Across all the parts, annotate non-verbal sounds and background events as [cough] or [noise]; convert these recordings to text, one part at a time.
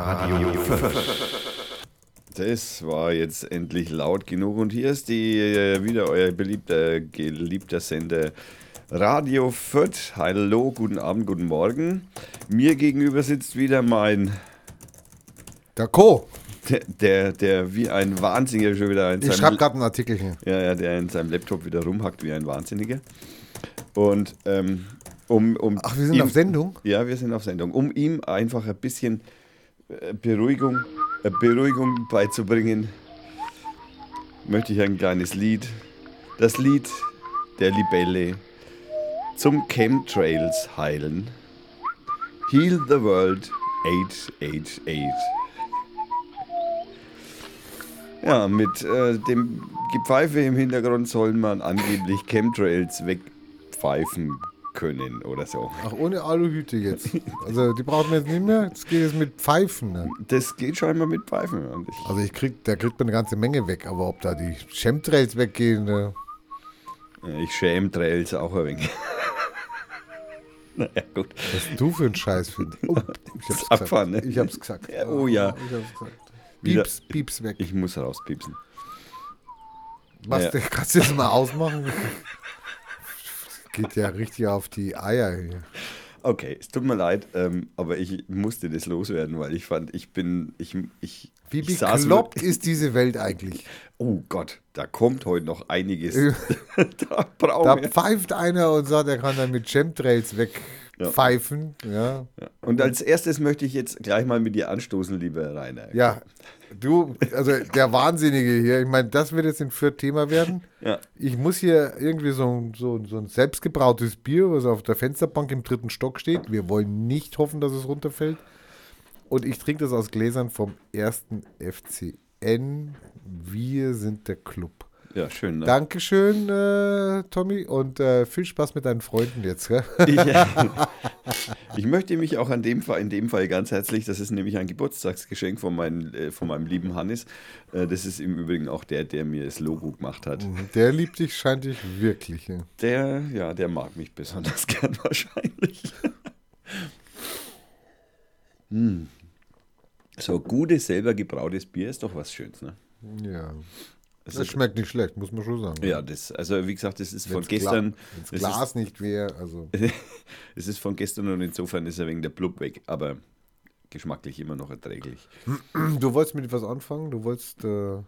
Radio Das war jetzt endlich laut genug und hier ist die äh, wieder euer beliebter, geliebter Sender Radio Fürth. Hallo, guten Abend, guten Morgen. Mir gegenüber sitzt wieder mein Der Co. der, der, der wie ein Wahnsinniger schon wieder in Ich schreibe gerade einen Artikel hier. ja, ja, der in seinem Laptop wieder rumhackt wie ein Wahnsinniger. Und ähm, um, um Ach, wir sind ihm- auf Sendung? Ja, wir sind auf Sendung. Um ihm einfach ein bisschen Beruhigung, äh, Beruhigung beizubringen, möchte ich ein kleines Lied. Das Lied der Libelle zum Chemtrails heilen. Heal the World 888. Ja, mit äh, dem Gepfeife im Hintergrund soll man angeblich Chemtrails wegpfeifen können oder so. Ach, ohne Aluhüte jetzt. Also die brauchen wir jetzt nicht mehr. Das geht jetzt mit Pfeifen. Ne? Das geht scheinbar mit Pfeifen. Ich, Also ich krieg, da kriegt man eine ganze Menge weg. Aber ob da die Chemtrails weggehen, ne? ich schäme Trails auch ein wenig. [laughs] naja, gut. was du für einen Scheiß findest. Oh, ich hab's abgefahren, gesagt. ne? Ich hab's gesagt. Ja, oh ja. Ich hab's gesagt. Pieps, pieps weg. Ich muss rauspiepsen. Was, Ja. [laughs] Kannst du das mal ausmachen? [laughs] Geht ja richtig auf die Eier hier. Okay, es tut mir leid, ähm, aber ich musste das loswerden, weil ich fand, ich bin, ich, ich, Wie ich bekloppt ist diese Welt eigentlich? Oh Gott, da kommt heute noch einiges. Ja. [laughs] da Da pfeift einer und sagt, er kann dann mit Chemtrails wegpfeifen. Ja. Ja. Und als erstes möchte ich jetzt gleich mal mit dir anstoßen, lieber Rainer. ja, du, also der Wahnsinnige hier, ich meine, das wird jetzt in Fürth Thema werden. Ja. Ich muss hier irgendwie so, ein- so, so ein selbstgebrautes Bier, was auf der Fensterbank im dritten Stock steht. Wir wollen nicht hoffen, dass es runterfällt. Und ich trinke das aus Gläsern vom ersten FCN. Wir sind der Club. Ja, schön. Ne? Dankeschön, äh, Tommy, und äh, viel Spaß mit deinen Freunden jetzt. Gell? [laughs] Ich, [laughs] ich möchte mich auch an dem Fall, in dem Fall ganz herzlich, das ist nämlich ein Geburtstagsgeschenk von, meinem äh, von meinem lieben Hannes. Äh, das ist im Übrigen auch der, der mir das Logo gemacht hat. Der liebt dich, scheint dich wirklich. Ja. Der, ja, der mag mich besonders [laughs] gern wahrscheinlich. hm. So gutes, selber gebrautes Bier ist doch was Schönes, ne? ja. Es Das ist- schmeckt nicht schlecht, muss man schon sagen. Ja, das, also wie gesagt, das ist von Wenn's gestern. Gla das Glas nicht wäre, also. Ist, [laughs] es ist von gestern und insofern ist er wegen der Blub weg, aber geschmacklich immer noch erträglich. [clears throat] Du wolltest mit was anfangen? Du wolltest, äh,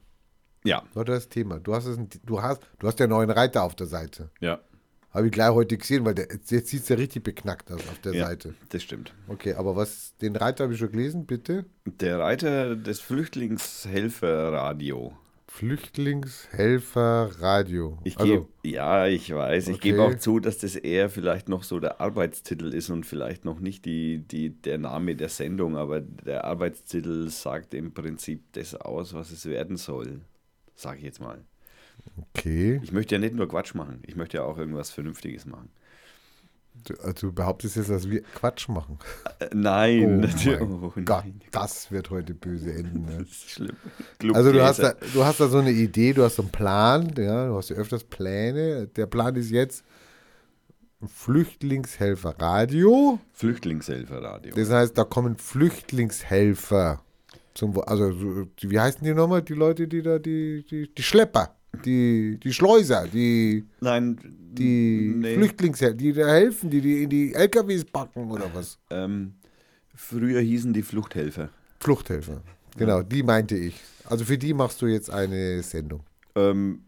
Ja, war das Thema? Du hast, es, du hast, du hast ja einen neuen Reiter auf der Seite. ja, Habe ich gleich heute gesehen, weil der, jetzt sieht es ja richtig beknackt aus auf der ja, Seite. das stimmt. Okay, aber was, den Reiter habe ich schon gelesen, bitte. Der Reiter des Flüchtlingshelferradio. Flüchtlingshelfer Radio. Ich also, gebe, ja, ich weiß. Ich Okay. gebe auch zu, dass das eher vielleicht noch so der Arbeitstitel ist und vielleicht noch nicht die, die, der Name der Sendung, aber der Arbeitstitel sagt im Prinzip das aus, was es werden soll. Sage ich jetzt mal. okay. Ich möchte ja nicht nur Quatsch machen, ich möchte ja auch irgendwas Vernünftiges machen. Du, also du behauptest jetzt, dass wir Quatsch machen. Äh, nein, Oh natürlich. Oh, Gott, das wird heute böse enden. Ne? [laughs] Das ist schlimm. Also du hast, da, du hast da so eine Idee, du hast so einen Plan, ja, du hast ja öfters Pläne. Der Plan ist jetzt Flüchtlingshelfer Radio. Flüchtlingshelferradio. Das heißt, da kommen Flüchtlingshelfer. Zum, also so- wie heißen die nochmal, die Leute, die da, die, die, die Schlepper, die, die Schleuser, die, Nein, die nee. Flüchtlingshelfer, die da helfen, die, die in die LKWs packen oder was? Ähm, früher hießen die Fluchthelfer. Fluchthelfer. Genau, die meinte ich. Also für die machst du jetzt eine Sendung. Ähm,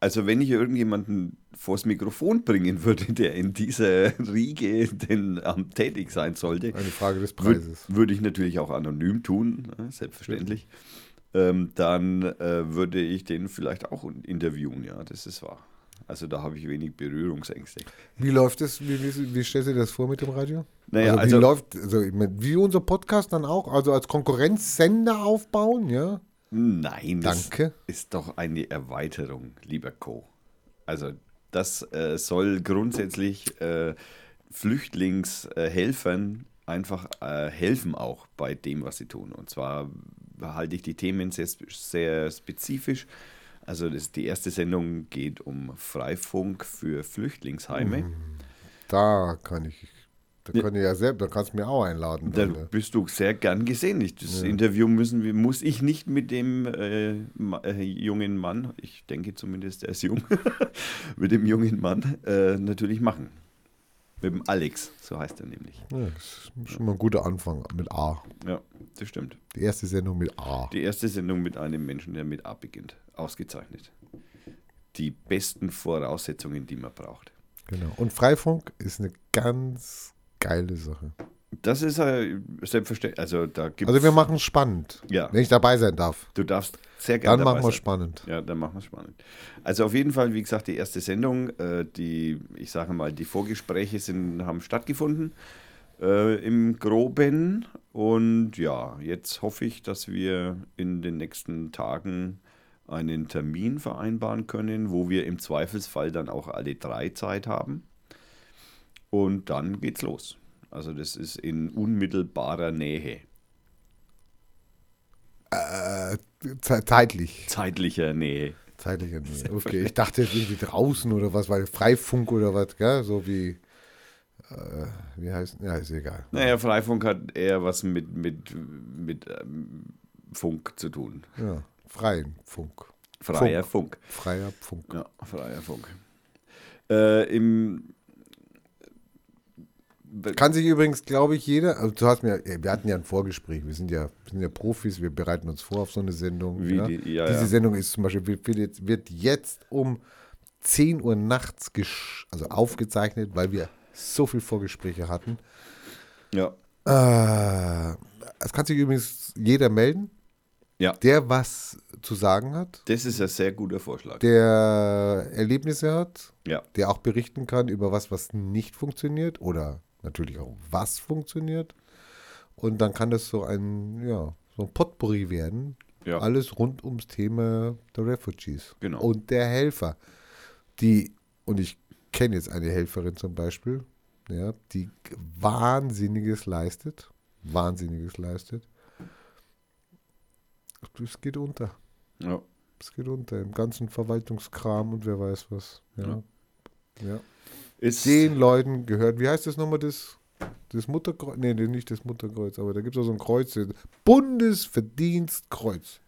also wenn ich irgendjemanden vors Mikrofon bringen würde, [laughs] der in dieser Riege denn ähm, tätig sein sollte, Eine Frage des würde Preises. würd ich natürlich auch anonym tun, ne, selbstverständlich. Ähm, dann äh, würde ich den vielleicht auch interviewen, ja, das ist wahr. Also da habe ich wenig Berührungsängste. Wie läuft es? Wie, wie, wie stellst du dir das vor mit dem Radio? Naja, also, wie also- läuft, also wie unser Podcast dann auch, also als Konkurrenzsender aufbauen, ja? Nein, das Danke. ist doch eine Erweiterung, lieber Co. Also das äh, soll grundsätzlich äh, Flüchtlingshelfern einfach äh, helfen auch bei dem, was sie tun. Und zwar halte ich die Themen sehr, sehr spezifisch. Also das, die erste Sendung geht um Freifunk für Flüchtlingsheime. Da kann ich Da kann ich ja selbst, da kannst du mir auch einladen. Da dann, bist du sehr gern gesehen. Ich, das Ja. Interview müssen wir, muss ich nicht mit dem äh, äh, jungen Mann, ich denke zumindest, er ist jung, [laughs] mit dem jungen Mann äh, natürlich machen. Mit dem Alex, so heißt er nämlich. Ja, das ist schon mal ein guter Anfang mit A. Ja, das stimmt. Die erste Sendung mit A. Die erste Sendung mit einem Menschen, der mit A beginnt. Ausgezeichnet. Die besten Voraussetzungen, die man braucht. Genau. Und Freifunk ist eine ganz geile Sache. Das ist äh, selbstverständlich. Also da gibt's, Also wir machen es spannend. Ja. Wenn ich dabei sein darf. Du darfst sehr gerne Dann machen wir es spannend. Ja, dann machen wir es spannend. Also auf jeden Fall, wie gesagt, die erste Sendung, äh, die, ich sage mal, die Vorgespräche sind, haben stattgefunden äh, im Groben. Und ja, jetzt hoffe ich, dass wir in den nächsten Tagen einen Termin vereinbaren können, wo wir im Zweifelsfall dann auch alle drei Zeit haben. Und dann geht's los. Also das ist in unmittelbarer Nähe, Äh, ze- zeitlich. zeitlicher Nähe. Zeitlich ja nie. Okay, ich dachte jetzt irgendwie draußen oder was, weil Freifunk oder was, gell? So wie, äh, wie heißt, ja, ist egal. Naja, Freifunk hat eher was mit, mit, mit ähm, Funk zu tun. Ja, freien Funk. Freier Funk. Freier Funk. Ja, freier Funk. Äh, Im Kann sich übrigens, glaube ich, jeder, also du hast mir, wir hatten ja ein Vorgespräch, wir sind ja, wir sind ja Profis, wir bereiten uns vor auf so eine Sendung. Ja. die- ja, Diese ja. Sendung ist zum Beispiel, wird jetzt, wird jetzt um 10 Uhr nachts also aufgezeichnet, weil wir so viel Vorgespräche hatten. ja, Äh, es kann sich übrigens jeder melden, ja, der was zu sagen hat, das ist ein sehr guter Vorschlag. der Erlebnisse hat, Ja, der auch berichten kann über was, was nicht funktioniert oder natürlich auch was funktioniert. Und dann kann das so ein, ja, so ein Potpourri werden. Ja. Alles rund ums Thema der Refugees. Genau. Und der Helfer. Die, und ich kenne jetzt eine Helferin zum Beispiel, ja, die Wahnsinniges leistet. Wahnsinniges leistet. Es geht unter. ja. Es geht unter im ganzen Verwaltungskram und wer weiß was. Ja. ja. Ist, Den Leuten gehört, wie heißt das nochmal, das, das Mutterkreuz? Nee, nicht das Mutterkreuz, aber da gibt es auch so ein Kreuz. Bundesverdienstkreuz.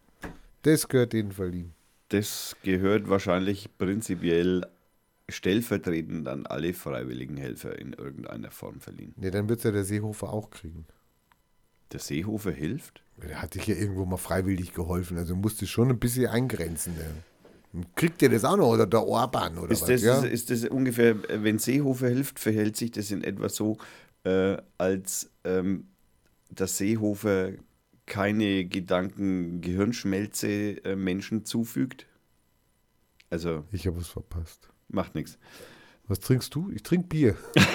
Das gehört denen verliehen. das gehört wahrscheinlich prinzipiell stellvertretend an alle freiwilligen Helfer in irgendeiner Form verliehen. Nee, dann wird es ja der Seehofer auch kriegen. Der Seehofer hilft? Der hat dich ja irgendwo mal freiwillig geholfen, also musste schon ein bisschen eingrenzen. Ja. Kriegt ihr das auch noch oder der Orban oder Ist was? das, ja? ist das ungefähr, äh, wenn Seehofer hilft, verhält sich das in etwa so, äh, als ähm, dass Seehofer keine Gedanken, Gehirnschmelze äh, Menschen zufügt? Also Ich habe was verpasst. macht nichts. Was trinkst du? Ich trinke Bier. [laughs]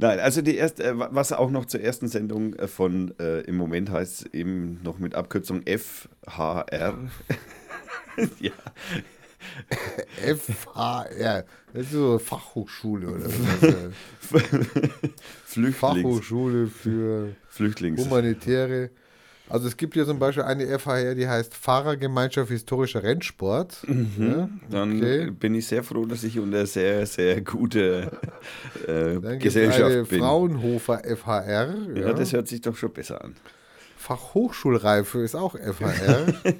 Nein, also die erste, äh, was auch noch zur ersten Sendung äh, von äh, im Moment heißt es eben noch mit Abkürzung FHR. [laughs] ja, FHR. Das ist so eine Fachhochschule oder was? Flüchtlings, Fachhochschule für Flüchtlings. humanitäre. Also es gibt hier zum Beispiel eine FHR, die heißt Fahrergemeinschaft Historischer Rennsport. Ja, Dann okay. bin ich sehr froh, dass ich unter sehr, sehr gute äh, [laughs] Dann Gesellschaft eine bin. Fraunhofer FHR. ja, Ja. das hört sich doch schon besser an. Fachhochschulreife ist auch FHR. [laughs]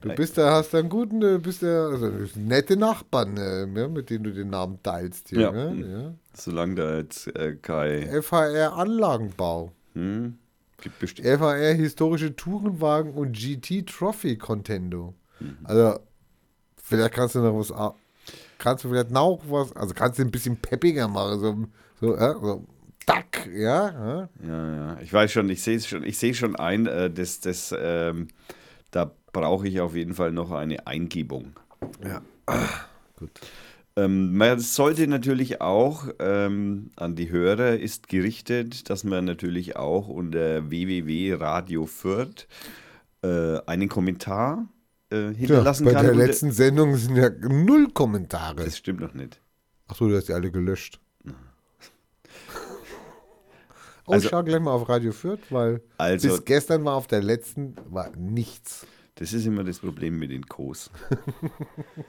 Du bist da, hast da einen guten, äh, bist da, also nette Nachbarn, äh, ja, mit denen du den Namen teilst hier. Ja. Ja. Solange da jetzt äh, kein. FHR Anlagenbau. Hm, gibt bestimmt. FHR historische Tourenwagen und GT Trophy Contendo. Mhm. Also, vielleicht kannst du noch was, kannst du vielleicht noch was, also kannst du ein bisschen peppiger machen, so, so, äh, so Dack, ja, ja. Ja. Ich weiß schon, ich sehe es schon, ich sehe schon ein, äh, dass das, ähm, da brauche ich auf jeden Fall noch eine Eingebung. ja. Gut. Ähm, man sollte natürlich auch ähm, an die Hörer ist gerichtet, dass man natürlich auch unter www.radio Fürth äh, einen Kommentar äh, Ja, hinterlassen bei kann. der unter- letzten Sendung sind ja null Kommentare. das stimmt noch nicht. Achso, du hast die alle gelöscht. Oh, Also- ich schau gleich mal auf Radio Fürth, weil Also- bis gestern war auf der letzten war nichts. Das ist immer das Problem mit den Kos.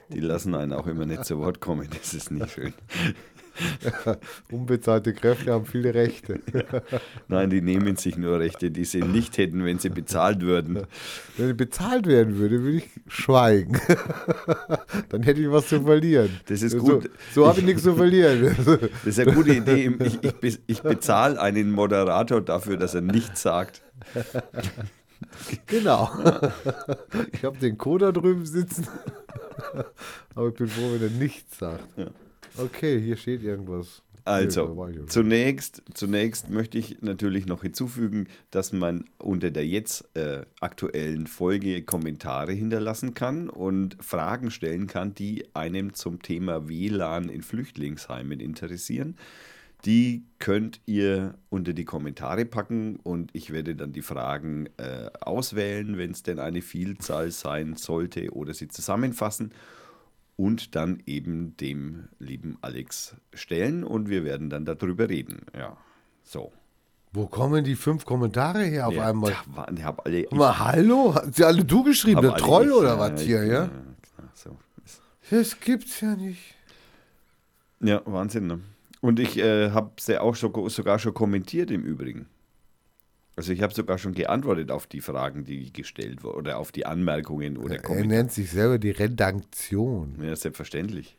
Die lassen einen auch immer nicht zu Wort kommen. Das ist nicht schön. Unbezahlte Kräfte haben viele Rechte. [laughs] Nein, die nehmen sich nur Rechte, die sie nicht hätten, wenn sie bezahlt würden. Wenn ich bezahlt werden würde, würde ich schweigen. [laughs] Dann hätte ich was zu verlieren. Das ist gut. So, so habe ich nichts zu verlieren. [laughs] Das ist eine gute Idee. Ich, ich, ich bezahle einen Moderator dafür, dass er nichts sagt. [laughs] Genau. Ich habe den Coder drüben sitzen. [laughs] Aber ich bin froh, wenn er nichts sagt. Okay, hier steht irgendwas. Also, da zunächst, zunächst möchte ich natürlich noch hinzufügen, dass man unter der jetzt äh, aktuellen Folge Kommentare hinterlassen kann und Fragen stellen kann, die einem zum Thema WLAN in Flüchtlingsheimen interessieren. Die könnt ihr unter die Kommentare packen und ich werde dann die Fragen äh, auswählen, wenn es denn eine Vielzahl sein sollte oder sie zusammenfassen und dann eben dem lieben Alex stellen und wir werden dann darüber reden. Ja, so. Wo kommen die fünf Kommentare her auf Ja, einmal? da waren, ich hab alle, ich Mal hallo? Hat sie alle du geschrieben? Der Troll ich, oder was hier, ja? klar, so. Das gibt's ja nicht. Ja, Wahnsinn. Ne? Und ich äh, habe sie auch schon, sogar schon kommentiert im Übrigen. Also ich habe sogar schon geantwortet auf die Fragen, die gestellt wurden oder auf die Anmerkungen oder Er Kommentare. nennt sich selber die Redaktion. Ja, selbstverständlich.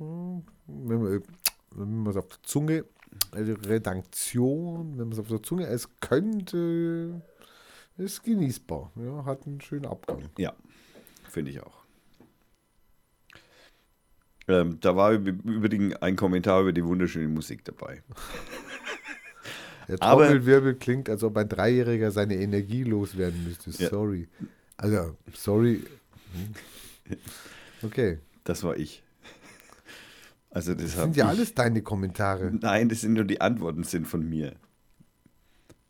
Wenn man wenn man es auf der Zunge, also Redaktion, wenn man es auf der Zunge, es könnte, ist genießbar. Ja, hat einen schönen Abgang. Ja, finde ich auch. Ähm, da war im Übrigen ein Kommentar über die wunderschöne Musik dabei. [laughs] Der Trommelwirbel klingt, als ob ein Dreijähriger seine Energie loswerden müsste. Ja. Sorry. Also, sorry. Hm. Okay. Das war ich. Also das Das sind ja ich- alles deine Kommentare. Nein, das sind nur die Antworten sind von mir.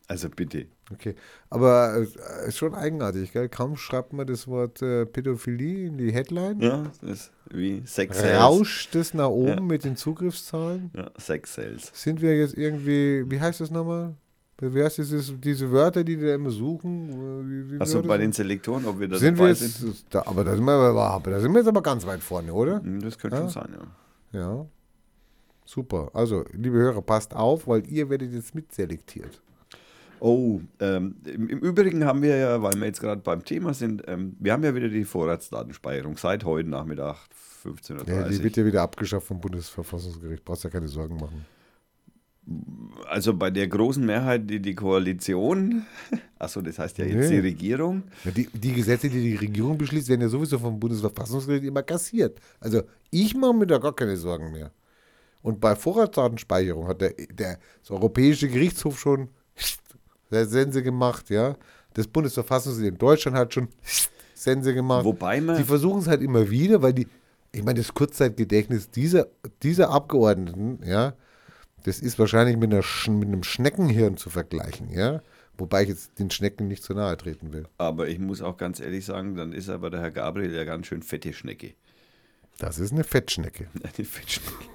Also bitte. Okay. Aber äh, ist schon eigenartig, gell? Kaum schreibt man das Wort äh, Pädophilie in die Headline. Ja, das ist wie Sex Sales. Rauscht es nach oben Ja. mit den Zugriffszahlen? Ja, Sex Sales. Sind wir jetzt irgendwie, wie heißt das nochmal? Wie heißt dieses, diese Wörter, die da immer suchen? Wie, wie Also das bei den Selektoren, ob wir da sind wir jetzt, sind? da, aber, da sind wir, aber da sind wir jetzt aber ganz weit vorne, oder? Hm, Das könnte Ja. schon sein, ja. Ja. Super. Also, liebe Hörer, passt auf, weil ihr werdet jetzt mitselektiert. Oh, ähm, im, im Übrigen haben wir ja, weil wir jetzt gerade beim Thema sind, ähm, wir haben ja wieder die Vorratsdatenspeicherung seit heute Nachmittag 15.30 Uhr. Ja, die wird ja wieder abgeschafft vom Bundesverfassungsgericht. Brauchst ja keine Sorgen machen. also bei der großen Mehrheit, die die Koalition, [laughs] achso, das heißt ja jetzt Nee. die Regierung, Ja, die, die Gesetze, die die Regierung beschließt, werden ja sowieso vom Bundesverfassungsgericht immer kassiert. Also ich mache mir da gar keine Sorgen mehr. Und bei Vorratsdatenspeicherung hat der, der das Europäische Gerichtshof schon Sense gemacht, ja. Das Bundesverfassungsgericht in Deutschland hat schon Sense gemacht. Wobei man- Die versuchen es halt immer wieder, weil die, ich meine, das Kurzzeitgedächtnis dieser, dieser Abgeordneten, ja, das ist wahrscheinlich mit, einer, mit einem Schneckenhirn zu vergleichen, ja. Wobei ich jetzt den Schnecken nicht zu nahe treten will. aber ich muss auch ganz ehrlich sagen, dann ist aber der Herr Gabriel ja ganz schön fette Schnecke. Das ist eine Fettschnecke. [laughs] Eine Fettschnecke.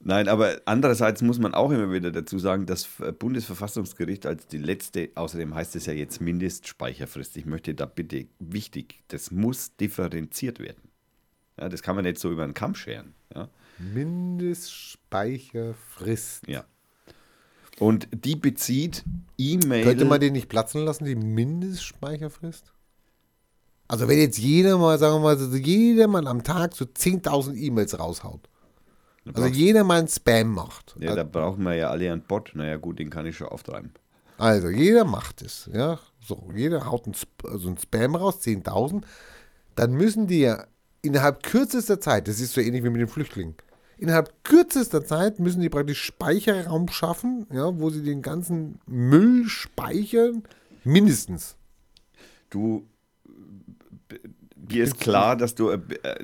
Nein, aber andererseits muss man auch immer wieder dazu sagen, das Bundesverfassungsgericht als die letzte, außerdem heißt es ja jetzt Mindestspeicherfrist. Ich möchte da bitte, wichtig, das muss differenziert werden. Ja, das kann man nicht so über den Kamm scheren. Ja, Mindestspeicherfrist. ja. Und die bezieht E-Mail. Könnte man den nicht platzen lassen, die Mindestspeicherfrist? Also wenn jetzt jeder mal, sagen wir mal, jeder mal am Tag so 10.000 E-Mails raushaut. Also jeder mal einen Spam macht. ja, da brauchen wir ja alle einen Bot. Naja, gut, den kann ich schon auftreiben. Also jeder macht es, ja. So, jeder haut einen, Sp also einen Spam raus, 10.000. Dann müssen die ja innerhalb kürzester Zeit, das ist so ähnlich wie mit den Flüchtlingen, innerhalb kürzester Zeit müssen die praktisch Speicherraum schaffen, ja, wo sie den ganzen Müll speichern, mindestens. Du, dir ist klar, dass du äh,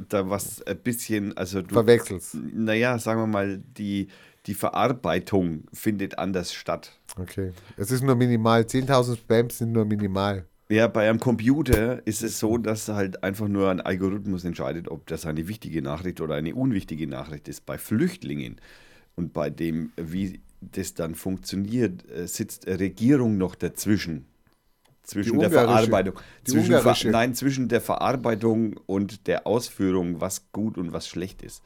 da was ein bisschen, also du, Verwechselst. naja, sagen wir mal, die, die Verarbeitung findet anders statt. Okay. Es ist nur minimal. 10.000 Spams sind nur minimal. Ja, bei einem Computer ist es so, dass halt einfach nur ein Algorithmus entscheidet, ob das eine wichtige Nachricht oder eine unwichtige Nachricht ist. Bei Flüchtlingen und bei dem, wie das dann funktioniert, äh, sitzt Regierung noch dazwischen. Zwischen der. Verarbeitung. Zwischen Ver nein, zwischen der Verarbeitung und der Ausführung, was gut und was schlecht ist.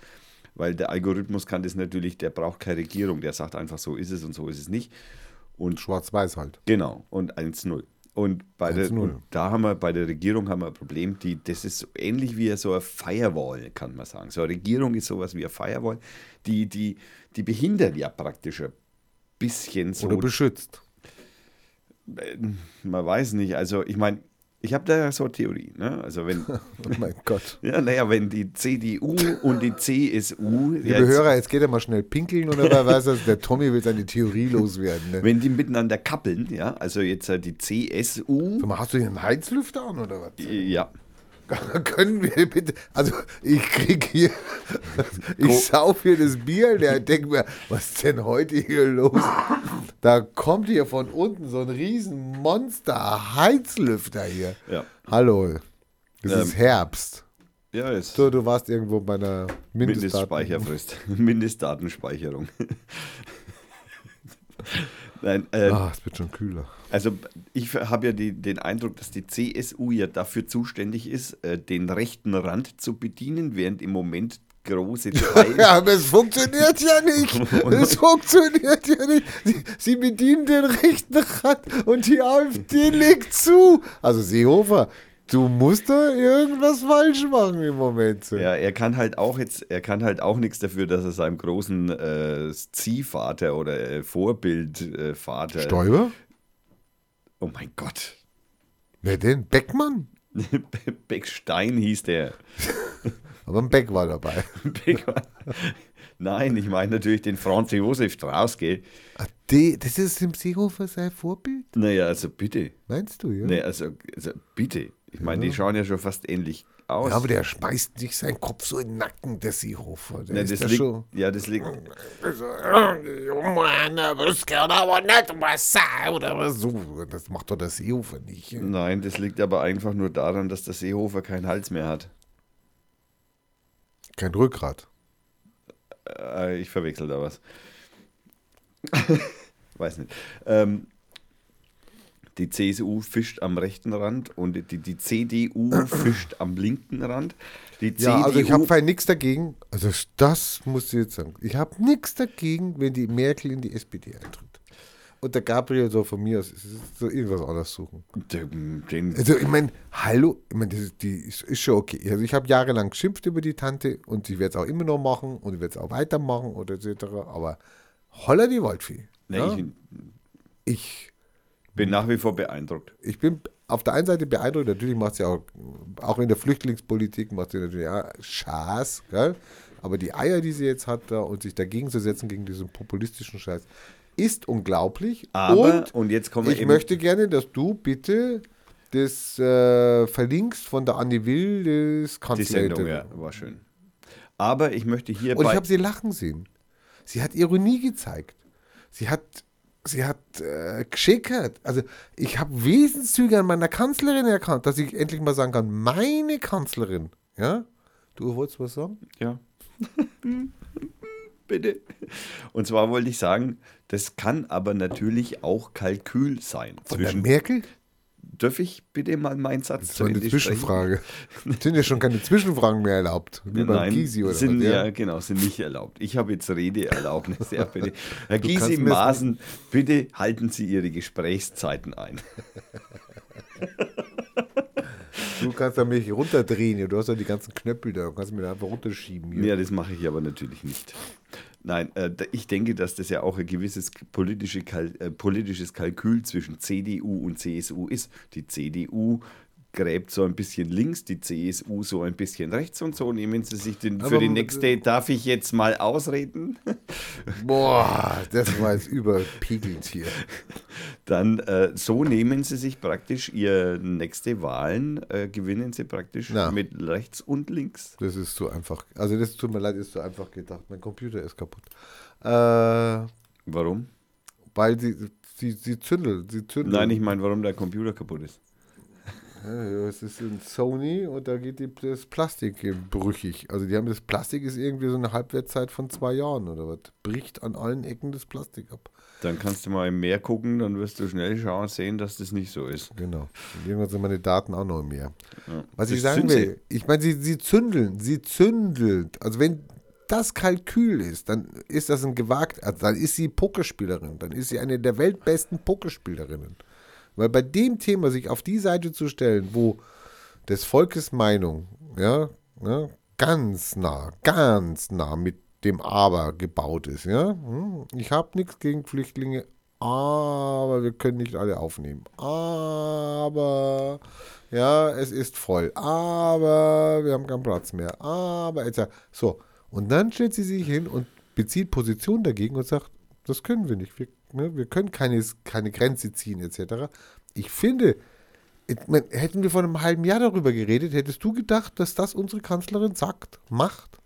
Weil der Algorithmus kann das natürlich, der braucht keine Regierung, der sagt einfach, so ist es und so ist es nicht. Und Schwarz-Weiß halt. Genau, und 1-0. Und, bei der, 1-0. und da haben wir bei der Regierung haben wir ein Problem, die, das ist so ähnlich wie so eine Firewall, kann man sagen. So eine Regierung ist sowas wie eine Firewall, die, die, die behindert ja praktisch ein bisschen so. Oder beschützt. Man weiß nicht, also ich meine, ich habe da so eine Theorie, ne? Also wenn, [laughs] Oh mein Gott. ja, naja, wenn die CDU und die CSU, Liebe jetzt- Hörer, jetzt geht er mal schnell pinkeln oder wer weiß das? Der Tommy will seine Theorie loswerden. Ne? wenn die miteinander kappeln, ja, also jetzt äh, die CSU, mal, hast du hier einen Heizlüfter an oder was? ja, [laughs] Können wir bitte, also ich krieg hier, [laughs] ich sauf hier das Bier, der denkt mir, was ist denn heute hier los? Da kommt hier von unten so ein riesen Monster Heizlüfter hier. ja, Hallo, es Ähm, ist Herbst. ja, ist So, du warst irgendwo bei einer Mindestdaten. Mindestspeicherfrist, [laughs] Mindestdatenspeicherung. Nein, äh, Ah, es wird schon kühler. Also ich habe ja die, den Eindruck, dass die CSU ja dafür zuständig ist, äh, den rechten Rand zu bedienen, während im Moment große [laughs] Teile. Ja, aber es funktioniert ja nicht. [laughs] Es funktioniert ja nicht. Sie, sie bedienen den rechten Rand und die AfD [laughs] legt zu. Also Seehofer, du musst da irgendwas falsch machen im Moment. Ja, er kann halt auch jetzt, er kann halt auch nichts dafür, dass er seinem großen äh, Ziehvater oder äh, Vorbildvater. Äh, Stoiber? Oh mein Gott. Wer denn? Beckmann? [laughs] Beckstein hieß der. [laughs] Aber ein Beck war dabei. [laughs] Beck- Nein, ich meine natürlich den Franz Josef Strauß, gell? Ah, die, das ist dem Seehofer sein Vorbild? Naja, also bitte. Meinst du, ja? Nee, also, also bitte. Ich meine, die schauen ja schon fast ähnlich aus. Ja, aber der schmeißt sich seinen Kopf so in den Nacken, der Seehofer. Der Ja, ist das da liegt, schon. ja, das liegt. Also, äh, das nicht macht doch der Seehofer nicht. Nein, das liegt aber einfach nur daran, dass der Seehofer keinen Hals mehr hat. Kein Rückgrat. Äh, ich verwechsel da was. [laughs] Weiß nicht. Ähm, die CSU fischt am rechten Rand und die, die CDU fischt am linken Rand. Die Ja, CDU, also ich habe nichts dagegen. Also das muss ich jetzt sagen. Ich habe nichts dagegen, wenn die Merkel in die SPD eintritt. Und der Gabriel so von mir aus so irgendwas anderes suchen. den, den, Also ich meine, hallo, ich meine, das ist, die ist, ist schon okay. Also ich habe jahrelang geschimpft über die Tante und ich werde es auch immer noch machen und ich werde es auch weitermachen oder etc. Aber holla die Waldfee. nee, ja? ich ich, bin nach wie vor beeindruckt. ich bin auf der einen Seite beeindruckt, natürlich macht sie auch, auch in der Flüchtlingspolitik macht sie natürlich ja, Schaß, gell? aber die Eier, die sie jetzt hat da und sich dagegen zu setzen, gegen diesen populistischen Scheiß, ist unglaublich. Aber, und und, jetzt kommen wir ich möchte gerne, dass du bitte das äh, verlinkst von der Annie Will, das die Sendung, Kanzlerin. ja, war schön. Aber ich möchte hier Und ich habe sie lachen sehen. Sie hat Ironie gezeigt. Sie hat, sie hat äh, geschickert. Also ich habe Wesenszüge an meiner Kanzlerin erkannt, dass ich endlich mal sagen kann, meine Kanzlerin. Ja? Du wolltest was sagen? Ja. [laughs] Bitte. Und zwar wollte ich sagen, das kann aber natürlich auch Kalkül sein. Von der Zwischen, Merkel? Darf ich bitte mal meinen Satz eine Ende sprechen? Zwischenfrage. [laughs] sind ja schon keine Zwischenfragen mehr erlaubt. Wie beim Nein, Gysi oder sind, was? ja. genau, sind nicht erlaubt. Ich habe jetzt Redeerlaubnis. Ja, bitte. [laughs] Herr Du Gysi Maaßen, bitte halten Sie Ihre Gesprächszeiten ein. [laughs] Du kannst da mich runterdrehen. Du hast ja die ganzen Knöpfe da. Du kannst mir da einfach runterschieben. Hier. Ja, das mache ich aber natürlich nicht. Nein, äh, ich denke, dass das ja auch ein gewisses politische Kal äh, politisches Kalkül zwischen CDU und CSU ist. Die CDU gräbt so ein bisschen links, die CSU so ein bisschen rechts und so. Nehmen Sie sich den, für die nächste, darf ich jetzt mal ausreden? [laughs] Boah, das war jetzt überpegelt hier. Dann äh, so nehmen Sie sich praktisch Ihr nächste Wahlen, äh, gewinnen Sie praktisch Na. mit rechts und links. Das ist so einfach. Also das tut mir leid, ist so einfach gedacht. Mein Computer ist kaputt. Äh, Warum? weil sie, sie, sie zündelt, sie zündelt. Nein, ich meine, warum der Computer kaputt ist. Ja, es ist ein Sony und da geht die, das Plastik brüchig. Also die haben das Plastik ist irgendwie so eine Halbwertszeit von zwei Jahren oder was. Bricht an allen Ecken das Plastik ab. Dann kannst du mal im Meer gucken, dann wirst du schnell schauen sehen, dass das nicht so ist. Genau. Und irgendwann sind meine Daten auch noch mehr. Ja. Was Das ich sagen will, ich meine, sie, sie zündeln, sie zündelt. Also wenn das Kalkül ist, dann ist das ein gewagt, also dann ist sie Pokerspielerin, dann ist sie eine der weltbesten Pokerspielerinnen. Weil bei dem Thema sich auf die Seite zu stellen, wo des Volkes Meinung, ja, ja ganz nah, ganz nah mit dem Aber gebaut ist, ja. Hm, Ich habe nichts gegen Flüchtlinge, aber wir können nicht alle aufnehmen. Aber ja, es ist voll. Aber wir haben keinen Platz mehr. Aber etc. So. Und dann stellt sie sich hin und bezieht Position dagegen und sagt, das können wir nicht. Wir, wir können keine, keine Grenze ziehen etc. Ich finde, hätten wir vor einem halben Jahr darüber geredet, hättest du gedacht, dass das unsere Kanzlerin sagt, macht?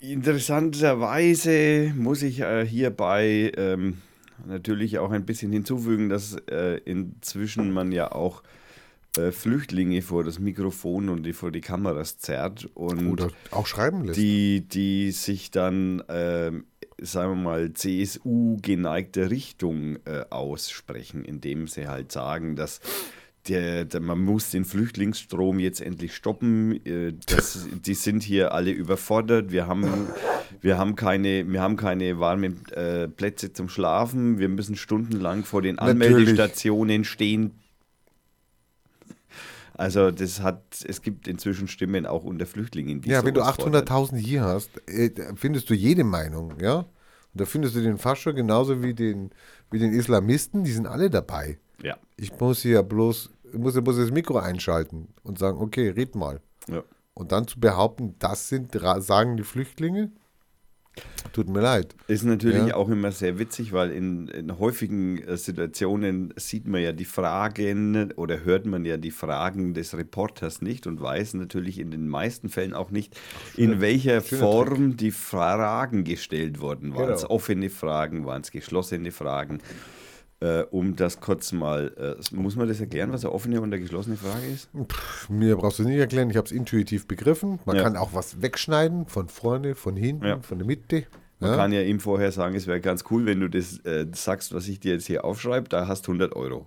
Interessanterweise muss ich äh, hierbei ähm, natürlich auch ein bisschen hinzufügen, dass äh, inzwischen man ja auch äh, Flüchtlinge vor das Mikrofon und die, vor die Kameras zerrt und Oder auch schreiben lässt. die, die sich dann, ähm, sagen wir mal, CSU-geneigte Richtung äh, aussprechen, indem sie halt sagen, dass der, der, man muss den Flüchtlingsstrom jetzt endlich stoppen. Äh, das, die sind hier alle überfordert. Wir haben, wir haben keine, wir haben keine warmen äh, Plätze zum Schlafen. Wir müssen stundenlang vor den Natürlich. Anmeldestationen stehen. Also das hat, es gibt inzwischen Stimmen auch unter Flüchtlingen, die Ja, wenn du sowas fordern. 800.000 hier hast, äh, findest du jede Meinung, ja? Und da findest du den Fascho genauso wie den, wie den Islamisten, die sind alle dabei. Ja, Ich muss hier bloß, ich muss ja bloß das Mikro einschalten und sagen, okay, red mal. ja. Und dann zu behaupten, das sind, sagen die Flüchtlinge, tut mir leid. Ist natürlich Ja. auch immer sehr witzig, weil in, in häufigen äh, Situationen sieht man ja die Fragen oder hört man ja die Fragen des Reporters nicht und weiß natürlich in den meisten Fällen auch nicht, in welcher schöner Form die Fragen gestellt worden waren. Genau. es offene Fragen, waren es geschlossene Fragen. Äh, um das kurz mal, äh, muss man das erklären, was eine offene und eine geschlossene Frage ist? Pff, mir brauchst du es nicht erklären, ich habe es intuitiv begriffen. Man Ja. kann auch was wegschneiden, von vorne, von hinten, Ja. von der Mitte. Man Ja? kann ja ihm vorher sagen, es wäre ganz cool, wenn du das äh, sagst, was ich dir jetzt hier aufschreibe, da hast 100 Euro.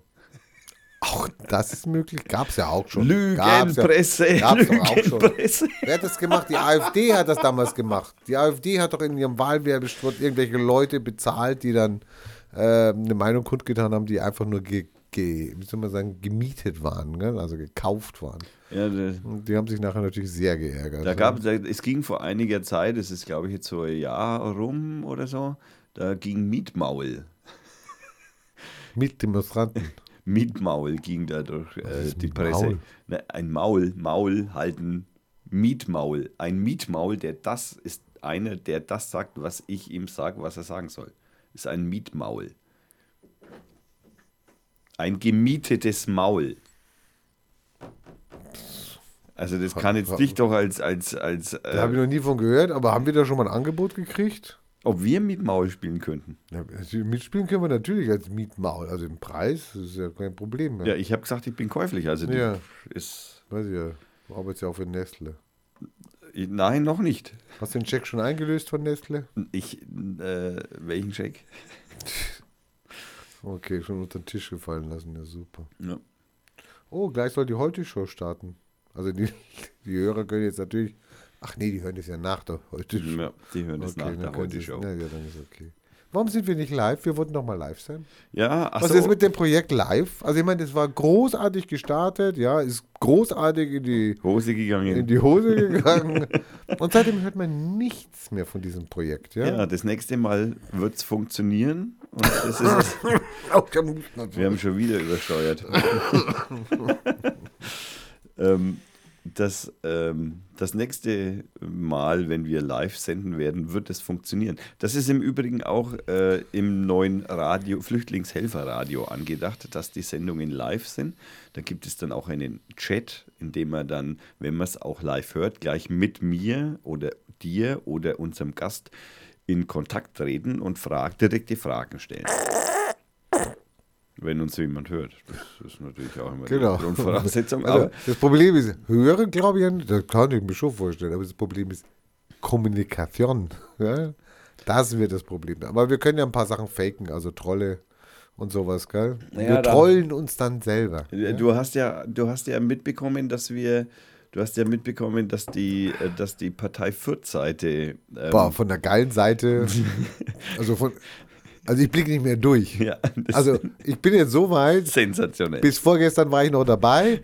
Auch das ist möglich, gab es ja auch schon. Ja- Lügenpresse, Gab's doch auch schon. Lügenpresse. Wer hat das gemacht? Die AfD hat das damals gemacht. Die AfD hat doch in ihrem Wahlwerbespot irgendwelche Leute bezahlt, die dann äh, eine Meinung kundgetan haben, die einfach nur ge, ge, wie soll man sagen, gemietet waren, gell? also gekauft waren. Ja, die haben sich nachher natürlich sehr geärgert. da gab, da, es ging vor einiger Zeit, das ist glaube ich jetzt so ein Jahr rum oder so, da ging Mietmaul. [laughs] Mit Demonstranten. [laughs] Mietmaul ging da durch äh, die Presse. Maul? Ne, ein Maul, Maul halten, Mietmaul. Ein Mietmaul, der das ist einer, der das sagt, was ich ihm sage, was er sagen soll. Ist ein Mietmaul. Ein gemietetes Maul. Also das kann jetzt dich doch als, als, als Da habe ich äh, noch nie von gehört, aber haben wir da schon mal ein Angebot gekriegt? ob wir Mietmaul spielen könnten. Ja, also mitspielen können wir natürlich als Mietmaul. Also im Preis das ist ja kein Problem. Ja, ich habe gesagt, ich bin käuflich. Also Ja. ist. Weiß ich ja. Du arbeitest ja auch für Nestle. Nein, noch nicht. Hast du den Check schon eingelöst von Nestle? Ich, äh, welchen Scheck? [laughs] Okay, schon unter den Tisch gefallen lassen, ja super. Ja. Oh, gleich soll die Heute-Show starten. Also die, [laughs] die Hörer können jetzt natürlich. Ach nee, die hören das ja nach der Heute-Show. ja, die hören das nach der können heute sie's- Show. Ja, ja, dann ist okay. Warum sind wir nicht live? Wir wollten doch mal live sein. Ja, ach Was so. ist mit dem Projekt live? Also ich meine, das war großartig gestartet, ja, ist großartig in die, Hose gegangen. in die Hose gegangen. [laughs] Und seitdem hört man nichts mehr von diesem Projekt, ja. ja. das nächste Mal wird es funktionieren. Und das ist. [laughs] Wir haben schon wieder übersteuert. [laughs] ähm, das, ähm, das nächste Mal, wenn wir live senden werden, wird es funktionieren. Das ist im Übrigen auch äh, im neuen Radio, Flüchtlingshelferradio angedacht, dass die Sendungen live sind. Da gibt es dann auch einen Chat, in dem man dann, wenn man es auch live hört, gleich mit mir oder dir oder unserem Gast in Kontakt treten und frag, direkte Fragen stellen. Wenn uns jemand hört. Das ist natürlich auch immer Genau. die Grundvoraussetzung. [laughs] Also, das Problem ist, hören glaube ich, ja das kann ich mir schon vorstellen, aber das Problem ist Kommunikation. [laughs] Ja? Das wird das Problem. Aber wir können ja ein paar Sachen faken, also Trolle und sowas, gell? Naja, wir trollen uns dann selber. Du hast ja, du hast ja mitbekommen, dass wir, du hast ja mitbekommen, dass die, äh, dass die Partei Fürth-Seite, ähm, Boah, von der geilen Seite, [laughs] also von, also ich blicke nicht mehr durch. ja, [laughs] Also ich bin jetzt so weit, sensationell. bis vorgestern war ich noch dabei.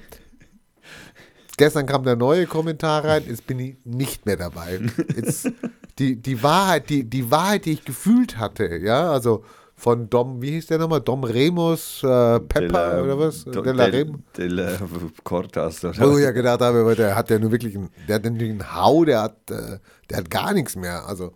Gestern kam der neue Kommentar rein, jetzt bin ich nicht mehr dabei. [laughs] Jetzt, die, die Wahrheit, die, die Wahrheit, die ich gefühlt hatte, ja, also von Dom, wie hieß der nochmal? Dom Remus äh, Pepper oder was? De, Della de, de la Cortas. Oder? Wo ich ja gedacht habe, der hat ja nur wirklich einen, der hat natürlich einen Hau, der hat, äh, der hat gar nichts mehr. Also,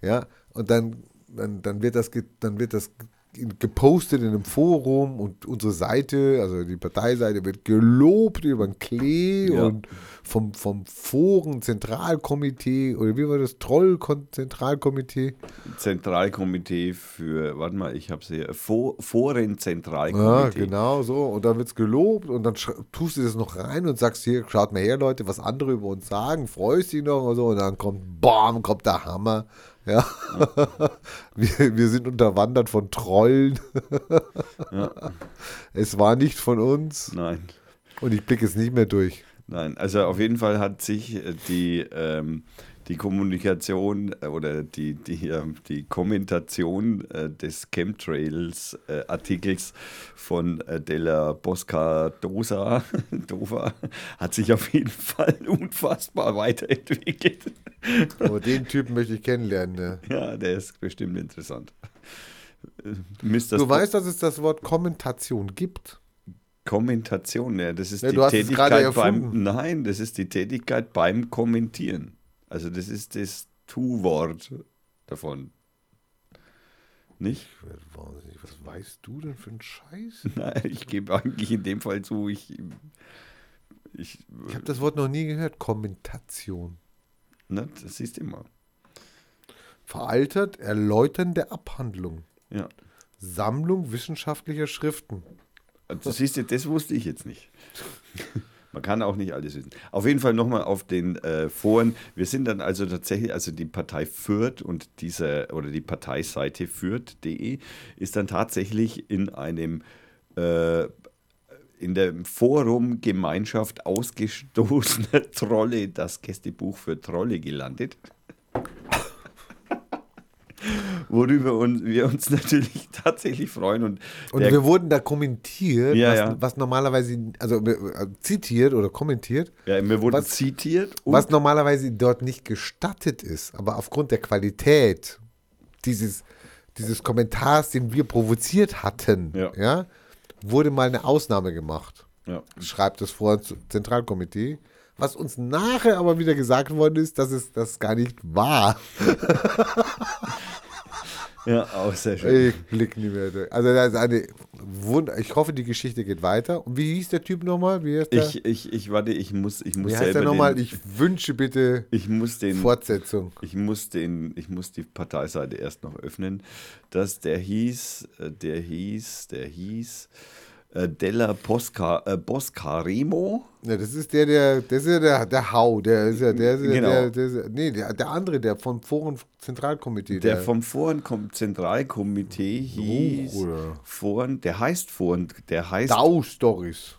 ja, und dann, dann, dann wird das, dann wird das ge- gepostet in einem Forum und unsere Seite, also die Parteiseite, wird gelobt über den Klee Ja. und vom, vom Foren-Zentralkomitee oder wie war das? Troll-Zentralkomitee. Zentralkomitee für, warte mal, ich habe sie, Fo- Ja, Foren-Zentralkomitee. genau so. Und dann wird es gelobt und dann tust du das noch rein und sagst hier, schaut mal her, Leute, was andere über uns sagen, freust dich noch und so. Und dann kommt, bam, kommt der Hammer. Ja. wir, wir sind unterwandert von Trollen. Es war nicht von uns Nein. und ich blicke es nicht mehr durch. Nein, also auf jeden Fall hat sich äh, die, ähm, die Kommunikation äh, oder die, die, ähm, die Kommentation äh, des Chemtrails-Artikels von äh, Della Bosca Dosa, [laughs] Dova hat sich auf jeden Fall [laughs] unfassbar weiterentwickelt. Aber den Typen möchte ich kennenlernen. Ne? Ja, der ist bestimmt interessant. Mr. Du weißt, dass es das Wort Kommentation gibt. Kommentation, ja, das ist Ja, die Tätigkeit beim. Nein, das ist die Tätigkeit beim Kommentieren. Also das ist das Tu-Wort davon. Nicht? Wahnsinnig. Was weißt du denn für einen Scheiß? [laughs] Nein, ich gebe eigentlich in dem Fall zu, ich. Ich. Ich habe das Wort noch nie gehört. Kommentation. Ne, das siehst du immer. Veraltert, erläuternde Abhandlung. Ja. Sammlung wissenschaftlicher Schriften. Das siehst du, das wusste ich jetzt nicht. [laughs] Man kann auch nicht alles wissen. Auf jeden Fall nochmal auf den äh, Foren. Wir sind dann also tatsächlich, also die Partei Fürth und diese, oder die Parteiseite Fürth.de ist dann tatsächlich in einem äh, in dem Forum Gemeinschaft ausgestoßener Trolle, das Gästebuch für Trolle gelandet. Worüber uns, wir uns [laughs] natürlich tatsächlich freuen. Und, Und wir wurden da kommentiert, Ja, was, ja. was normalerweise, also äh, zitiert oder kommentiert, ja, wir wurden was- zitiert was normalerweise dort nicht gestattet ist. Aber aufgrund der Qualität dieses, dieses Kommentars, den wir provoziert hatten, Ja. ja, wurde mal eine Ausnahme gemacht. ja, Schreibt das vor Zentralkomitee. Was uns nachher aber wieder gesagt worden ist, dass es das gar nicht war. [laughs] ja, auch sehr schön. Ich blick nicht mehr durch. Also das ist eine Wunder. Ich hoffe, die Geschichte geht weiter. Und wie hieß der Typ nochmal? Wie heißt der? Ich, ich, ich, warte, ich muss, ich muss wie heißt der nochmal? den, Ich wünsche bitte ich muss den, Fortsetzung. ich muss den, ich muss die Parteiseite erst noch öffnen, dass der hieß, äh, der hieß, der hieß äh, Della Posca, äh, Boscaremo. Ja, das ist der, der, das ist ja der, der Hau, der ist ja, der ist ja, Genau. der, der, ja- nee, der, der andere, der vom Foren Zentralkomitee. Der vom Foren Zentralkomitee hieß oder? Foren, der heißt Foren, der heißt Dau Stories.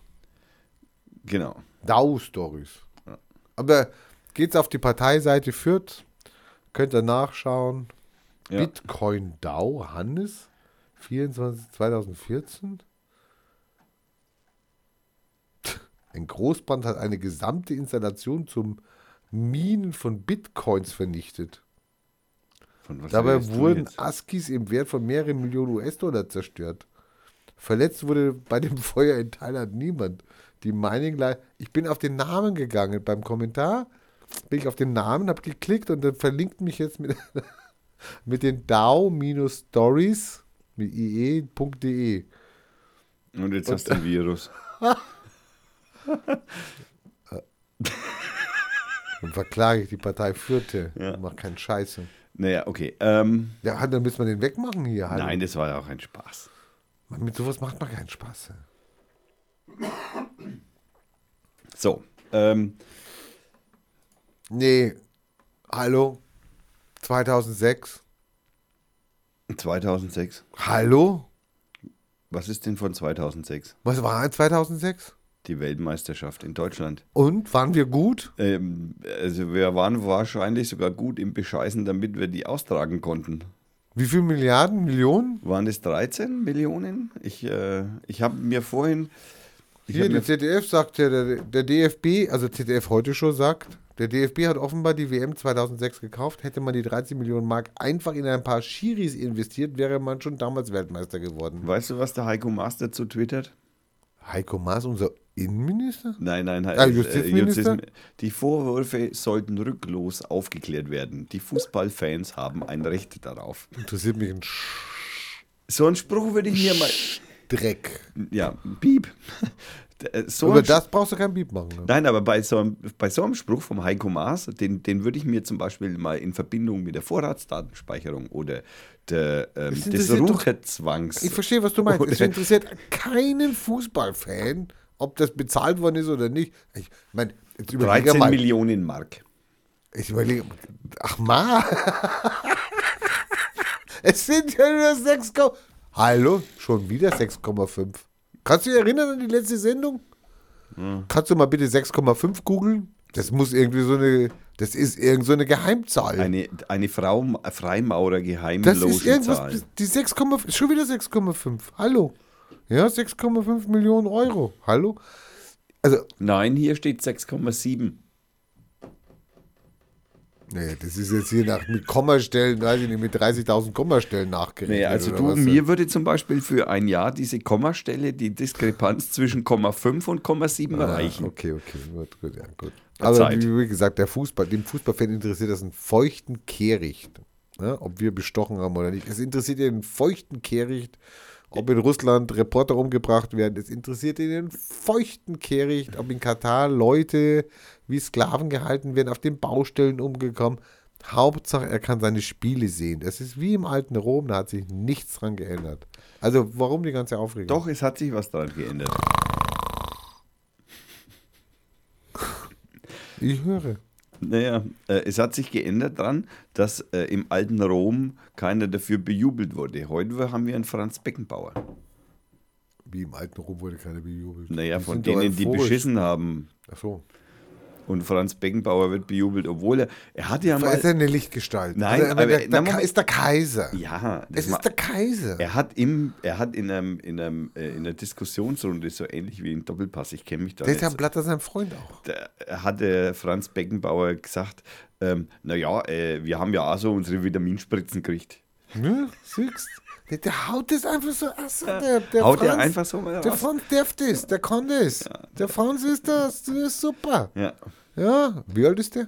genau. Dau Stories. Aber geht's auf die Parteiseite Fürth, könnt ihr nachschauen. Ja. Bitcoin Dau, Hannes, 24, 2014. Ein Großband hat eine gesamte Installation zum Minen von Bitcoins vernichtet. Von was Dabei wurden? ASCIIs im Wert von mehreren Millionen US-Dollar zerstört. Verletzt wurde bei dem [laughs] Feuer in Thailand niemand. Die Mining Li- Ich bin auf den Namen gegangen. Beim Kommentar bin ich auf den Namen, habe geklickt und dann verlinkt mich jetzt mit, [laughs] mit den DAO-Stories mit ie.de. Und jetzt hast du ein Virus. [laughs] [laughs] Und verklage ich die Partei Fürte. Ja. Mach keinen Scheiße. Naja, okay. Ähm, Ja, dann müssen wir den wegmachen hier. Hallo. nein, das war ja auch ein Spaß. Mit sowas macht man keinen Spaß. So, ähm, Nee, hallo? 2006? 2006. Hallo? Was ist denn von 2006? Was war in 2006? Die Weltmeisterschaft in Deutschland. Und, waren wir gut? Ähm, also wir waren wahrscheinlich sogar gut im Bescheißen, damit wir die austragen konnten. Wie viele Milliarden, Millionen? Waren es 13 Millionen? Ich, äh, ich habe mir vorhin... Hier, der ZDF sagt ja, der, der DFB, also ZDF heute schon sagt, der DFB hat offenbar die WM 2006 gekauft. Hätte man die 13 Millionen Mark einfach in ein paar Schiris investiert, wäre man schon damals Weltmeister geworden. weißt du, was der Heiko Maas dazu twittert? Heiko Maas, unser Innenminister? Nein, nein, Ah, äh, Justizminister? Justiz- Die Vorwürfe sollten rücklos aufgeklärt werden. Die Fußballfans haben ein Recht darauf. Interessiert mich ein So einen Spruch würde ich mir mal. Dreck. Ja, Piep. Äh, So Über das brauchst du kein Beep machen. Ne? Nein, aber bei so, einem, bei so einem Spruch vom Heiko Maas, den, den würde ich mir zum Beispiel mal in Verbindung mit der Vorratsdatenspeicherung oder der, ähm, des Routerzwangs. Ich verstehe, was du meinst. Es interessiert keinen Fußballfan, ob das bezahlt worden ist oder nicht. Ich meine, jetzt überlege 13 mal. Millionen Mark. Ich überlege, ach ma. [laughs] es sind ja nur 6, Hallo, schon wieder 6,5. Kannst du dich erinnern an die letzte Sendung? Kannst du mal bitte 6,5 googeln? Das muss irgendwie so eine, das ist irgend so eine Geheimzahl. Eine, eine Frau, Freimaurer das ist irgendwas, die 6,5, schon wieder 6,5. Hallo. Ja, 6,5 Millionen Euro. Hallo. Also, Nein, hier steht 6,7. Nee, das ist jetzt hier nach, mit Kommastellen, weiß ich nicht, mit 30.000 Kommastellen nachgerechnet. Nee, also du, mir würde zum Beispiel für ein Jahr diese Kommastelle, die Diskrepanz zwischen Komma 5 und Komma 7 Ah, erreichen. okay, okay, gut, gut, ja, gut. Aber Zeit. wie, gesagt, der Fußball, dem Fußballfan interessiert das einen feuchten Kehricht. Ja, ob wir bestochen haben oder nicht. Es interessiert einen feuchten Kehricht, ob in Russland Reporter umgebracht werden. Es interessiert ihn einen feuchten Kehricht, ob in Katar Leute wie Sklaven gehalten werden, auf den Baustellen umgekommen. Hauptsache, er kann seine Spiele sehen. Das ist wie im alten Rom, da hat sich nichts dran geändert. Also, warum die ganze Aufregung? Doch, es hat sich was daran geändert. Ich höre. Naja, äh, es hat sich geändert dran, dass äh, im alten Rom keiner dafür bejubelt wurde. Heute haben wir einen Franz Beckenbauer. Wie im alten Rom wurde keiner bejubelt. Naja, Die von sind doch denen, die euphorisch. beschissen haben. Ach so. Und Franz Beckenbauer wird bejubelt, obwohl er, er hat ja Er mal... ist eine Lichtgestalt. Nein, also, aber- der, der na, ist der Kaiser. Ja, es das ma- ist der Kaiser. er hat, im, er hat in, einem, in, einem, äh, in einer Diskussionsrunde, so ähnlich wie in Doppelpass, ich kenne mich da der ist nicht ja so- ein Blatt sein Freund auch. da hatte Franz Beckenbauer gesagt, ähm, naja, äh, wir haben ja auch so unsere Vitaminspritzen gekriegt. Ne? Siehst der, der haut das einfach so aus. Der, der Haut Franz, er einfach so mal Der. Franz darf das, der kann das. der Franz ist das, das ist super. Ja, Ja, wie alt ist der?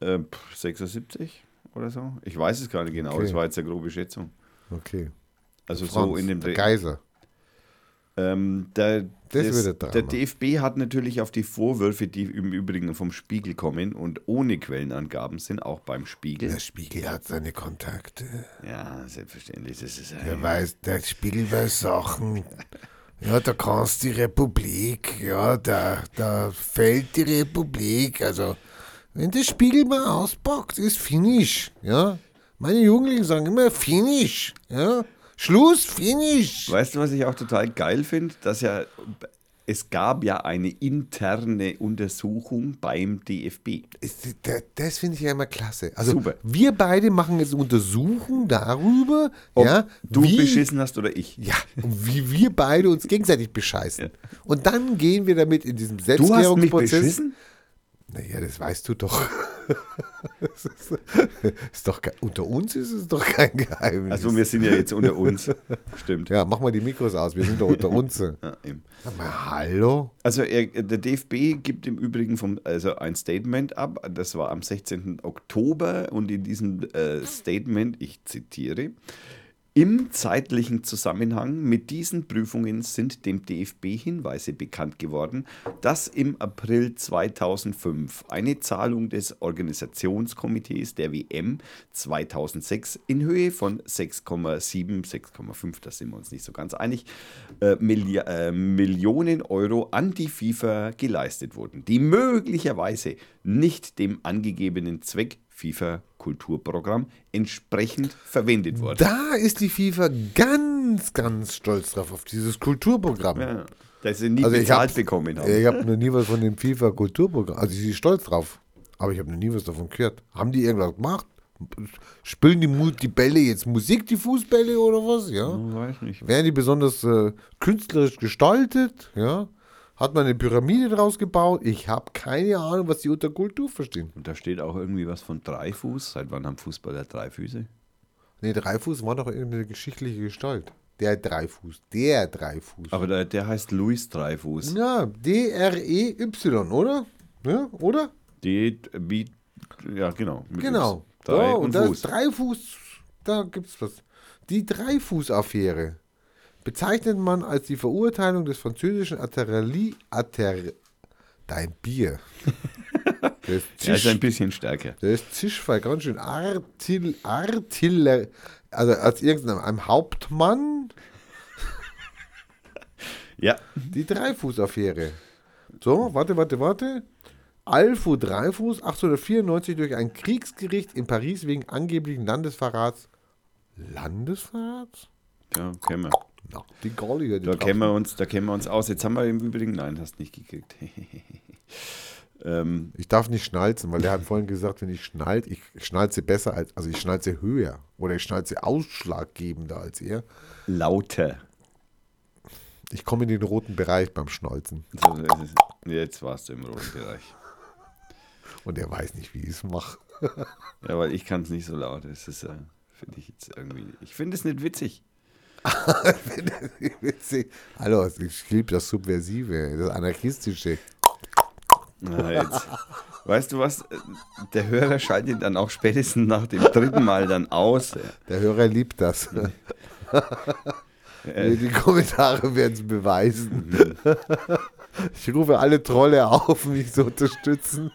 äh, pff, 76 oder so. Ich weiß es gar nicht genau, Okay. das war jetzt eine grobe Schätzung. Okay. Also Franz, so in dem der Dreh. Kaiser. Ähm, der, Das das- der. DFB hat natürlich auf die Vorwürfe, die im Übrigen vom Spiegel kommen und ohne Quellenangaben sind, auch beim Spiegel. Der Spiegel hat seine Kontakte. Ja, selbstverständlich. Das ist Der weiß, der Spiegel weiß Sachen. Ja, da kannst die Republik, ja, da, da fällt die Republik. Also, wenn der Spiegel mal auspackt, ist Finish, ja. Meine Jugendlichen sagen immer Finish, ja. Schluss, Finish. Weißt du, was ich auch total geil finde? Dass ja, es gab ja eine interne Untersuchung beim DFB. Das, finde ich ja immer klasse. Also, Super. wir beide machen jetzt Untersuchungen darüber, Ob ja, du wie, beschissen hast oder ich. Ja, und wie wir beide uns gegenseitig bescheißen. Und dann gehen wir damit in diesem Du hast mich Selbstklärungsprozess. beschissen? Naja, das weißt du doch. [laughs] ist, ist doch unter uns ist es doch kein Geheimnis. Also wir sind ja jetzt unter uns. [laughs] Stimmt. ja, mach mal die Mikros aus, wir sind doch unter uns. [laughs] Ja, mal, hallo? Also er, der DFB gibt im Übrigen vom, also ein Statement ab, das war am 16. Oktober und in diesem äh, Statement, ich zitiere, Im zeitlichen Zusammenhang mit diesen Prüfungen sind dem DFB Hinweise bekannt geworden, dass im April 2005 eine Zahlung des Organisationskomitees der WM 2006 in Höhe von 6,7, 6,5, da sind wir uns nicht so ganz einig, äh, Milli äh, Millionen Euro an die FIFA geleistet wurden, die möglicherweise nicht dem angegebenen Zweck FIFA-Kulturprogramm entsprechend verwendet worden. Da ist die FIFA ganz, ganz stolz drauf, auf dieses Kulturprogramm. Ja, dass sie nie Also ich bezahlt hab- bekommen haben. Ich habe noch nie was von dem FIFA-Kulturprogramm. Also sie ist stolz drauf. Aber ich habe noch nie was davon gehört. Haben die irgendwas gemacht? Spielen die, die Bälle jetzt Musik, die Fußbälle oder was? Ja. Weiß nicht. Werden die besonders äh, künstlerisch gestaltet? Ja. Hat man eine Pyramide draus gebaut? Ich habe keine Ahnung, was die unter Kultur verstehen. Und da steht auch irgendwie was von Dreifuß. Seit wann haben Fußballer drei Füße? Nee, Dreifuß war doch irgendeine geschichtliche Gestalt. Der Dreifuß. Der Dreifuß. Aber der, der heißt Luis Dreifuß. ja, D-R-E-Y, oder? Ja, oder? Die, wie, ja, genau. Genau. Drei So, und das Fuß. Dreifuß, da gibt's was. Die Dreifuß-Affäre bezeichnet man als die Verurteilung des französischen Artillerie... Atter, dein Bier. [laughs] Das ist Er ist ein Zisch, bisschen stärker. das ist Zischfall, ganz schön. Artil, Artiller, also als irgendeinem Hauptmann [laughs] Ja, die Dreifuß-Affäre. So, warte, warte, warte. Alfo Dreifuß 1894 durch ein Kriegsgericht in Paris wegen angeblichen Landesverrats. Landesverrats? ja kennen wir. Na, die Gallier, die Da kennen wir uns, da kennen wir uns aus. Jetzt haben wir im Übrigen, nein, hast nicht gekriegt. [laughs] ähm, Ich darf nicht schnalzen, weil der hat vorhin gesagt, wenn ich schnallt, ich schnalze besser als, also ich schnalze höher oder ich schnalze ausschlaggebender als er. lauter. Ich komme in den roten Bereich beim Schnalzen So, ist, jetzt warst du im roten Bereich. und er weiß nicht, wie ich es mache. Ja, weil ich kann es nicht so laut. Das ist, äh, finde ich jetzt irgendwie. Ich finde es nicht witzig. Hallo, ich liebe das Subversive, das Anarchistische. Na, jetzt. Weißt du was? Der Hörer schaltet dann auch spätestens nach dem dritten Mal dann aus. Der Hörer liebt das. Die Kommentare werden es beweisen. Ich rufe alle Trolle auf, mich zu unterstützen.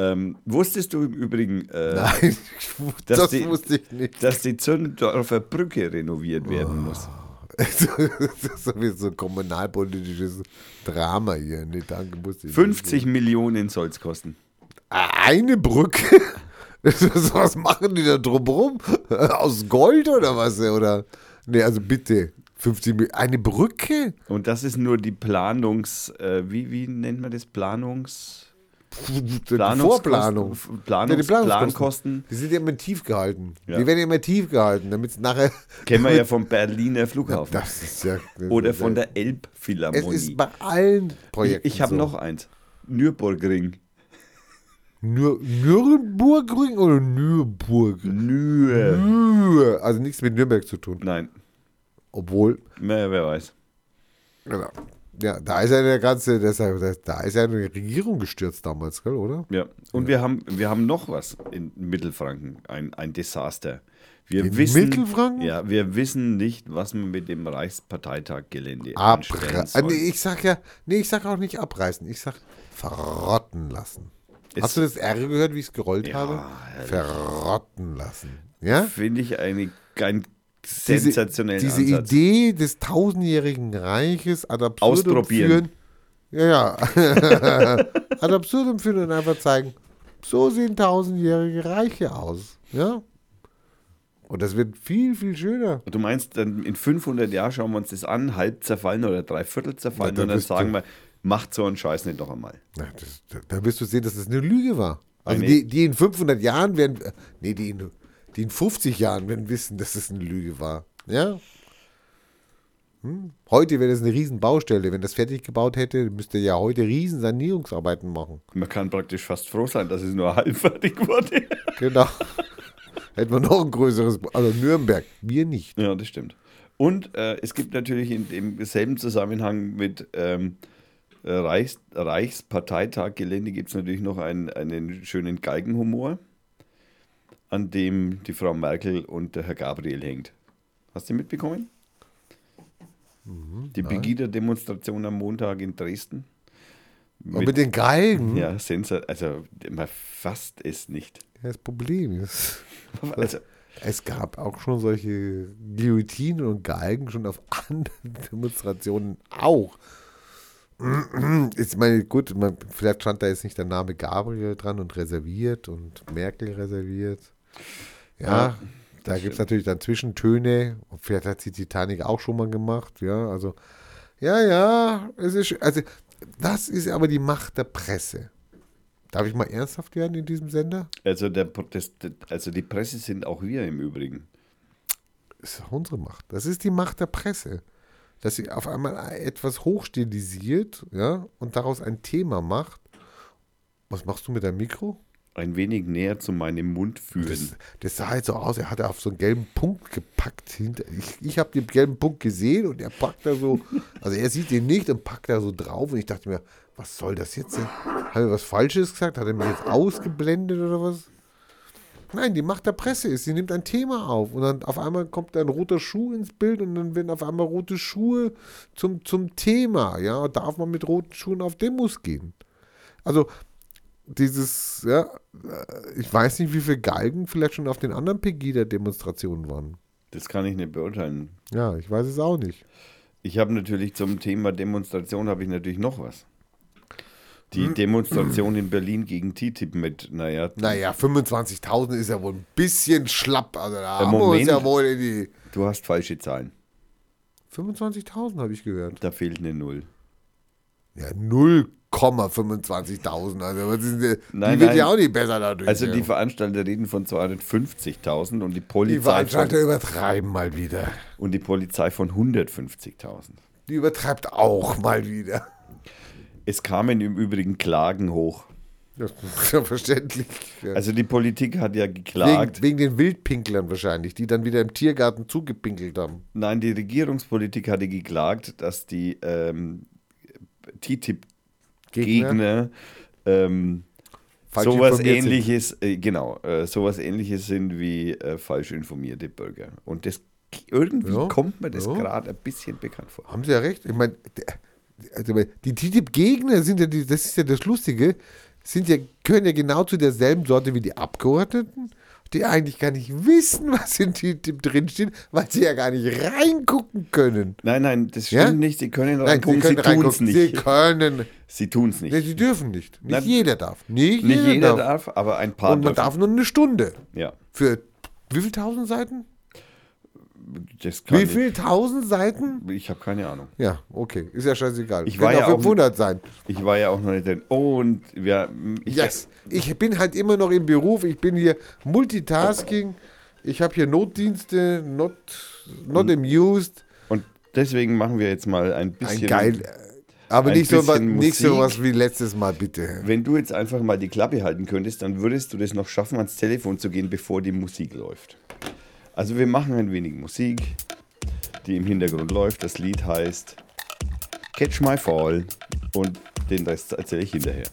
Ähm, wusstest du im Übrigen, äh, Nein, [laughs] dass das die- wusste ich nicht. dass die Zündorfer Brücke renoviert werden muss? [laughs] Das ist so ein kommunalpolitisches Drama hier. Nee, danke, wusste ich 50 Millionen soll es kosten. nicht. Eine Brücke? [laughs] Was machen die da drumherum? Aus Gold oder was? Oder? Nee, also bitte. 50 Millionen. Eine Brücke? Und das ist nur die Planungs, äh, wie, wie nennt man das? Planungs... Vorplanung. Planungs, Ja, die Planungskosten. Plankosten. Die sind ja immer tief gehalten. Ja. Die werden ja immer tief gehalten, damit es nachher. [laughs] Kennen wir ja vom Berliner Flughafen. Das ist ja. Das Oder von der Es Elbphilharmonie. ist bei allen Ich, Projekten. ich habe so. noch eins. Nürburgring. Nür Nürnbergring oder Nürburg? Nür. Nür. Also nichts mit Nürnberg zu tun. Nein, Obwohl, mehr, wer weiß. genau. Ja, da ist ja der ganze, deshalb, da ist ja eine Regierung gestürzt damals, gell, oder? Ja. Und wir haben wir haben noch was in Mittelfranken, ein, ein Desaster. Wir In wissen, Mittelfranken? Ja, wir wissen nicht, was wir mit dem Reichsparteitaggelände anstellen ah, sollen. nee, ich sag ja, nee, ich sag auch nicht abreißen, ich sag verrotten lassen. Jetzt- Hast du das R gehört, wie ich es gerollt Ja, habe? Verrotten lassen. Ja? Finde ich eine, Diese, sensationellen diese Ansatz. Idee des tausendjährigen Reiches ad absurdum Ausprobieren. führen. Ja, ja. [laughs] ad absurdum führen und einfach zeigen, so sehen tausendjährige Reiche aus. Ja? Und das wird viel, viel schöner. Du meinst, dann in 500 Jahren schauen wir uns das an, halb zerfallen oder dreiviertel zerfallen Na, und dann sagen wir, macht so einen Scheiß nicht noch einmal. Na, das, da, wirst du sehen, dass das eine Lüge war. Also die, die in 500 Jahren werden, äh, nee, die in, die in 50 Jahren werden wissen, dass das eine Lüge war. Ja? Hm? Heute wäre das eine riesen Baustelle. Wenn das fertig gebaut hätte, müsste ja heute riesen Sanierungsarbeiten machen. Man kann praktisch fast froh sein, dass es nur [laughs] halb fertig wurde. Genau. Hätten wir noch ein größeres, also Nürnberg, wir nicht. ja, das stimmt. Und äh, es gibt natürlich in dem selben Zusammenhang mit ähm, Reichs, Reichsparteitaggelände gibt es natürlich noch einen, einen schönen Galgenhumor. An dem die Frau Merkel und der Herr Gabriel hängt. Hast du mitbekommen? die Pegida-Demonstration am Montag in Dresden. Und mit den Geigen? ja, Sensor, also man fasst es nicht. Ja, das Problem ist, [laughs] Also, es gab auch schon solche Guillotinen und Geigen schon auf [laughs] anderen Demonstrationen auch. [clears throat] Ich meine, gut, man, vielleicht stand da jetzt nicht der Name Gabriel dran und reserviert und Merkel reserviert. Ja, da gibt es natürlich dann Zwischentöne. Und vielleicht hat die Titanic auch schon mal gemacht. Ja, also, ja, ja, es ist, also, das ist aber die Macht der Presse. Darf ich mal ernsthaft werden in diesem Sender? also, der Protest, also die Presse sind auch wir im Übrigen. Das ist auch unsere Macht. Das ist die Macht der Presse. Dass sie auf einmal etwas hochstilisiert, ja, und daraus ein Thema macht. Was machst du mit deinem Mikro? Ein wenig näher zu meinem Mund führen. Das, das sah halt so aus, er hat auf so einen gelben Punkt gepackt. Hinter. Ich, ich habe den gelben Punkt gesehen und er packt da so, [laughs] also er sieht den nicht und packt da so drauf und ich dachte mir, was soll das jetzt? sein? Hat er was Falsches gesagt? Hat er mich jetzt ausgeblendet oder was? Nein, die Macht der Presse ist, sie nimmt ein Thema auf und dann auf einmal kommt ein roter Schuh ins Bild und dann werden auf einmal rote Schuhe zum, zum Thema. Ja, darf man mit roten Schuhen auf Demos gehen? Also dieses, ja, äh, ich weiß nicht, wie viele Galgen vielleicht schon auf den anderen Pegida-Demonstrationen waren. Das kann ich nicht beurteilen. Ja, ich weiß es auch nicht. Ich habe natürlich zum Thema Demonstration habe ich natürlich noch was. Die Hm. Demonstration in Berlin gegen TTIP mit, naja, Naja, 25.000 ist ja wohl ein bisschen schlapp. Also da haben wir uns Moment. ja wohl in die. du hast falsche Zahlen. 25.000 habe ich gehört. Da fehlt eine Null. Ja, 0,25.000. Also, denn, Nein, die wird nein. ja auch nicht besser dadurch. Also die Veranstalter reden von 250.000 und die die Polizei Veranstalter von, übertreiben mal wieder. und die Polizei von 150.000. Die übertreibt auch mal wieder. Es kamen im Übrigen Klagen hoch. Das ist ja verständlich. Also die Politik hat ja wegen, geklagt. wegen den Wildpinklern wahrscheinlich, die dann wieder im Tiergarten zugepinkelt haben. Nein, die Regierungspolitik hatte geklagt, dass die ähm, TTIP-Gegner ähm, Falsch sowas ähnliches, äh, genau, äh, sowas ähnliches sind wie äh, falsch informierte Bürger. Und das irgendwie Ja, kommt mir das ja. gerade ein bisschen bekannt vor. Haben sie ja recht. Ich meine, also die TTIP-Gegner sind ja, die, das ist ja das Lustige, sind ja, gehören ja genau zu derselben Sorte wie die Abgeordneten, die eigentlich gar nicht wissen, [laughs] was in TTIP drinsteht, weil sie ja gar nicht reingucken können. Nein, nein, das stimmt Ja? nicht. Sie können Nein, reingucken, sie sie, können tun es reingucken. Sie nicht. können. Sie tun es nicht. Nee, sie dürfen nicht. Nicht Nein. jeder darf. Nicht, nicht jeder, jeder darf. darf, aber ein paar Und man dürfen. darf nur eine Stunde. Ja, Für wie viel tausend Seiten? Das kann Wie viel tausend Seiten? Ich, ich habe keine Ahnung. Ja, okay. Ist ja scheißegal. Ich war ja auch auch- 500 sein. Ich war ja auch noch nicht drin. Oh, und wir, ich, Yes. Ich bin halt immer noch im Beruf. Ich bin hier Multitasking. Ich habe hier Notdienste, not, not amused. Und deswegen machen wir jetzt mal ein Ein bisschen. geil. Aber ein nicht so, was, nicht so Musik. was wie letztes Mal, bitte. Wenn du jetzt einfach mal die Klappe halten könntest, dann würdest du das noch schaffen, ans Telefon zu gehen, bevor die Musik läuft. Also wir machen ein wenig Musik, die im Hintergrund läuft. Das Lied heißt Catch My Fall und den Rest erzähle ich hinterher.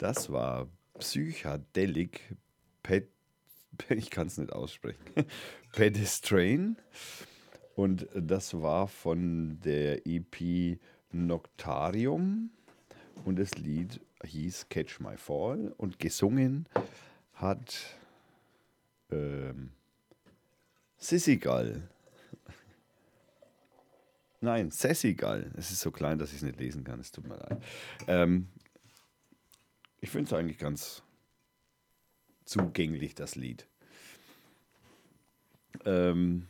Das war Psychedelic Pet, [laughs] ich kann es nicht aussprechen, [laughs] Pedestrain. Und das war von der EP Noctarium. Und das Lied hieß Catch My Fall. Und gesungen hat ähm, Sissy Gall. Nein, Sessigal. Es ist so klein, dass ich es nicht lesen kann. Es tut mir leid. Ähm, ich finde es eigentlich ganz zugänglich, das Lied. Ähm,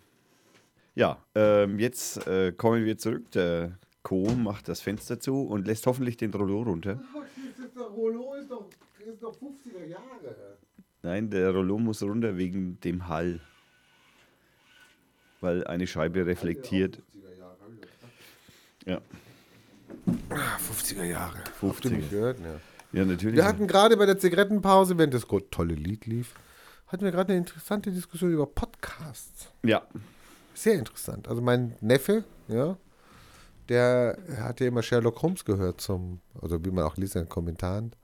ja, ähm, jetzt äh, kommen wir zurück. Der Co. macht das Fenster zu und lässt hoffentlich den Rollo runter. [laughs] Der Rollo ist doch, ist doch 50er Jahre. Nein, der Rollo muss runter wegen dem Hall. Weil eine Scheibe reflektiert. Ja, 50er Jahre. 50er. Gehört, ja. Ja natürlich. Wir hatten gerade bei der Zigarettenpause, während das tolle Lied lief, hatten wir gerade eine interessante Diskussion über Podcasts. ja, Sehr interessant. Also mein Neffe, ja, der hat ja immer Sherlock Holmes gehört zum, also wie man auch liest in den Kommentaren,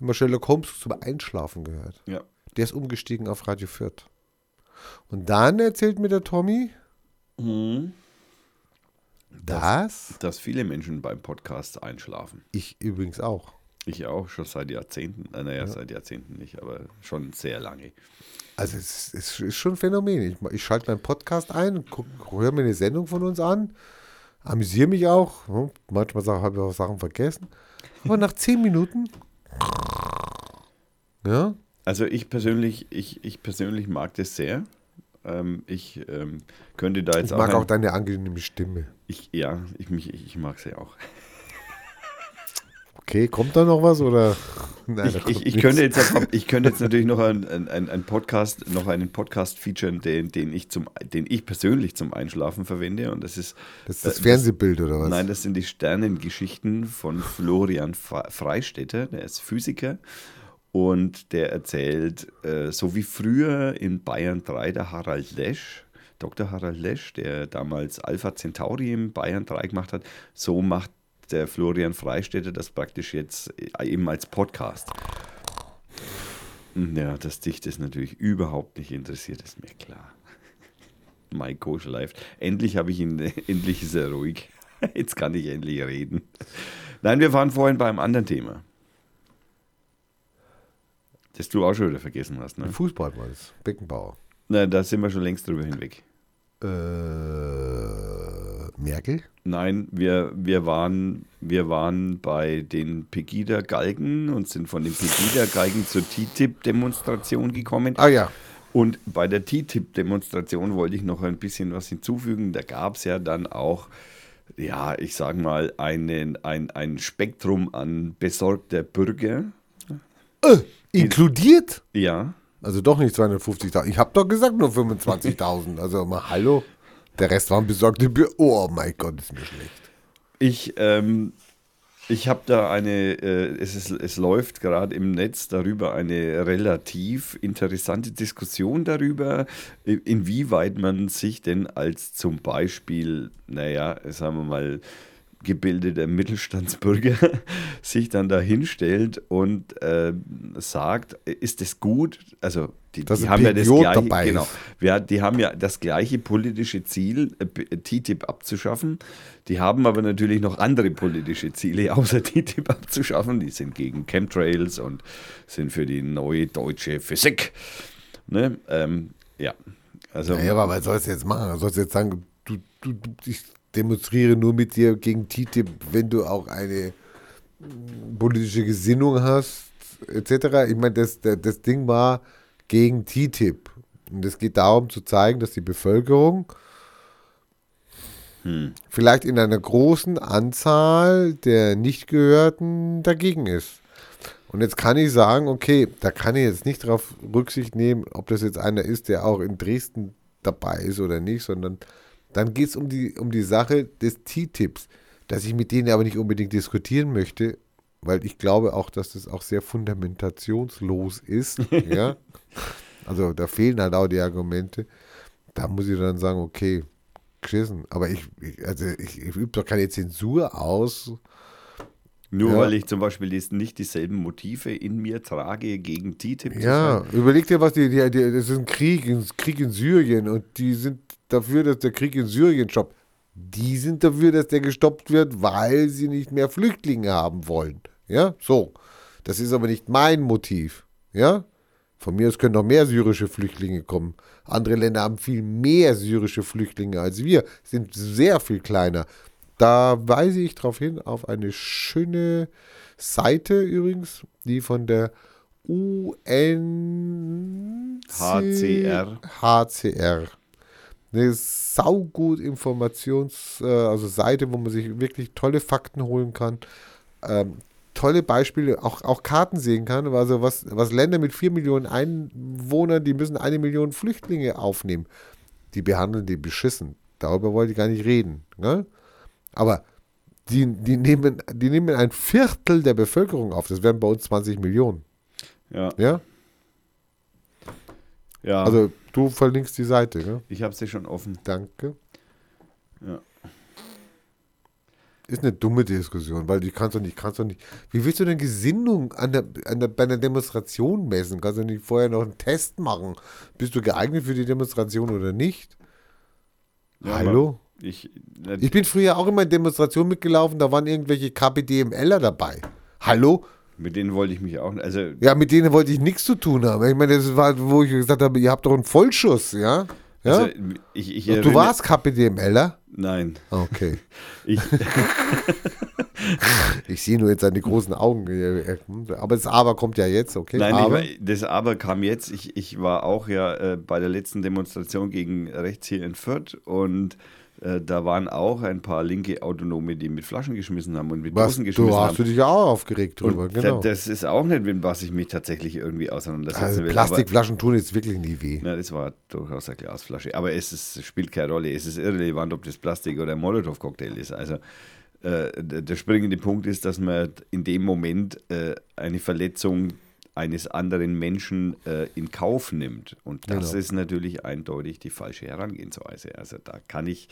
immer Sherlock Holmes zum Einschlafen gehört. ja. Der ist umgestiegen auf Radio Fürth. Und dann erzählt mir der Tommy, dass dass viele Menschen beim Podcast einschlafen. ich übrigens auch. Ich auch, schon seit Jahrzehnten. Äh, naja, seit Jahrzehnten nicht, aber schon sehr lange. Also es ist, es ist schon ein Phänomen. Ich, ich schalte meinen Podcast ein, höre mir eine Sendung von uns an, amüsiere mich auch. Hm, Manchmal habe ich auch Sachen vergessen. Aber nach zehn Minuten, ja, Also ich persönlich, ich, ich persönlich mag das sehr. Ähm, ich ähm, könnte da jetzt ich mag ein- auch deine angenehme Stimme. Ich, ja, ich, mich, ich, ich mag sie auch. Okay, kommt da noch was oder? Nein, Ich, ich, ich, könnte jetzt, ich könnte jetzt natürlich noch einen, einen, einen Podcast, noch einen Podcast featuren, den, den, ich zum, den ich persönlich zum Einschlafen verwende. Und das ist. Das ist das äh, Fernsehbild oder was? Nein, das sind die Sternengeschichten von Florian Fre- Freistetter, der ist Physiker und der erzählt, äh, so wie früher in Bayern 3 der Harald Lesch, Dr. Harald Lesch, der damals Alpha Centauri in Bayern 3 gemacht hat, so macht der Florian Freistetter das praktisch jetzt eben als Podcast. Ja, dass dich das natürlich überhaupt nicht interessiert, ist mir klar. [laughs] Mein Coach live. Endlich habe ich ihn, [laughs] endlich ist er ruhig. [laughs] Jetzt kann ich endlich reden. Nein, wir waren vorhin beim anderen Thema. Das du auch schon wieder vergessen hast, ne? Fußball war das. Beckenbauer. Na, da sind wir schon längst drüber hinweg. Äh, Merkel? Nein, wir, wir, waren, wir waren bei den Pegida-Galgen und sind von den Pegida-Galgen zur TTIP-Demonstration gekommen. Ah ja. Und bei der TTIP-Demonstration wollte ich noch ein bisschen was hinzufügen. Da gab es ja dann auch, ja, ich sag mal, einen, ein, ein Spektrum an besorgter Bürger. Äh, inkludiert? Ja, Also doch nicht 250.000. Ich habe doch gesagt nur 25.000. Also mal hallo. Der Rest waren besorgte Bier. Oh mein Gott, ist mir schlecht. ich, ähm, ich habe da eine, äh, es, ist, es läuft gerade im Netz darüber eine relativ interessante Diskussion darüber, inwieweit man sich denn als zum Beispiel, naja, sagen wir mal, gebildeter Mittelstandsbürger [laughs] sich dann da hinstellt und äh, sagt, ist es gut? Also die, die haben ja das gleiche, dabei genau, ja, die haben ja das gleiche politische Ziel, äh, TTIP abzuschaffen. Die haben aber natürlich noch andere politische Ziele, [laughs] außer TTIP abzuschaffen. Die sind gegen Chemtrails und sind für die neue deutsche Physik. Ne? Ähm, ja, also Naja, aber was sollst du jetzt machen? Sollst du jetzt sagen, du, du, du, ich demonstriere nur mit dir gegen TTIP, wenn du auch eine mm, politische Gesinnung hast, etc. Ich meine, das, das, das Ding war gegen TTIP. Und es geht darum zu zeigen, dass die Bevölkerung vielleicht in einer großen Anzahl der Nichtgehörten dagegen ist. Und jetzt kann ich sagen, okay, da kann ich jetzt nicht darauf Rücksicht nehmen, ob das jetzt einer ist, der auch in Dresden dabei ist oder nicht, sondern dann geht es um die, um die Sache des T-Tipps, dass ich mit denen aber nicht unbedingt diskutieren möchte, weil ich glaube auch, dass das auch sehr fundamentationslos ist. [laughs] ja? Also da fehlen halt auch die Argumente. Da muss ich dann sagen, okay, geschissen. Aber ich, ich also ich, ich übe doch keine Zensur aus, Nur Ja. weil ich zum Beispiel nicht dieselben Motive in mir trage, gegen TTIP Ja, überleg dir, was die, die, die das ist ein Krieg, ein Krieg in Syrien und die sind dafür, dass der Krieg in Syrien stoppt. Die sind dafür, dass der gestoppt wird, weil sie nicht mehr Flüchtlinge haben wollen. Ja, so. Das ist aber nicht mein Motiv. Ja, von mir aus können noch mehr syrische Flüchtlinge kommen. Andere Länder haben viel mehr syrische Flüchtlinge als wir, sind sehr viel kleiner. Da weise ich darauf hin, auf eine schöne Seite übrigens, die von der UN HCR. HCR. Eine saugut Informations-, äh, also Seite, wo man sich wirklich tolle Fakten holen kann. Ähm, tolle Beispiele, auch, auch Karten sehen kann. Also was, was Länder mit 4 Millionen Einwohnern, die müssen eine Million Flüchtlinge aufnehmen. Die behandeln die beschissen. Darüber wollte ich gar nicht reden. Ne? Aber die, die, nehmen, die nehmen ein Viertel der Bevölkerung auf. Das wären bei uns 20 Millionen. Ja, Ja? ja. Also du verlinkst die Seite. Ne? ich habe sie schon offen. Danke. Ja. Ist eine dumme Diskussion, weil die kannst du nicht, kannst du nicht. Wie willst du denn Gesinnung an der, an der, bei einer Demonstration messen? Kannst du nicht vorher noch einen Test machen? Bist du geeignet für die Demonstration oder nicht? Ja, Hallo? Ich, äh, Ich bin früher auch immer in Demonstrationen mitgelaufen, da waren irgendwelche KPDMLer dabei. Hallo? Mit denen wollte ich mich auch. Also, Ja, mit denen wollte ich nichts zu tun haben. Ich meine, das war, wo ich gesagt habe, ihr habt doch einen Vollschuss, ja? Ja? also ich, ich du erinnere- warst KPDMLer? Nein. Okay. [laughs] Ich, [laughs] Ich sehe nur jetzt seine großen Augen. Aber das Aber kommt ja jetzt, okay? Nein, aber, ich, das Aber kam jetzt. Ich, ich war auch ja äh, bei der letzten Demonstration gegen rechts hier in Fürth und äh, da waren auch ein paar linke Autonome, die mit Flaschen geschmissen haben und mit was, Dosen geschmissen du hast haben. du dich ja auch aufgeregt drüber, und genau. da- das ist auch nicht, mit was ich mich tatsächlich irgendwie auseinandersetzen Also will. Plastikflaschen tun jetzt wirklich nie weh. Aber, na, das war durchaus eine Glasflasche. Aber es ist, spielt keine Rolle. Es ist irrelevant, ob das Plastik oder ein Molotow-Cocktail ist. Also äh, der der springende Punkt ist, dass man in dem Moment äh, eine Verletzung eines anderen Menschen äh, in Kauf nimmt. Und das Genau. ist natürlich eindeutig die falsche Herangehensweise. Also da kann ich,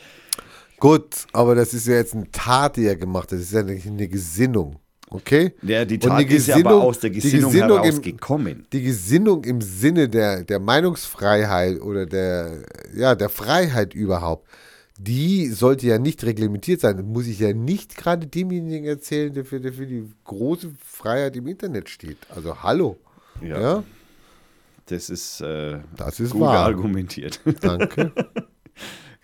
Gut, aber das ist ja jetzt eine Tat, die er gemacht hat. Das ist ja eine Gesinnung. Okay? ja, die Und Tat die ist ja aber Gesinnung- aus der die Gesinnung, Gesinnung im- herausgekommen. Die Gesinnung im Sinne der, der Meinungsfreiheit oder der, ja, der Freiheit überhaupt, die sollte ja nicht reglementiert sein. Das muss ich ja nicht gerade demjenigen erzählen, der für, der für die große Freiheit im Internet steht. Also hallo. Ja. Ja, Das ist, äh, das ist gut wahr. argumentiert. Danke. [laughs]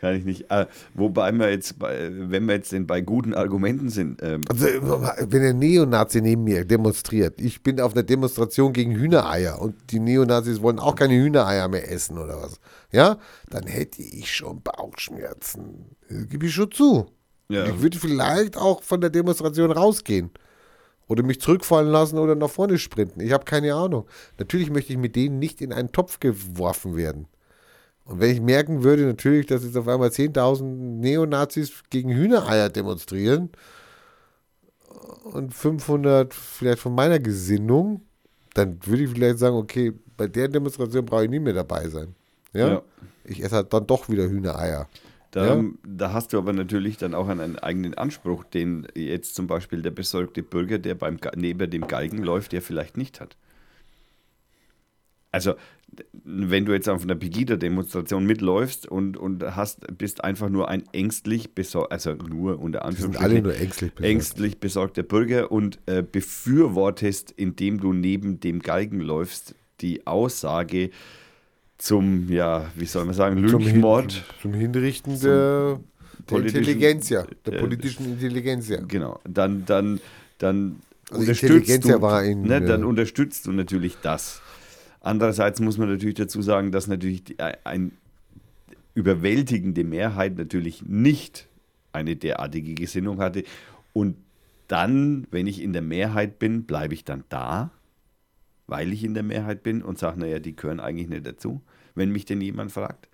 Kann ich nicht. Äh, wobei wir jetzt, bei, wenn wir jetzt denn bei guten Argumenten sind, ähm, Also, wenn ein Neonazi neben mir demonstriert, ich bin auf einer Demonstration gegen Hühnereier und die Neonazis wollen auch keine Hühnereier mehr essen oder was, ja, dann hätte ich schon Bauchschmerzen. Das gebe ich schon zu. Ja. Ich würde vielleicht auch von der Demonstration rausgehen. Oder mich zurückfallen lassen oder nach vorne sprinten. Ich habe keine Ahnung. Natürlich möchte ich mit denen nicht in einen Topf geworfen werden. Und wenn ich merken würde, natürlich, dass jetzt auf einmal 10.000 Neonazis gegen Hühnereier demonstrieren und 500 vielleicht von meiner Gesinnung, dann würde ich vielleicht sagen, okay, bei der Demonstration brauche ich nie mehr dabei sein. Ja? Ja. Ich esse halt dann doch wieder Hühnereier. Da, Ja. da hast du aber natürlich dann auch einen eigenen Anspruch, den jetzt zum Beispiel der besorgte Bürger, der beim, neben dem Galgen läuft, der vielleicht nicht hat. Also, wenn du jetzt auf einer Pegida-Demonstration mitläufst und, und hast, bist einfach nur ein ängstlich besorgter, also nur unter sind Anführungsstrichen, alle nur ängstlich. besorgt. ängstlich besorgter Bürger und äh, befürwortest, indem du neben dem Galgen läufst, die Aussage zum, ja, wie soll man sagen, Zum, Hin Lynchmord. zum Hinrichten der, der politischen- Intelligenz, ja. Der äh, politischen Intelligenz, ja. Genau, dann, dann, dann Also unterstützt du, war in, ne, dann ja. unterstützt du natürlich das. Andererseits muss man natürlich dazu sagen, dass natürlich die, eine überwältigende Mehrheit natürlich nicht eine derartige Gesinnung hatte. Und dann, wenn ich in der Mehrheit bin, bleibe ich dann da, weil ich in der Mehrheit bin und sage, naja, die gehören eigentlich nicht dazu, wenn mich denn jemand fragt.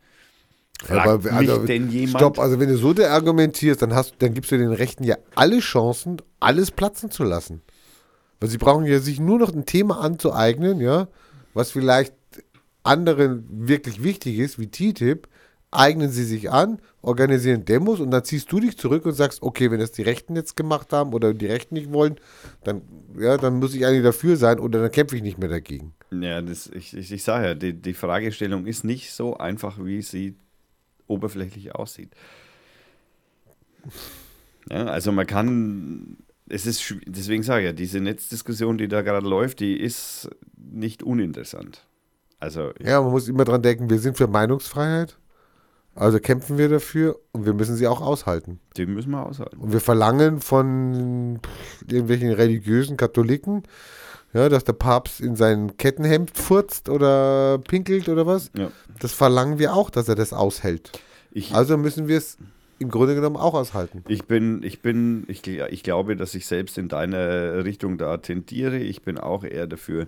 Fragt Aber, also, denn jemand? Stopp, also wenn du so argumentierst, dann, hast, dann gibst du den Rechten ja alle Chancen, alles platzen zu lassen. Weil sie brauchen ja sich nur noch ein Thema anzueignen, ja, was vielleicht anderen wirklich wichtig ist, wie TTIP, eignen sie sich an, organisieren Demos und dann ziehst du dich zurück und sagst, okay, wenn das die Rechten jetzt gemacht haben oder die Rechten nicht wollen, dann, ja, dann muss ich eigentlich dafür sein oder dann kämpfe ich nicht mehr dagegen. Ja, das, ich, ich, ich sage ja, die, die Fragestellung ist nicht so einfach, wie sie oberflächlich aussieht. Ja, also man kann, es ist, deswegen sage ich ja, diese Netzdiskussion, die da gerade läuft, die ist nicht uninteressant. Also, Ja, man muss immer dran denken, wir sind für Meinungsfreiheit, also kämpfen wir dafür und wir müssen sie auch aushalten. die müssen wir aushalten. Und wir verlangen von irgendwelchen religiösen Katholiken, ja, dass der Papst in sein Kettenhemd furzt oder pinkelt oder was. Ja. Das verlangen wir auch, dass er das aushält. Ich, Also müssen wir es im Grunde genommen auch aushalten. Ich bin, ich bin, ich, ich glaube, dass ich selbst in deine Richtung da tendiere. Ich bin auch eher dafür,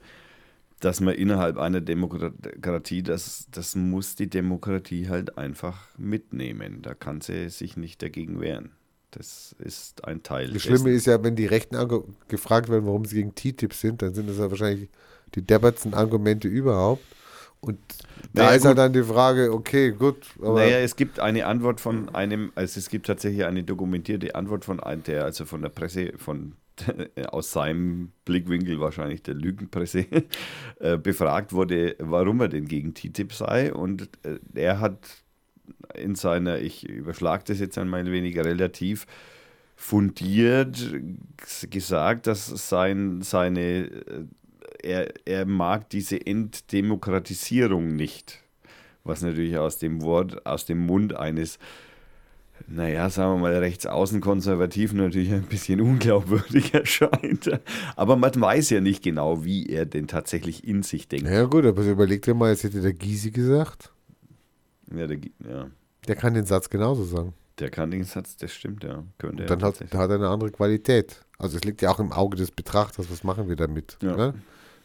dass man innerhalb einer Demokratie, das, das muss die Demokratie halt einfach mitnehmen. Da kann sie sich nicht dagegen wehren. Das ist ein Teil. Das Schlimme ist ja, wenn die Rechten gefragt werden, warum sie gegen TTIP sind, dann sind das ja wahrscheinlich die deppertsten Argumente überhaupt. Und da Naja, ist gut. dann die Frage, okay, gut, Naja, es gibt eine Antwort von einem, also es gibt tatsächlich eine dokumentierte Antwort von einem, der also von der Presse, von [laughs] aus seinem Blickwinkel wahrscheinlich der Lügenpresse, [laughs] äh, befragt wurde, warum er denn gegen TTIP sei. Und äh, er hat in seiner, ich überschlage das jetzt einmal ein wenig relativ fundiert gesagt, dass sein, seine, äh, er, er mag diese Entdemokratisierung nicht was natürlich aus dem Wort, aus dem Mund eines, naja, sagen wir mal, rechtsaußenkonservativen natürlich ein bisschen unglaubwürdig erscheint. [laughs] Aber man weiß ja nicht genau, wie er denn tatsächlich in sich denkt. ja gut, aber überleg dir mal, jetzt hätte der Gysi gesagt, Ja, der, ja, der kann den Satz genauso sagen. der kann den Satz, das stimmt, ja. Könnte Und er dann hat, tatsächlich. hat er eine andere Qualität. Also es liegt ja auch im Auge des Betrachters, was machen wir damit. Ja. Ne?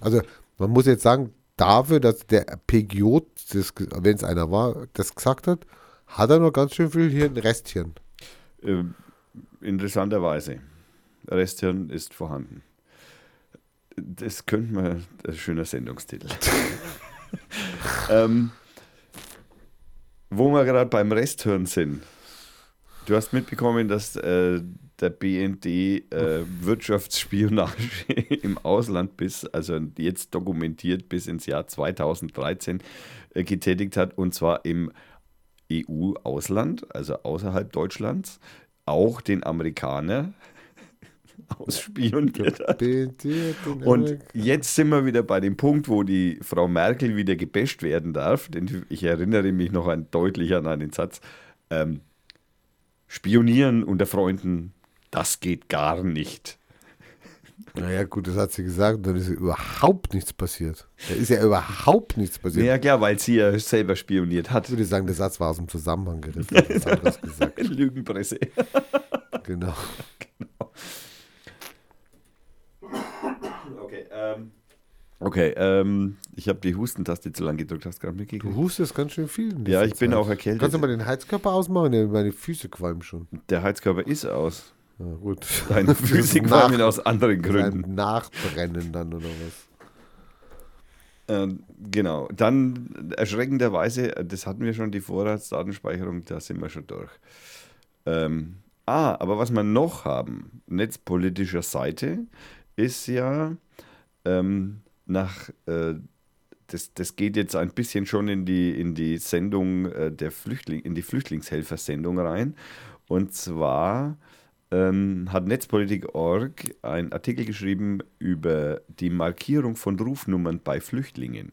Also man muss jetzt sagen, dafür, dass der PGO, wenn es einer war, das gesagt hat, hat er noch ganz schön viel Hirn, Resthirn. Äh, interessanterweise. Resthirn ist vorhanden. Das könnte man, das ist ein schöner Sendungstitel. [laughs] ähm, wo wir gerade beim Resthirn sind. Du hast mitbekommen, dass äh, der BND äh, Wirtschaftsspionage [laughs] im Ausland bis, also jetzt dokumentiert bis ins Jahr 2013 äh, getätigt hat und zwar im EU-Ausland, also außerhalb Deutschlands, auch den Amerikaner [laughs] ausspioniert hat. Und jetzt sind wir wieder bei dem Punkt, wo die Frau Merkel wieder gebasht werden darf. Denn ich erinnere mich noch an, deutlich an einen Satz. Ähm, Spionieren unter Freunden, das geht gar nicht. Naja, gut, das hat sie gesagt, dann ist ja überhaupt nichts passiert. Da ist ja überhaupt nichts passiert. Ja klar, weil sie ja selber spioniert hat. Ich würde sagen, der Satz war aus dem Zusammenhang gerissen. hat was anderes gesagt. [laughs] Lügenpresse. Genau. Okay, ähm. Okay, ähm, ich habe die Hustentaste zu lang gedrückt, hast du gerade Du mitgekriegt? hustest ganz schön viel. Ja, ich bin Zeit. auch erkältet. Kannst du mal den Heizkörper ausmachen? Meine Füße qualmen schon. Der Heizkörper ist aus. Ja, gut. [laughs] Deine Füße Nach- qualmen aus anderen Gründen. Nachbrennen dann oder was? Ähm, genau. Dann erschreckenderweise, das hatten wir schon, die Vorratsdatenspeicherung, da sind wir schon durch. Ähm, ah, aber was wir noch haben, netzpolitischer Seite, ist ja ähm, nach, äh, das, das geht jetzt ein bisschen schon in die, in die Sendung äh, der Flüchtling, in die Flüchtlingshelfer-Sendung rein. Und zwar ähm, hat Netzpolitik.org einen Artikel geschrieben über die Markierung von Rufnummern bei Flüchtlingen.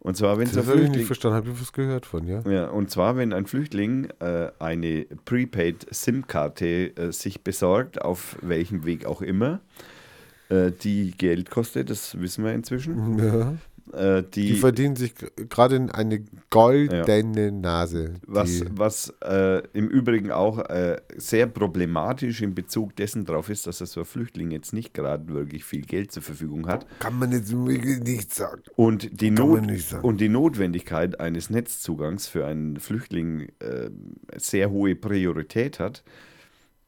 Und zwar, wenn Das so habe ich nicht verstanden. Habe ich was gehört von, ja? ja, und zwar, wenn ein Flüchtling äh, eine Prepaid SIM-Karte äh, sich besorgt, auf welchem Weg auch immer, äh, die Geld kostet, das wissen wir inzwischen. ja. Äh, Die die, verdienen sich gerade in eine goldene Nase. was was äh, im Übrigen auch äh, sehr problematisch in Bezug dessen drauf ist, dass so ein Flüchtling jetzt nicht gerade wirklich viel Geld zur Verfügung hat. kann man jetzt wirklich nicht sagen. Und die, Not, man nicht sagen. und die Notwendigkeit eines Netzzugangs für einen Flüchtling äh, sehr hohe Priorität hat,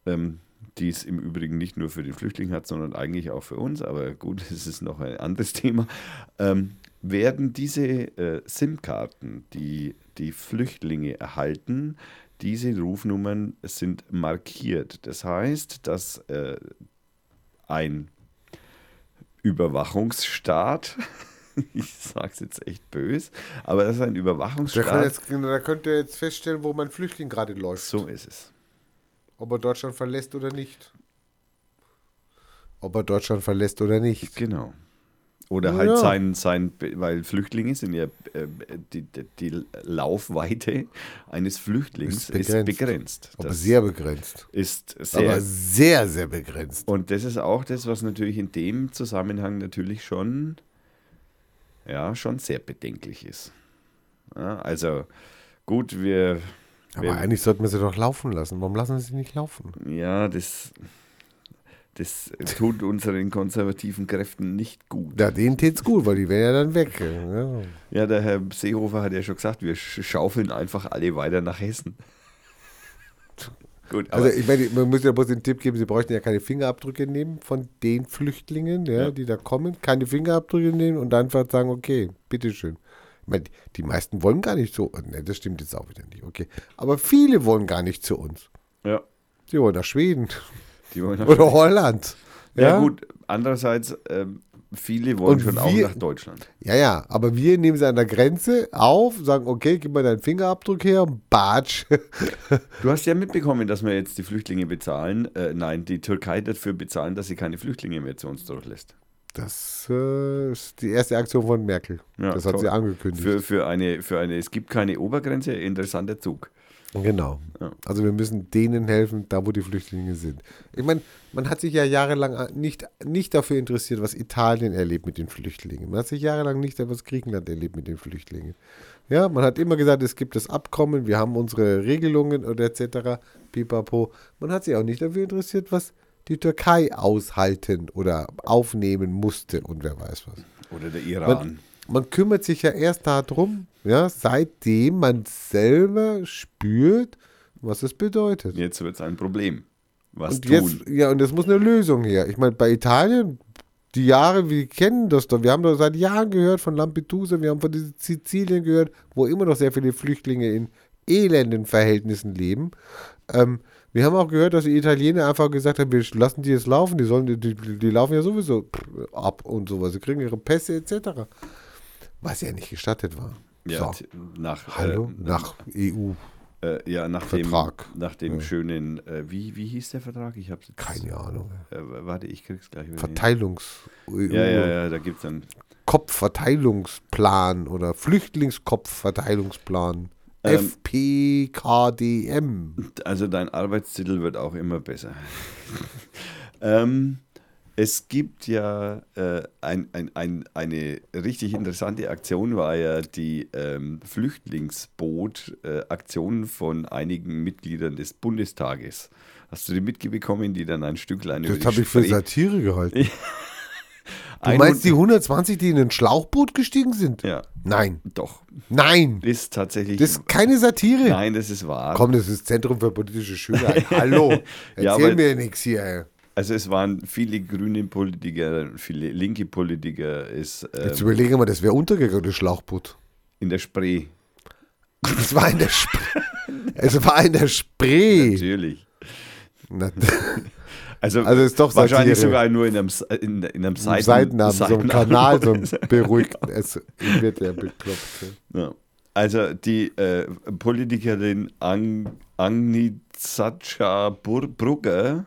ähm, die es im Übrigen nicht nur für den Flüchtling hat, sondern eigentlich auch für uns. Aber gut, [laughs] das ist noch ein anderes Thema. Ähm, werden diese äh, SIM-Karten, die die Flüchtlinge erhalten, diese Rufnummern sind markiert. Das heißt, dass äh, ein Überwachungsstaat, [laughs] ich sage es jetzt echt böse, aber das ist ein Da, Überwachungsstaat. kann jetzt, da könnt ihr jetzt feststellen, wo mein Flüchtling gerade läuft. so ist es. Ob er Deutschland verlässt oder nicht. Ob er Deutschland verlässt oder nicht. Genau. Oder halt ja. sein, sein, weil Flüchtlinge sind ja, äh, die, die, Laufweite eines Flüchtlings Ist ist begrenzt. begrenzt. Aber sehr begrenzt. ist sehr. Aber sehr, sehr begrenzt. und das ist auch das, was natürlich in dem Zusammenhang natürlich schon, ja, schon sehr bedenklich ist. Ja, also gut, wir, Aber wir eigentlich sollten wir sie doch laufen lassen. Warum lassen wir sie nicht laufen? ja, das, das tut unseren konservativen Kräften nicht gut. Ja, denen tät's gut, weil die wären ja dann weg. Ja. Ja, der Herr Seehofer hat ja schon gesagt, wir sch- schaufeln einfach alle weiter nach Hessen. Gut, aber Also ich meine, man muss ja bloß den Tipp geben, sie bräuchten ja keine Fingerabdrücke nehmen von den Flüchtlingen, ja, Ja. die da kommen, keine Fingerabdrücke nehmen und dann einfach sagen, okay, bitteschön. Ich meine, die meisten wollen gar nicht so, ne, das stimmt jetzt auch wieder nicht, okay. Aber viele wollen gar nicht zu uns. ja, Sie wollen nach Schweden oder Holland. Ja, gut, andererseits, ähm, viele wollen Und schon auch wir- nach Deutschland. Ja, ja, aber wir nehmen sie an der Grenze auf, sagen, okay, gib mal deinen Fingerabdruck her, Batsch. Du hast ja mitbekommen, dass wir jetzt die Flüchtlinge bezahlen, äh, nein, die Türkei dafür bezahlen, dass sie keine Flüchtlinge mehr zu uns durchlässt. Das äh, ist die erste Aktion von Merkel. Ja, das hat toll. sie angekündigt. Für, für, eine, für eine, es gibt keine Obergrenze, interessanter Zug. Genau. Ja. Also wir müssen denen helfen, da wo die Flüchtlinge sind. Ich meine, man hat sich ja jahrelang nicht, nicht dafür interessiert, was Italien erlebt mit den Flüchtlingen. Man hat sich jahrelang nicht dafür, was Griechenland erlebt mit den Flüchtlingen. Ja, man hat immer gesagt, es gibt das Abkommen, wir haben unsere Regelungen oder etc. Pipapo. Man hat sich auch nicht dafür interessiert, was die Türkei aushalten oder aufnehmen musste und wer weiß was. Oder der Iran. Man kümmert sich ja erst darum, ja, seitdem man selber spürt, was es bedeutet. Jetzt wird es ein Problem. Was und tun? jetzt, ja, und es muss eine Lösung her. Ich meine, bei Italien, die Jahre, wir kennen das doch. Wir haben doch seit Jahren gehört von Lampedusa, wir haben von Sizilien gehört, wo immer noch sehr viele Flüchtlinge in elenden Verhältnissen leben. Ähm, wir haben auch gehört, dass die Italiener einfach gesagt haben, wir lassen die jetzt laufen, die sollen, die, die laufen ja sowieso ab und sowas. Sie kriegen ihre Pässe etc. Was ja nicht gestattet war. ja, so. nach, Hallo? äh, Nach EU. Äh, ja, nach dem, Vertrag. nach dem Ja. schönen, äh, wie, wie hieß der Vertrag? Ich jetzt, Keine Ahnung. Äh, warte, ich krieg's gleich. Verteilungs. EU. Ja, ja, ja, da gibt's dann. Kopfverteilungsplan oder Flüchtlingskopfverteilungsplan. Ähm. FPKDM. Also dein Arbeitstitel wird auch immer besser. [laughs] ähm, es gibt ja äh, ein, ein, ein, eine richtig interessante Aktion, war ja die ähm, Flüchtlingsboot-Aktion von einigen Mitgliedern des Bundestages. Hast du die mitbekommen, die dann ein Stücklein über Das habe ich für Satire gehalten. Du Ein- meinst die 120, die in ein Schlauchboot gestiegen sind? Ja, Nein. doch. Nein. Ist tatsächlich. Das ist keine Satire. nein, das ist wahr. Komm, das ist Zentrum für politische Schönheit. [laughs] Hallo. Erzähl Ja, mir nichts hier. Also es waren viele grüne Politiker, viele linke Politiker, Jetzt ähm, überlegen wir, das wäre untergegangen, das Schlauchboot. in der Spree. Es war in der Spree. es war in der Spree. Natürlich. Na, Also, [laughs] Also ist doch wahrscheinlich Satire. sogar nur in einem, in, in einem Seiten, Seitenarm, so ein Kanal, so ein [laughs] beruhigt. Es wird ja bekloppt. ja. Also die äh, Politikerin Ang, Agnieszka Bur- Brugger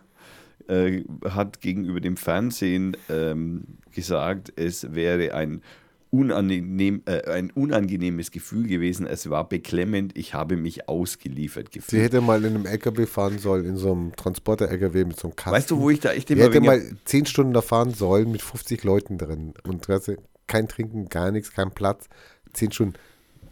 äh, hat gegenüber dem Fernsehen ähm, gesagt, es wäre ein, unangenehm, äh, ein unangenehmes Gefühl gewesen. Es war beklemmend. Ich habe mich ausgeliefert Sie gefühlt. hätte mal in einem LKW fahren sollen, in so einem Transporter-LKW mit so einem Kasten. Weißt du, wo ich da echt immer hätte wegen- mal zehn Stunden da fahren sollen mit 50 Leuten drin. Und kein Trinken, gar nichts, kein Platz. Zehn Stunden.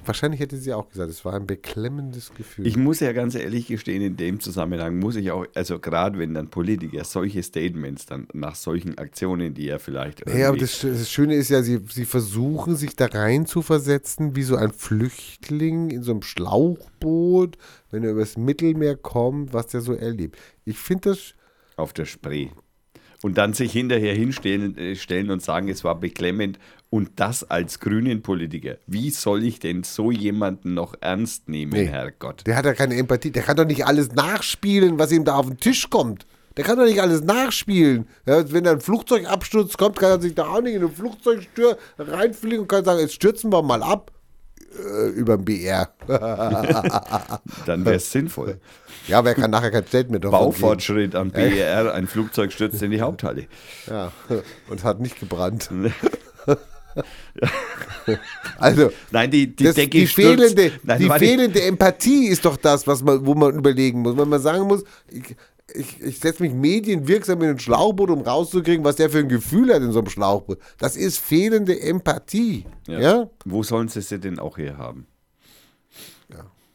Wahrscheinlich hätte sie auch gesagt, es war ein beklemmendes Gefühl. Ich muss ja ganz ehrlich gestehen, in dem Zusammenhang muss ich auch, also gerade wenn dann Politiker solche Statements dann nach solchen Aktionen, die ja vielleicht. ja, aber das, das Schöne ist ja, sie, sie versuchen sich da rein zu versetzen, wie so ein Flüchtling in so einem Schlauchboot, wenn er übers Mittelmeer kommt, was der so erlebt. Ich finde das auf der Spree. und dann sich hinterher hinstellen äh, stellen und sagen, es war beklemmend und das als Grünen-Politiker. Wie soll ich denn so jemanden noch ernst nehmen, Nee. Herrgott? Der hat ja keine Empathie. Der kann doch nicht alles nachspielen, was ihm da auf den Tisch kommt. Der kann doch nicht alles nachspielen. Ja, wenn da ein Flugzeugabsturz kommt, kann er sich da auch nicht in ein Flugzeugstür reinfliegen und kann sagen, jetzt stürzen wir mal ab. Äh, über den BR. [laughs] Dann wäre es sinnvoll. Ja, aber er kann nachher kein Statement davon. Baufortschritt am BER, ein Flugzeug stürzt in die Haupthalle. Ja, [laughs] und hat nicht gebrannt. [laughs] [laughs] Also, Nein, die, die das, die, fehlende, Nein, die fehlende Empathie ist doch das, was man, wo man überlegen muss. Wenn man sagen muss, ich, ich, ich setze mich medienwirksam in ein Schlauchboot, um rauszukriegen, was der für ein Gefühl hat in so einem Schlauchboot. Das ist fehlende Empathie. Ja? Wo sollen sie sie denn auch her haben?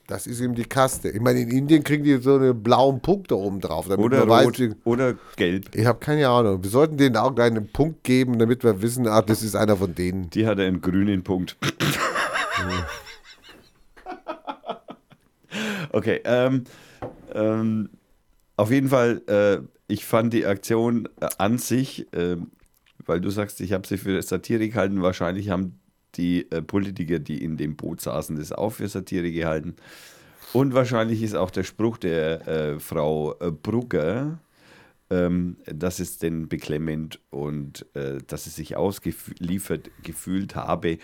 Das ist eben die Kaste. Ich meine, in Indien kriegen die so einen blauen Punkt da oben drauf. Damit Oder rot weiß, oder gelb. ich habe keine Ahnung. Wir sollten denen auch gleich einen Punkt geben, damit wir wissen, ah, das ist einer von denen. Die hat einen grünen Punkt. [laughs] okay, ähm, ähm, auf jeden Fall, äh, ich fand die Aktion äh, an sich, äh, weil du sagst, ich habe sie für Satire gehalten, wahrscheinlich haben die äh, Politiker, die in dem Boot saßen, das auch für Satire gehalten. Und wahrscheinlich ist auch der Spruch der äh, Frau äh, Brugger, ähm, das ist denn beklemmend und äh, dass sie sich ausgeliefert gefühlt habe.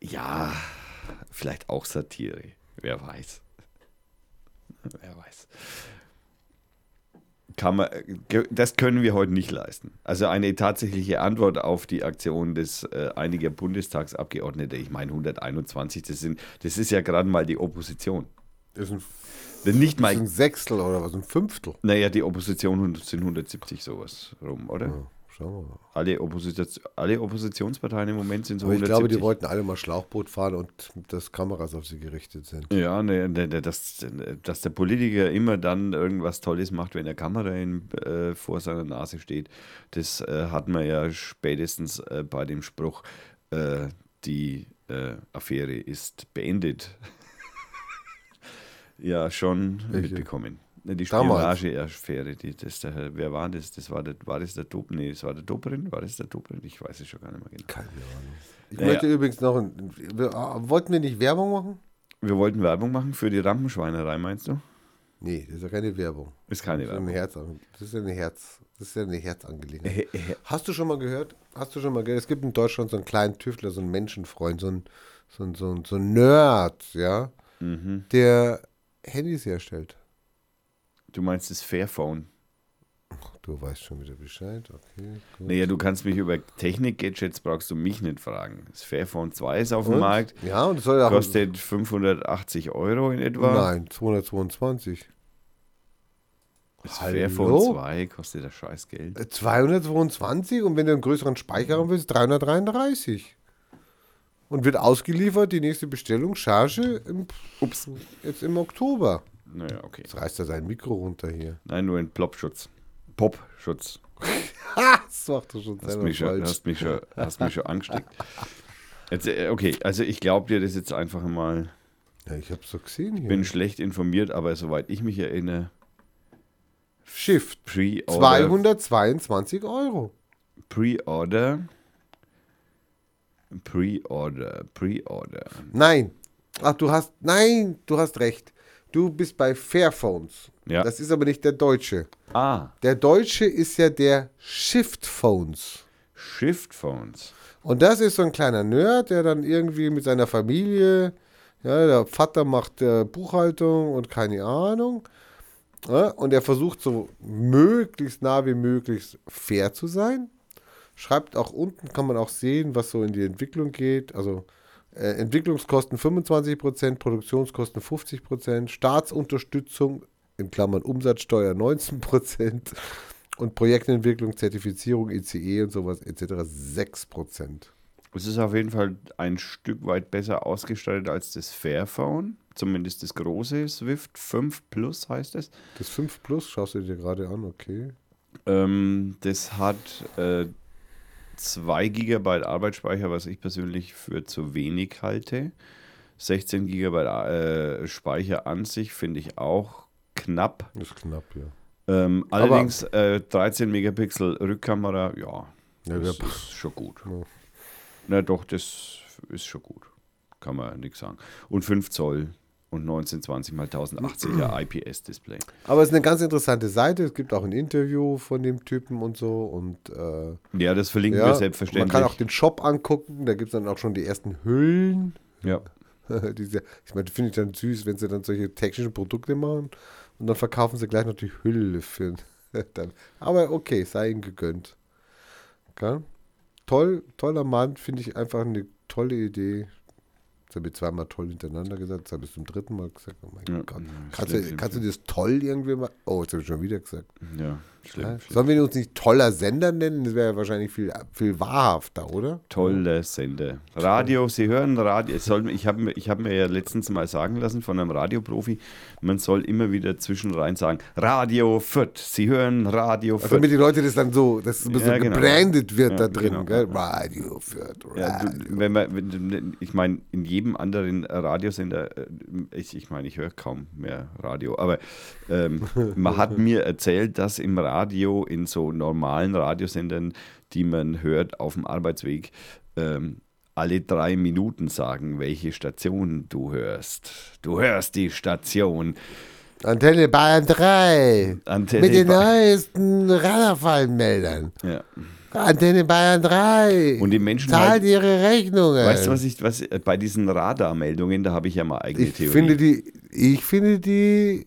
Ja, vielleicht auch Satire. Wer weiß. Wer weiß. Kann man, ge- das können wir heute nicht leisten. Also eine tatsächliche Antwort auf die Aktion des äh, einiger Bundestagsabgeordnete, ich meine 121, das, sind, das ist ja gerade mal die Opposition. Das ist ein, Wenn nicht das ist mal ein Sechstel oder was, ein Fünftel. naja, die Opposition sind 170 sowas rum, oder? Ja, schauen wir mal. Alle, Opposition, alle Oppositionsparteien im Moment sind so Aber ich 170. glaube, die wollten alle mal Schlauchboot fahren und dass Kameras auf sie gerichtet sind. Ja, ne, ne, ne, dass, dass der Politiker immer dann irgendwas Tolles macht, wenn eine Kamera in, äh, vor seiner Nase steht, das äh, hat man ja spätestens äh, bei dem Spruch, äh, die äh, Affäre ist beendet. [laughs] ja, schon Welche? mitbekommen. Ne, Die Damals? Spionage-Affäre, die, das der, wer war das? das war, der, war das der Dob? Nee, das war der Dobrin? War das der Dobrin? Ich weiß es schon gar nicht mehr genau. Keine Ahnung. Ich Ja, möchte übrigens noch. Ein, ah, wollten wir nicht Werbung machen? Wir wollten Werbung machen für die Rampenschweinerei, meinst du? Nee, das ist ja keine Werbung. Ist keine Das ist, eine Werbung. Herz, das ist ja eine Herz. Das ist ja eine Herzangelegenheit. Äh, äh, Hast du schon mal gehört? Hast du schon mal gehört? Es gibt in Deutschland so einen kleinen Tüftler, so einen Menschenfreund, so einen, so einen, so einen, so einen Nerd, ja, Mhm. der Handys herstellt. Du meinst das Fairphone. Du weißt schon wieder Bescheid, okay. Gut. Naja, du kannst mich über Technik-Gadgets brauchst du mich nicht fragen. Das Fairphone 2 ist auf dem Und? Markt, Ja, und das soll ja auch. kostet 580 Euro in etwa. Nein, 222. Das Hallo? Fairphone 2 kostet das scheiß Geld. Äh, 222 und wenn du einen größeren Speicher haben willst, 333. Und wird ausgeliefert, die nächste Bestellung, Charge, im, Ups. jetzt im Oktober. Naja, okay. Jetzt reißt er sein Mikro runter hier. Nein, nur ein Plopschutz. Popschutz. Das macht er schon Hast selber mich, falsch. hast, mich schon, hast mich schon angesteckt. Jetzt, äh, okay, also ich glaube dir das jetzt einfach mal. Ja, ich hab's doch gesehen hier. Bin schlecht informiert, aber soweit ich mich erinnere, Shift. Pre-Order. 222 Euro. Pre-Order. Pre-Order. Pre-Order. Nein. Ach, du hast, nein, du hast recht. Du bist bei Fairphones. Ja. Das ist aber nicht der deutsche. Ah, Der deutsche ist ja der Shift Phones. Shift Phones. Und das ist so ein kleiner Nerd, der dann irgendwie mit seiner Familie, ja, der Vater macht äh, Buchhaltung und keine Ahnung. Ja, und er versucht so möglichst nah wie möglich fair zu sein. Schreibt auch unten, kann man auch sehen, was so in die Entwicklung geht. Also äh, Entwicklungskosten 25%, Produktionskosten 50%, Staatsunterstützung in Klammern Umsatzsteuer 19% und Projektentwicklung, Zertifizierung, ICE und sowas etc. 6%. Es ist auf jeden Fall ein Stück weit besser ausgestattet als das Fairphone. Zumindest das große Swift 5 Plus heißt es. Das 5 Plus schaust du dir gerade an, okay. Ähm, das hat äh, 2 GB Arbeitsspeicher, was ich persönlich für zu wenig halte. 16 GB äh, Speicher an sich finde ich auch knapp. Ist knapp, ja. Ähm, allerdings äh, 13 Megapixel Rückkamera, ja, Ja, das ja, ist schon gut. Ja. Na doch, das ist schon gut. Kann man nichts sagen. Und 5 Zoll und 1920 mal 1080er [clears throat] IPS-Display. Aber es ist eine ganz interessante Seite. Es gibt auch ein Interview von dem Typen und so. Und äh, Ja, das verlinken ja, wir man selbstverständlich. kann auch den Shop angucken. Da gibt es dann auch schon die ersten Hüllen. ja. [laughs] Diese, ich meine, finde ich dann süß, wenn sie dann solche technischen Produkte machen und dann verkaufen sie gleich noch die Hülle für [laughs] dann. Aber okay, sei ihnen gegönnt. Okay? Toll, toller Mann, finde ich einfach eine tolle Idee. Das habe ich zweimal toll hintereinander gesagt, das habe ich zum dritten Mal gesagt. Oh mein Ja, Gott. ja, Kannst, schlimm, du, schlimm, kannst du das toll irgendwie mal. Oh, jetzt habe ich schon wieder gesagt. ja, schlimm. Ja? Sollen wir uns nicht toller Sender nennen? Das wäre ja wahrscheinlich viel, viel wahrhafter, oder? Tolle Sender. Radio, Sie hören Radio. Soll, ich habe mir- ich hab mir ja letztens mal sagen lassen von einem Radioprofi, man soll immer wieder zwischenrein sagen, Radio Fürth. Sie hören Radio Also Fürth. damit die Leute das dann so, dass es so Ja, genau. gebrandet wird Ja, da drin, genau. Radio Fürth, Ja, Radio. du, wenn man, wenn, ich meine, in jedem anderen Radiosender, äh, ich, ich meine, ich höre kaum mehr Radio, aber ähm, [laughs] man hat mir erzählt, dass im Radio, in so normalen Radiosendern, die man hört auf dem Arbeitsweg, ähm, alle drei Minuten sagen, welche Station du hörst. Du hörst die Station. Antenne Bayern 3. Antenne mit den Ba- neuesten Radarfallenmeldern. Ja. Antenne Bayern 3. Und die Menschen zahlt halt- ihre Rechnungen. Weißt du, was ich, was bei diesen Radarmeldungen, da habe ich ja mal eigene ich Theorie. finde die, ich finde die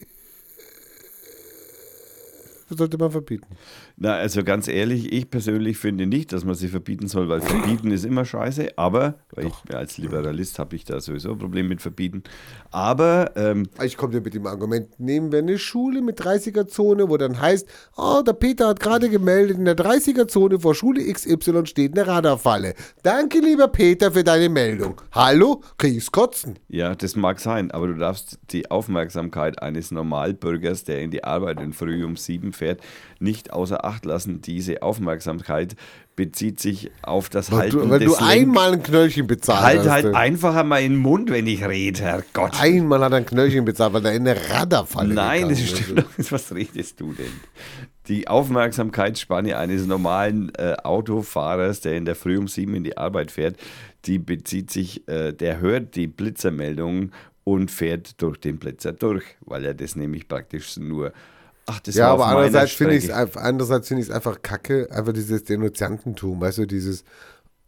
sollte man verbieten. Na, also ganz ehrlich, ich persönlich finde nicht, dass man sie verbieten soll, weil verbieten ist immer scheiße, aber, weil ich, als Liberalist habe ich da sowieso ein Problem mit verbieten, aber ähm, Ich komme dir mit dem Argument, nehmen wir eine Schule mit 30er-Zone, wo dann heißt, oh, der Peter hat gerade gemeldet, in der 30er-Zone vor Schule XY steht eine Radarfalle. Danke, lieber Peter, für deine Meldung. Hallo, krieg's kotzen. ja, das mag sein, aber du darfst die Aufmerksamkeit eines Normalbürgers, der in die Arbeit in früh um sieben fährt, nicht außer Acht lassen. Diese Aufmerksamkeit bezieht sich auf das Weil Halten du, weil des du einmal ein Knöllchen bezahlt Halt hast. halt du. einfach einmal in den Mund, wenn ich rede, Herrgott. Einmal hat er ein Knöllchen bezahlt, weil er in eine Radarfalle Nein, das stimmt doch nicht. Was redest du denn? Die Aufmerksamkeitsspanne eines normalen äh, Autofahrers, der in der Früh um sieben in die Arbeit fährt, die bezieht sich, äh, der hört die Blitzermeldung und fährt durch den Blitzer durch, weil er das nämlich praktisch nur. Ach, das Ja, aber andererseits finde ich es andererseits finde ich es einfach kacke, einfach dieses Denunziantentum, weißt du, dieses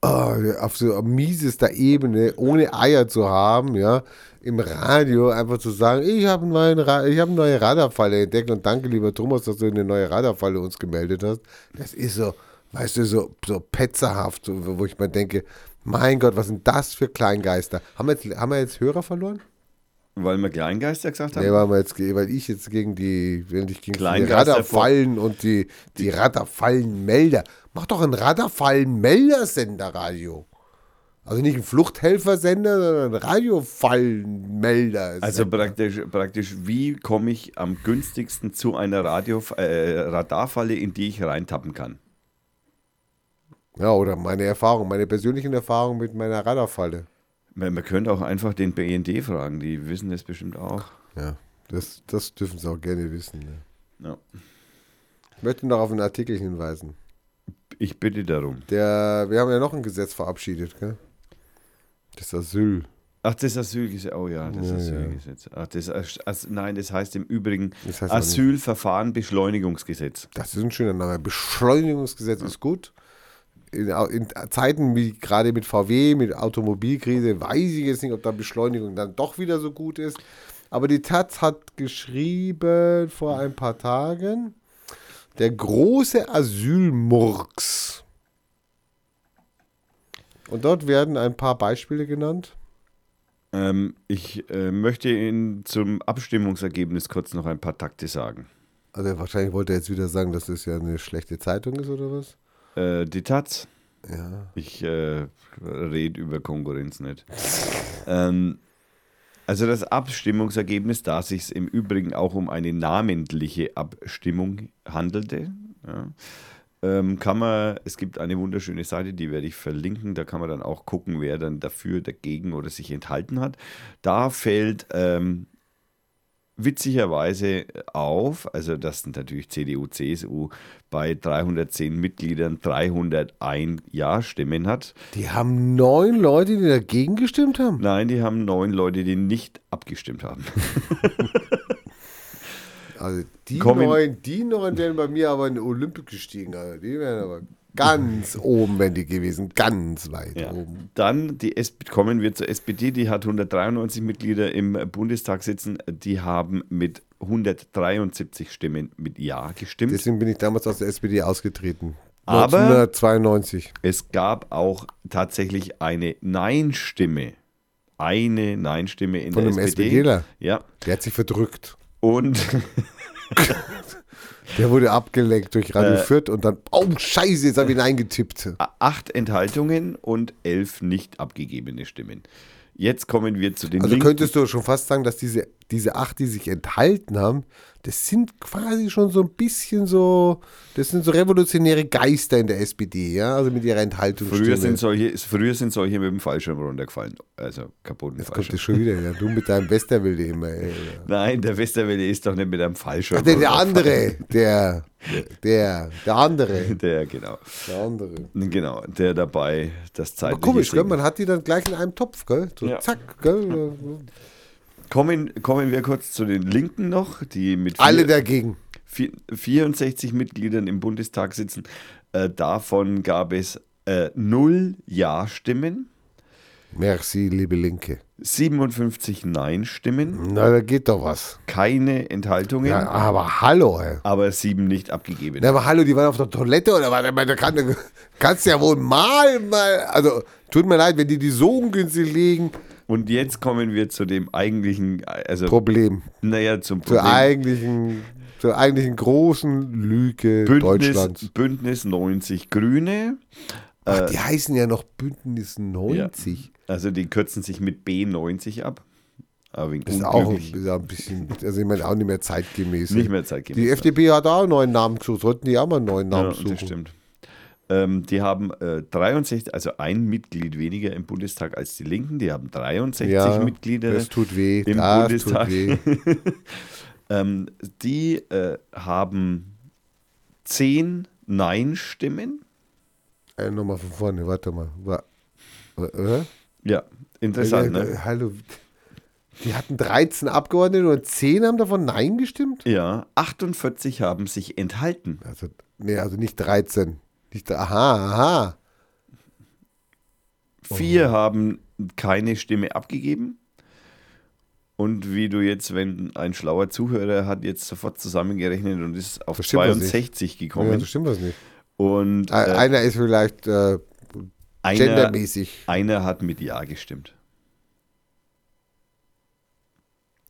oh, auf so miesester Ebene, ohne Eier zu haben, ja, im Radio einfach zu sagen, ich habe einen ich habe eine neue Radarfalle entdeckt und danke, lieber Thomas, dass du eine neue Radarfalle uns gemeldet hast. Das ist so, weißt du, so, so petzerhaft, so, wo ich mir denke, mein Gott, was sind das für Kleingeister? Haben wir jetzt, haben wir jetzt Hörer verloren? Weil wir Kleingeister gesagt haben? Nee, weil, wir jetzt, weil ich jetzt gegen die, wenn ich gegen die Radarfallen und die, die Radarfallenmelder. Mach doch einen Radarfallenmeldersender, Radio. Also nicht ein Fluchthelfersender, sondern ein Radiofallenmelder. Also praktisch, praktisch, wie komme ich am günstigsten zu einer Radio, äh, Radarfalle, in die ich reintappen kann? ja, oder meine Erfahrung, meine persönlichen Erfahrungen mit meiner Radarfalle. Man, man könnte auch einfach den BND fragen, die wissen das bestimmt auch. Ja, das, das dürfen sie auch gerne wissen. Ja. Ja. Ich möchte noch auf einen Artikel hinweisen. Ich bitte darum. Der, wir haben ja noch ein Gesetz verabschiedet, gell? Das Asyl. Ach, das Asylgesetz. Oh ja, das Ja, Asylgesetz. Ach, das, As- As- nein, das heißt im Übrigen Das heißt aber nicht- Asylverfahren Beschleunigungsgesetz. Das ist ein schöner Name. Beschleunigungsgesetz ist gut. In, in Zeiten wie gerade mit VW, mit Automobilkrise, weiß ich jetzt nicht, ob da Beschleunigung dann doch wieder so gut ist. Aber die Taz hat geschrieben vor ein paar Tagen, der große Asylmurks. Und dort werden ein paar Beispiele genannt. Ähm, ich äh, möchte Ihnen zum Abstimmungsergebnis kurz noch ein paar Takte sagen. Also wahrscheinlich wollte er jetzt wieder sagen, dass das ja eine schlechte Zeitung ist oder was? Äh, die Taz. Ja. Ich äh, rede über Konkurrenz nicht. [laughs] ähm, also das Abstimmungsergebnis, da sich es im Übrigen auch um eine namentliche Abstimmung handelte, ja, ähm, kann man, es gibt eine wunderschöne Seite, die werde ich verlinken, da kann man dann auch gucken, wer dann dafür, dagegen oder sich enthalten hat. Da fällt ähm, witzigerweise auf, also das sind natürlich CDU, CSU, bei 310 Mitgliedern 301 Ja-Stimmen hat. Die haben neun Leute, die dagegen gestimmt haben. Nein, die haben neun Leute, die nicht abgestimmt haben. [laughs] Also die Kommen- neun, die neun wären bei mir aber in den Olympic gestiegen. Also die wären aber ganz oben, wenn die gewesen, ganz weit Ja. oben. Dann die S kommen wir zur SPD, die hat 193 Mitglieder im Bundestag sitzen. Die haben mit 173 Stimmen mit Ja gestimmt. Deswegen bin ich damals aus der SPD ausgetreten. Aber- 1992. Es gab auch tatsächlich eine Nein-Stimme. Eine Nein-Stimme in Von der einem SPD. SPDler. Ja. Der hat sich verdrückt. Und [laughs] [laughs] Der wurde abgelenkt durch Radio Äh. Fürth und dann, oh Scheiße, jetzt habe ich ihn eingetippt. acht Enthaltungen und elf nicht abgegebene Stimmen. Jetzt kommen wir zu den Also Linken. könntest du schon fast sagen, dass diese, diese acht, die sich enthalten haben, das sind quasi schon so ein bisschen so, das sind so revolutionäre Geister in der SPD, ja, also mit ihrer Enthaltung. Früher sind, solche, früher sind solche mit dem Fallschirm runtergefallen. Also kaputten Jetzt kommt das schon wieder, ja, du mit deinem Westerwelle immer. Ey. Nein, der Westerwelle ist doch nicht mit einem Fallschirm. Ach, der, der andere, [laughs] der, der, der andere, [laughs] Der, genau. der andere. Genau, der dabei das Aber zeitliche komisch, gell? man hat die dann gleich in einem Topf, gell? So Ja. zack, gell? Kommen, kommen wir kurz zu den Linken noch, die mit Alle dagegen. vier- 64 Mitgliedern im Bundestag sitzen. Äh, davon gab es äh, null Ja-Stimmen, Merci, liebe Linke. 57 Nein-Stimmen, Na, da geht doch was. keine Enthaltungen, Ja, aber hallo, ey. aber sieben nicht abgegeben. Na, aber hallo, die waren auf der Toilette oder was? Ich meine, Da kann, kannst du ja wohl mal, mal. Also, tut mir leid, wenn die die so ungünstig legen. Und jetzt kommen wir zu dem eigentlichen, also, Problem. naja, zum Zur Problem. eigentlichen, zur eigentlichen großen Lüge Bündnis, Deutschlands. Bündnis 90 Grüne. Ach, die heißen ja noch Bündnis 90. Also die kürzen sich mit B90 ab. Aber Das ist auch, auch ein bisschen, also ich meine, auch nicht mehr zeitgemäß. Nicht mehr zeitgemäß. Die FDP hat auch einen neuen Namen gesucht. Sollten die auch mal einen neuen ja, Namen suchen. das stimmt. Ähm, die haben äh, 63, also ein Mitglied weniger im Bundestag als die Linken. Die haben 63 Ja, Mitglieder. das tut weh. im das Bundestag. tut weh. [laughs] Ähm, die äh, haben 10 Nein-Stimmen. Äh, Nochmal von vorne, warte mal. War, äh? Ja, interessant, Äh, ne? Hallo. Die hatten 13 Abgeordnete und 10 haben davon Nein gestimmt? Ja, 48 haben sich enthalten. Also, nee, also nicht 13. Nicht, aha, aha. Vier haben keine Stimme abgegeben. Und wie du jetzt, wenn ein schlauer Zuhörer hat, jetzt sofort zusammengerechnet und ist auf Das nicht. 62 Ja, gekommen. das stimmt was nicht. Und Äh, äh, einer ist vielleicht äh, einer, gendermäßig. einer hat mit Ja gestimmt.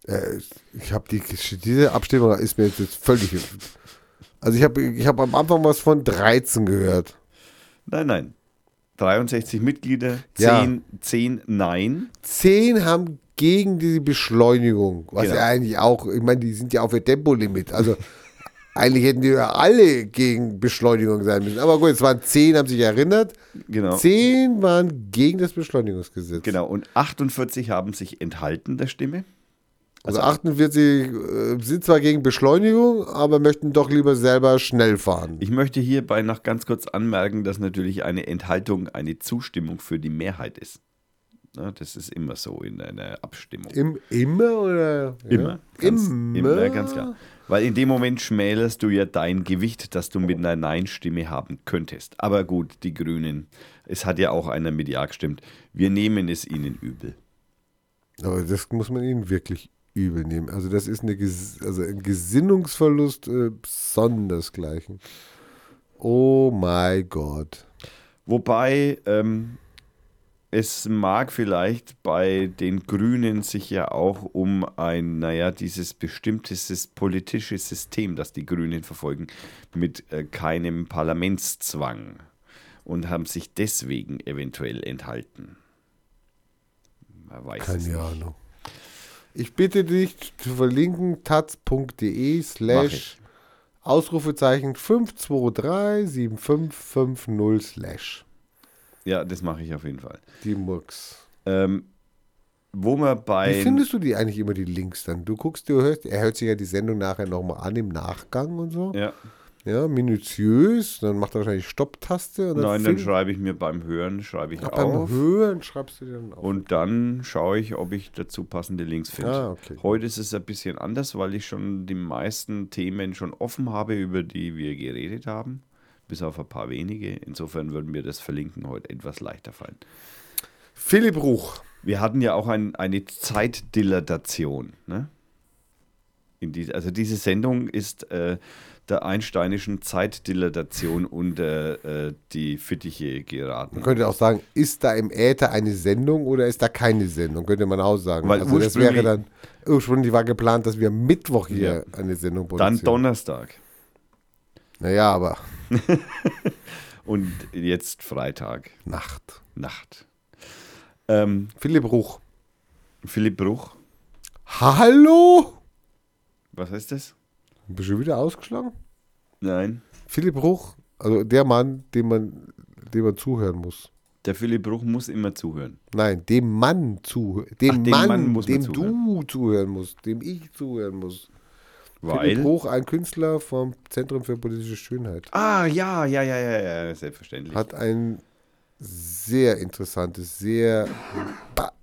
Äh, ich habe die, diese Abstimmung ist mir jetzt, jetzt völlig. Also ich habe ich hab am Anfang was von 13 gehört. Nein, nein. 63 Mitglieder, Ja. 10, 10 Nein. 10 haben gegen die Beschleunigung, was Genau. ja eigentlich auch, ich meine, die sind ja auf ihr Tempolimit. Also eigentlich hätten die ja alle gegen Beschleunigung sein müssen. Aber gut, es waren 10, haben sich erinnert. Genau. 10 waren gegen das Beschleunigungsgesetz. Genau. Und 48 haben sich enthalten der Stimme. Also 48 äh, sind zwar gegen Beschleunigung, aber möchten doch lieber selber schnell fahren. Ich möchte hierbei noch ganz kurz anmerken, dass natürlich eine Enthaltung eine Zustimmung für die Mehrheit ist. Das ist immer so in einer Abstimmung. Im, immer oder? Immer. Ja? Ganz, immer. immer, ganz klar. Weil in dem Moment schmälerst du ja dein Gewicht, das du mit einer Nein-Stimme haben könntest. Aber gut, die Grünen, es hat ja auch einer mit Ja gestimmt. Wir nehmen es ihnen übel. Aber das muss man ihnen wirklich übel nehmen. Also das ist eine Ges also ein Gesinnungsverlust äh, sondersgleichen. Oh mein Gott. Wobei ähm, es mag vielleicht bei den Grünen sich ja auch um ein, naja, dieses bestimmte politische System, das die Grünen verfolgen, mit äh, keinem Parlamentszwang und haben sich deswegen eventuell enthalten. Man weiß es Keine nicht. Ahnung. Ich bitte dich zu verlinken taz.de slash ich. Ausrufezeichen 5237550 slash Ja, das mache ich auf jeden Fall. die Murks. Ähm, wo wir Wie bei. findest du die eigentlich immer, die Links dann? Du guckst, du hörst, er hört sich ja die Sendung nachher nochmal an im Nachgang und so. Ja, Ja, minutiös. Dann macht er wahrscheinlich Stopptaste. Und dann nein, dann schreibe ich mir beim Hören, schreibe ich Ach, beim auf. Hören schreibst du dann auf. Und dann schaue ich, ob ich dazu passende Links finde. Ah, okay. Heute ist es ein bisschen anders, weil ich schon die meisten Themen schon offen habe, über die wir geredet haben. Bis auf ein paar wenige. Insofern würden mir das Verlinken heute etwas leichter fallen. Philipp Ruch. Wir hatten ja auch ein, eine Zeitdilatation. Ne? Die, also diese Sendung ist äh, der einsteinischen Zeitdilatation unter äh, die Fittiche geraten. Man könnte auch sagen, ist da im Äther eine Sendung oder ist da keine Sendung? Könnte man auch sagen. Weil also das wäre dann, ursprünglich war geplant, dass wir Mittwoch hier Ja. eine Sendung Dann produzieren. Donnerstag Naja, aber [laughs] und jetzt Freitag, Nacht. Nacht. Ähm, Philipp Ruch. Philipp Bruch, Hallo? was heißt das? Bist du schon wieder ausgeschlagen? Nein, Philipp Ruch, also der Mann, dem man, dem man zuhören muss. der Philipp Bruch muss immer zuhören. Nein, dem Mann zuhören. Dem, Ach, dem Mann, Mann dem du zuhören musst, dem ich zuhören muss. Philipp Weil. Ruch, ein Künstler vom Zentrum für politische Schönheit, Ah, ja, ja, ja, ja, ja, selbstverständlich. hat ein sehr interessantes, sehr.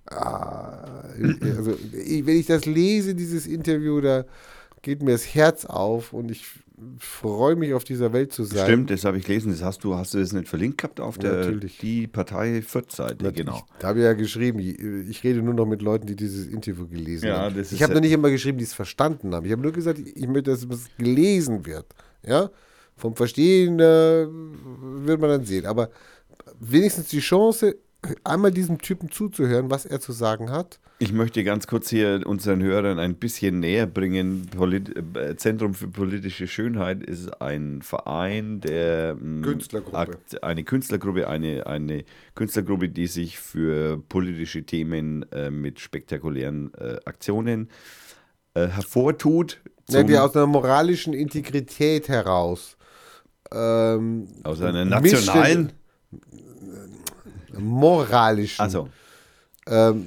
Ah, Also, wenn ich das lese, dieses Interview, da geht mir das Herz auf und ich freue mich, auf dieser Welt zu sein. Stimmt, das habe ich gelesen. Das hast du, hast du das nicht verlinkt gehabt auf der Natürlich. die Partei Fürth-Seite, genau. Da habe ich ja geschrieben, ich, rede nur noch mit Leuten, die dieses Interview gelesen Ja, haben. Ich habe ja- noch nicht immer geschrieben, die es verstanden haben. Ich habe nur gesagt, ich möchte, dass es gelesen wird. Ja? Vom Verstehen äh, wird man dann sehen. Aber wenigstens die Chance, einmal diesem Typen zuzuhören, was er zu sagen hat. Ich möchte ganz kurz hier unseren Hörern ein bisschen näher bringen. Polit äh, Zentrum für politische Schönheit ist ein Verein, der mh, Künstlergruppe. eine Künstlergruppe, eine, eine Künstlergruppe, die sich für politische Themen äh, mit spektakulären äh, Aktionen äh, hervortut. Ja, die aus einer moralischen Integrität heraus. Ähm, aus einer nationalen. Moralischen Also, ähm,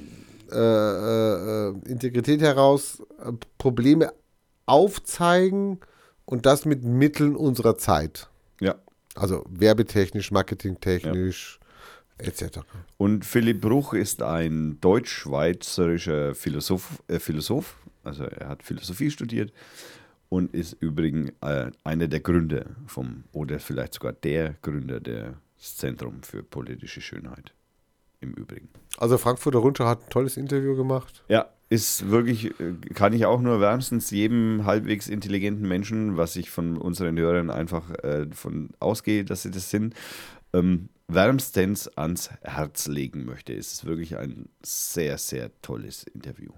äh, äh, äh, Integrität heraus äh, Probleme aufzeigen und das mit Mitteln unserer Zeit. ja. Also werbetechnisch, marketingtechnisch, etc. Und Philipp Bruch ist ein deutsch-schweizerischer Philosoph, äh, Philosoph, also er hat Philosophie studiert und ist übrigens äh, einer der Gründer vom, oder vielleicht sogar der Gründer des Zentrum für politische Schönheit. Im Übrigen. Also Frankfurter Rundschau hat ein tolles Interview gemacht. Ja, ist wirklich, äh, kann ich auch nur wärmstens jedem halbwegs intelligenten Menschen, was ich von unseren Hörern einfach äh, von ausgehe, dass sie das sind, ähm, wärmstens ans Herz legen möchte. Es ist wirklich ein sehr, sehr tolles Interview.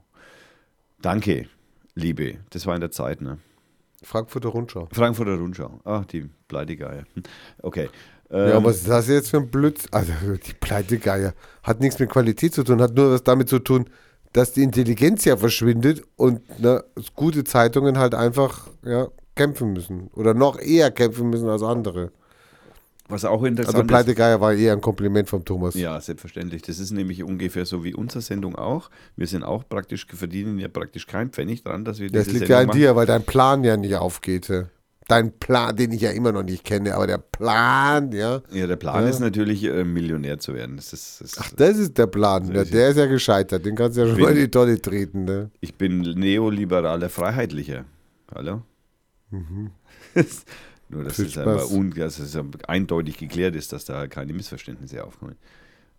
Danke, Liebe. Das war in der Zeit, ne? Frankfurter Rundschau. Frankfurter Rundschau. Ach, die Pleitegeier. Hm. Okay. Ja, Ähm, was ist das jetzt für ein Blödsinn? Also die Pleitegeier hat nichts mit Qualität zu tun, hat nur was damit zu tun, dass die Intelligenz ja verschwindet und ne, gute Zeitungen halt einfach ja, kämpfen müssen. Oder noch eher kämpfen müssen als andere. was auch interessant Also ist. Pleitegeier war eher ein Kompliment vom Thomas. Ja, selbstverständlich. Das ist nämlich ungefähr so wie unsere Sendung auch. Wir sind auch praktisch, verdienen ja praktisch keinen Pfennig dran, dass wir Das diese liegt ja an Sendung dir, weil dein Plan ja nicht aufgeht. Dein Plan, den ich ja immer noch nicht kenne, aber der Plan, ja. Ja, der Plan Ja. ist natürlich, äh, Millionär zu werden. Das ist, das Ach, das ist der Plan. Ja, ist der ist ja gescheitert. Den kannst du ja schon Bin- mal in die Tonne treten. Ne? ich bin neoliberaler Freiheitlicher. Hallo? [laughs] Nur, dass Viel es Spaß. un dass es eindeutig geklärt ist, dass da keine Missverständnisse aufkommen.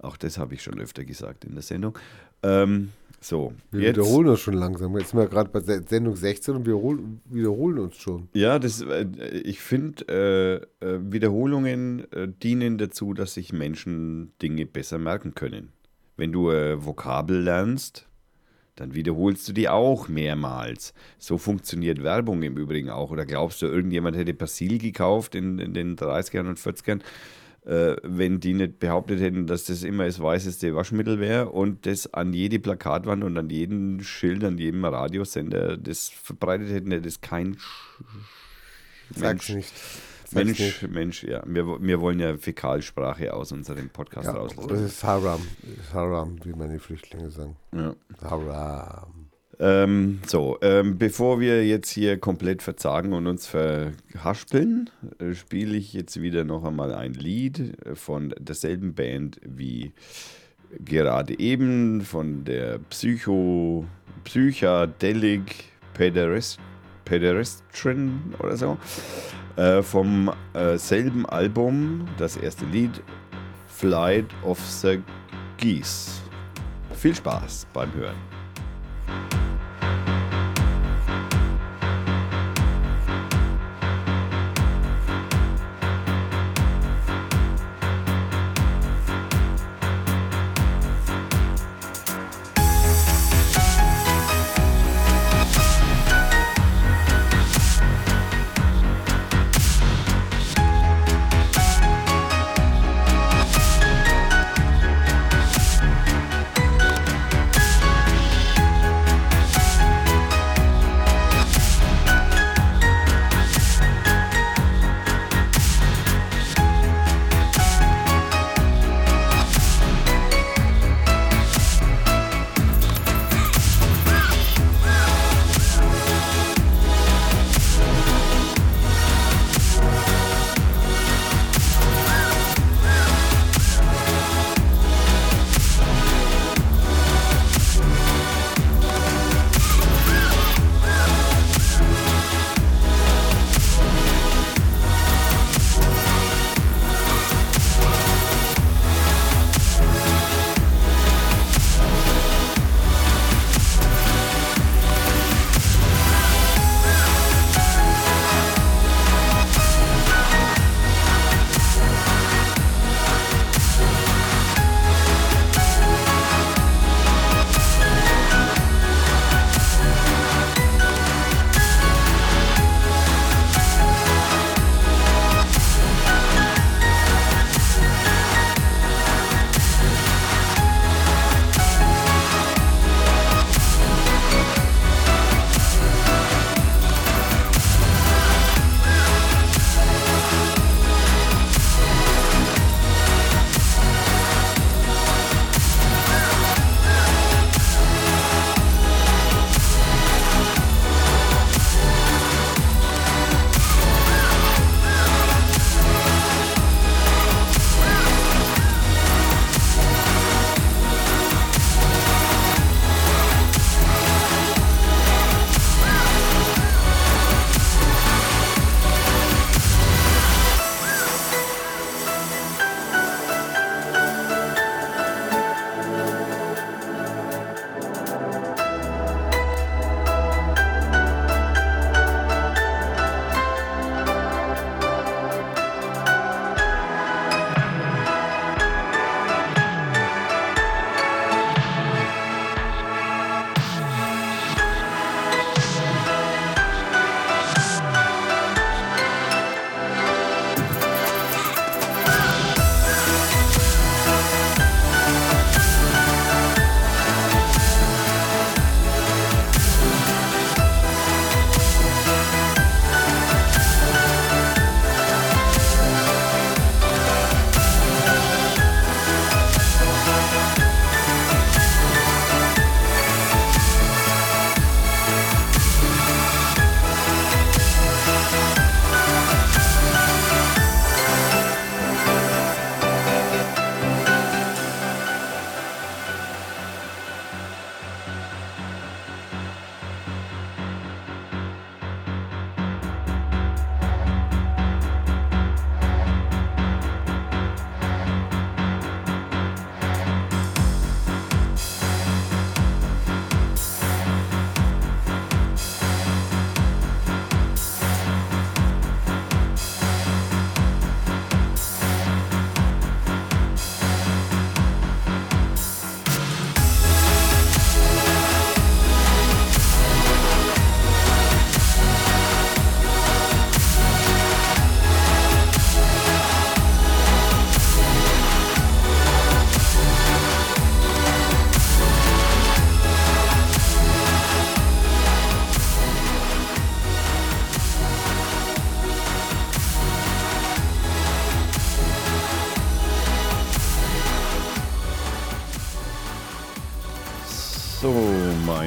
Auch das habe ich schon öfter gesagt in der Sendung. Ähm, so, Wir jetzt. wiederholen uns schon langsam. Jetzt sind wir gerade bei Se- Sendung 16 und wir hol- wiederholen uns schon. Ja, das, äh, ich finde, äh, äh, Wiederholungen äh, dienen dazu, dass sich Menschen Dinge besser merken können. Wenn du äh, Vokabel lernst, dann wiederholst du die auch mehrmals. So funktioniert Werbung im Übrigen auch. Oder glaubst du, irgendjemand hätte Persil gekauft in, in den 30ern und 40ern, äh, wenn die nicht behauptet hätten, dass das immer das weißeste Waschmittel wäre und das an jede Plakatwand und an jeden Schild, an jedem Radiosender das verbreitet hätten, hätte es kein Sag's Mensch nicht. Mensch, nicht. Mensch, ja. Wir, wir wollen ja Fäkalsprache aus unserem Podcast Ja, rauslassen. das ist Haram. Das Haram, wie meine Flüchtlinge sagen. Ja. Haram. Ähm, so, ähm, bevor wir jetzt hier komplett verzagen und uns verhaspeln, äh, spiele ich jetzt wieder noch einmal ein Lied von derselben Band wie gerade eben, von der Psycho, Psychedelic Pederest, Pederestrin oder so, äh, vom äh, selben Album, das erste Lied, Flight of the Geese. Viel Spaß beim Hören.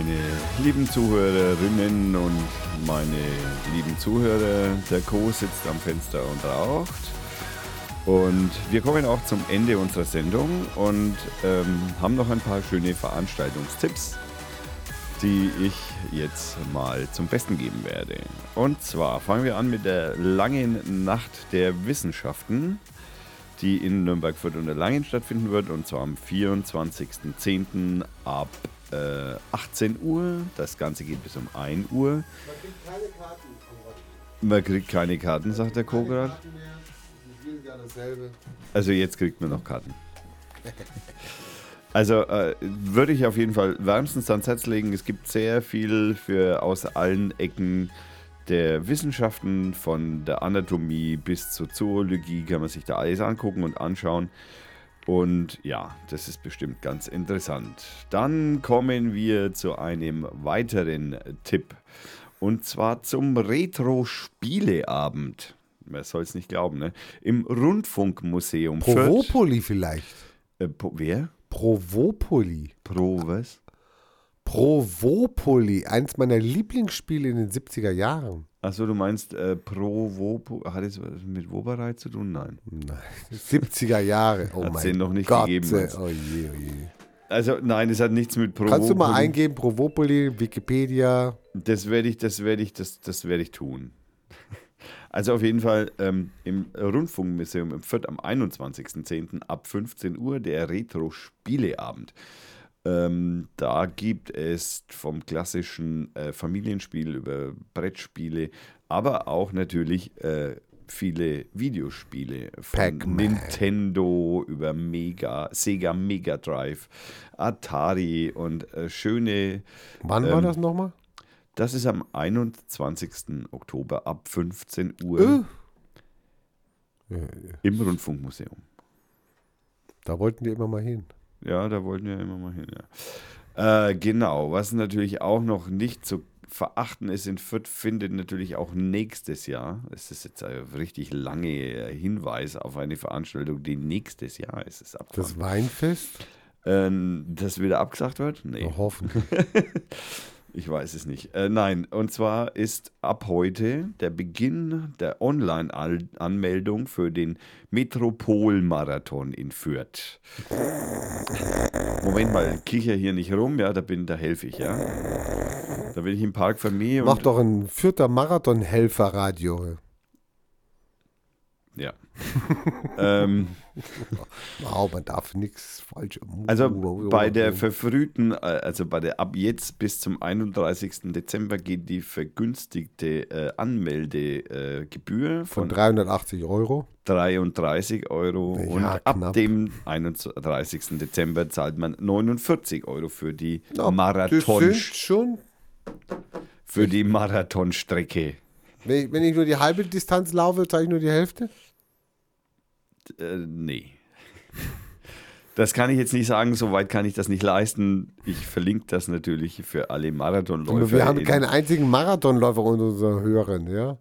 Meine lieben Zuhörerinnen und meine lieben Zuhörer, der Co sitzt am Fenster und raucht. Und wir kommen auch zum Ende unserer Sendung und ähm, haben noch ein paar schöne Veranstaltungstipps, die ich jetzt mal zum Besten geben werde. Und zwar fangen wir an mit der langen Nacht der Wissenschaften, die in Nürnberg, Fürth und der Langen stattfinden wird. Und zwar am 24.10. ab äh, 18 Uhr. Das Ganze geht bis um 1 Uhr. Man kriegt keine Karten. Man kriegt keine Karten, sagt der dasselbe. Also jetzt kriegt man noch Karten. Also äh, würde ich auf jeden Fall wärmstens ans Herz legen. Es gibt sehr viel für aus allen Ecken der Wissenschaften, von der Anatomie bis zur Zoologie, kann man sich da alles angucken und anschauen. Und ja, das ist bestimmt ganz interessant. Dann kommen wir zu einem weiteren Tipp. Und zwar zum Retro-Spieleabend. Wer soll es nicht glauben, ne? Im Rundfunkmuseum. Provopoli vielleicht. Äh, po, wer? Provopoli. Pro was? Provopoli, eins meiner Lieblingsspiele in den 70er Jahren. Achso, du meinst äh, Pro Wopo. Hat es was mit Wobereit zu tun? Nein. Nein, [laughs] 70er Jahre. Oh Hat's mein den noch nicht Gott. gegeben, äh, meinst du? Oh je, oh je. Also nein, es hat nichts mit Pro Kannst du mal eingeben, Provopoli, Wikipedia. Das werde ich, das werde ich, das, das werde ich tun. [laughs] Also auf jeden Fall ähm, im Rundfunkmuseum im Fürth am 21.10. ab 15 Uhr der Retro-Spieleabend. Ähm, da gibt es vom klassischen äh, Familienspiel über Brettspiele, aber auch natürlich äh, viele Videospiele von. Nintendo über Mega, Sega Mega Drive, Atari und äh, schöne Wann war Ähm, das nochmal? das ist am 21. Oktober ab 15 Uhr Äh, im Rundfunkmuseum. Da wollten die immer mal hin. Ja, da wollten wir immer mal hin. Ja. Äh, genau, was natürlich auch noch nicht zu verachten ist in Fürth, findet natürlich auch nächstes Jahr, es ist jetzt ein richtig lange Hinweis auf eine Veranstaltung, die nächstes Jahr ist. Es Das. Weinfest? ähm, das wieder abgesagt wird? Nee. Wir hoffen. [laughs] Ich weiß es nicht. Äh, nein, und zwar ist ab heute der Beginn der Online-Anmeldung für den Metropol-Marathon in Fürth. Moment mal, kicher hier nicht rum, ja, da bin, da helfe ich, ja. Da bin ich im Park Familie Mach und doch ein vierter Marathon-Helfer-Radio. Ja. [laughs] ähm, Wow, man darf nichts falsch. also bei der verfrühten, äh, also bei der ab jetzt bis zum 31. Dezember geht die vergünstigte äh, Anmeldegebühr äh, Gebühr von von 380 Euro. 33 Euro Ja, und ab knapp. dem 31. Dezember zahlt man 49 Euro für die Ja, Marathon Das sind schon, für die Marathonstrecke. Wenn ich, wenn ich nur die halbe Distanz laufe, zahle ich nur die Hälfte. Äh, nee. Das kann ich jetzt nicht sagen, soweit kann ich das nicht leisten. Ich verlinke das natürlich für alle Marathonläufer. wir haben in- keinen einzigen Marathonläufer unter unseren Hörern, ja.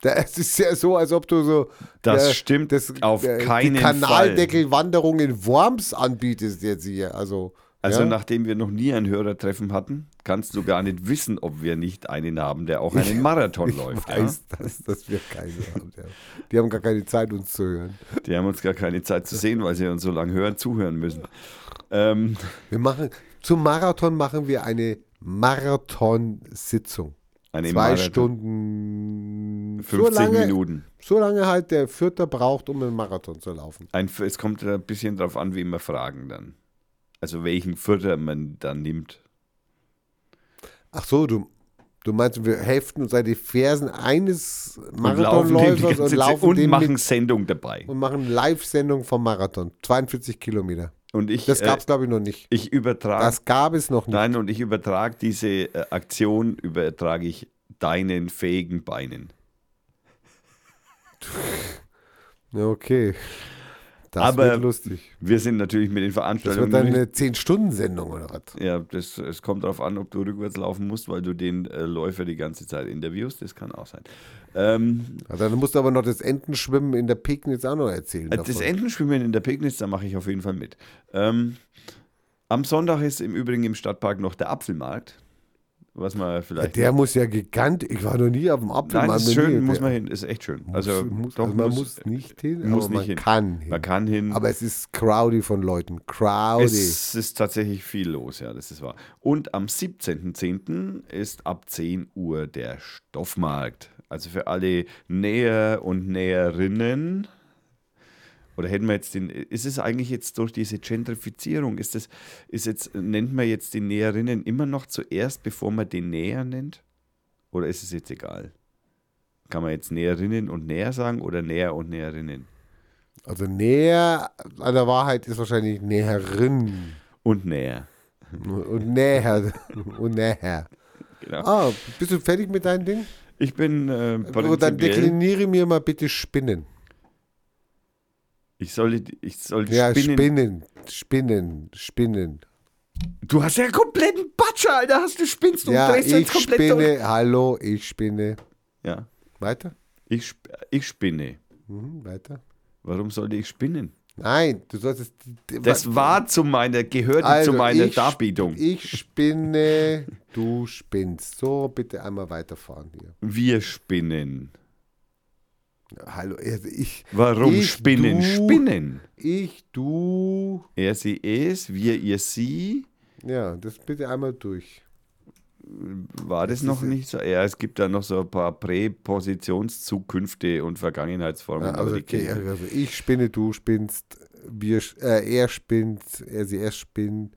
Da- Es ist ja so, als ob du so Das äh, stimmt auf äh, keinen die Kanaldeckelwanderung in Worms anbietest jetzt hier. Also, Also ja? nachdem wir noch nie ein Hörertreffen hatten, kannst du gar nicht wissen, ob wir nicht einen haben, der auch einen Marathon [laughs] ich läuft. weiß, dass, dass wir keine haben. Ja. Die haben gar keine Zeit, uns zu hören. Ja? Die haben uns gar keine Zeit zu sehen, weil sie uns so lange hören, zuhören müssen. Ähm, Wir machen, zum Marathon machen wir eine Marathonsitzung. eine Zwei Marathon- Stunden. 50 so lange, Minuten. So lange halt der Vierter braucht, um einen Marathon zu laufen. Ein, es kommt ein bisschen darauf an, wen wir fragen dann. Also welchen Vierter man dann nimmt. Ach so, du, du meinst, wir heften uns an die Fersen eines Und laufen Marathonläufers und laufen und machen Sendung dabei. und machen Live-Sendung vom Marathon. 42 Kilometer. Und ich, Das gab äh, es, glaube ich, noch nicht. ich übertrage, Das gab es noch nicht. nein, und ich übertrage diese äh, Aktion, übertrage ich deinen fähigen Beinen. [laughs] Okay. Das Aber wird lustig. Wir sind natürlich mit den Das Veranstaltungen. wird dann eine 10-Stunden-Sendung oder was? ja, das, es kommt darauf an, ob du rückwärts laufen musst, weil du den äh, Läufer die ganze Zeit interviewst. Das kann auch sein. Ähm, Ja, dann musst du aber noch das Entenschwimmen in der Pegnitz auch noch erzählen. Äh, Das davon. Entenschwimmen in der Pegnitz, da mache ich auf jeden Fall mit. Ähm, Am Sonntag ist im Übrigen im Stadtpark noch der Apfelmarkt. Was man Ja, vielleicht. der muss ja gigantisch. Ich war noch nie auf dem Apfel. Nein, ist schön, muss man hin, ist echt schön. Also, muss, doch, also man muss- muss nicht hin, muss aber nicht man hin. kann hin. Man kann hin. aber es ist crowdy von Leuten. Crowdy. Es ist tatsächlich viel los, ja, das ist wahr. Und am 17.10. ist ab 10 Uhr der Stoffmarkt. Also für alle Näher und Näherinnen. Oder hätten wir jetzt den, ist es eigentlich jetzt durch diese Gentrifizierung, ist das, ist jetzt, nennt man jetzt die Näherinnen immer noch zuerst, bevor man den Näher nennt? Oder ist es jetzt egal? Kann man jetzt Näherinnen und Näher sagen oder Näher und Näherinnen? also näher an der Wahrheit ist wahrscheinlich Näherin. Und Näher. Und näher. Und näher. Genau. Ah, bist du fertig mit deinem Ding? Ich bin äh, dann dekliniere mir mal bitte Spinnen. Ich soll, ich soll Ja, spinnen. Spinnen. Spinnen. Spinnen. Du hast ja einen kompletten Batscher, Alter. Hast du spinnst du ja, drehst jetzt ich komplett durch. spinne. Hallo, ich spinne. Ja, Weiter? ich, ich spinne. Mhm, weiter. Warum sollte ich spinnen? Nein, du solltest. Das war zu meiner, gehörte Also, zu meiner ich, Darbietung. Ich spinne, du spinnst. So, bitte einmal weiterfahren hier. Wir spinnen. Hallo, also ich, Warum Ich, spinnen? du- Spinnen. ich, du. Er, sie, es, wir, ihr, sie. Ja, das bitte einmal durch. War das, Das noch nicht so? Ja, es gibt da noch so ein paar Präpositionszukünfte und Vergangenheitsformen. Aber also, okay, also ich spinne, du spinnst, wir, äh, er spinnt, er, sie, er spinnt,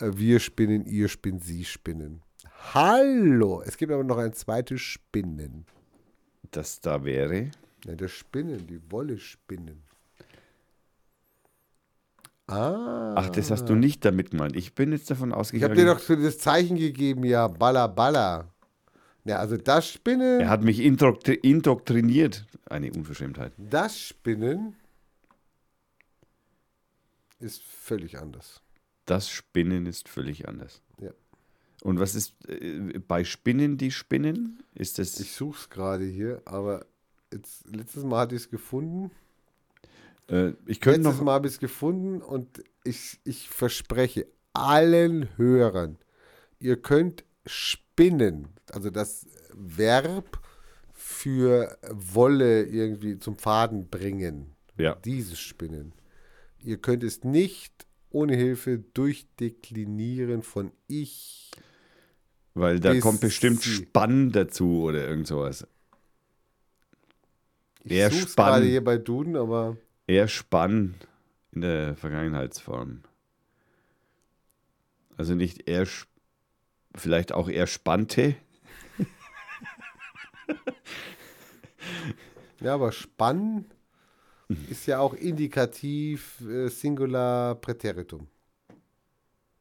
äh, wir spinnen, ihr spinnt, sie spinnen. Hallo, es gibt aber noch ein zweites Spinnen. Das da wäre. Ja, das Spinnen, die Wolle spinnen. Ah. Ach, das hast du nicht damit gemeint. Ich bin jetzt davon Ich ausgegangen. habe dir doch so das Zeichen gegeben, ja, balla balla. Ja, also das Spinnen, Er hat mich indoktri indoktriniert. Eine Unverschämtheit. das Spinnen ist völlig anders. Das Spinnen ist völlig anders. Und was ist äh, bei Spinnen die Spinnen? Ist das. Ich suche es gerade hier, aber jetzt, letztes Mal hatte ich es gefunden. äh, ich könnte Letztes noch. Mal habe ich es gefunden und ich, ich verspreche allen Hörern, ihr könnt spinnen, also das Verb für Wolle irgendwie zum Faden bringen. Ja. Dieses Spinnen. Ihr könnt es nicht ohne Hilfe durchdeklinieren von ich. Weil da bis kommt bestimmt sie- Spann dazu oder irgend sowas. Ich es Spann. gerade hier bei Duden, aber Er spann in der Vergangenheitsform. Also nicht er, sp- vielleicht auch er spannte. [laughs] Ja, aber Spann ist ja auch indikativ äh, Singular Präteritum.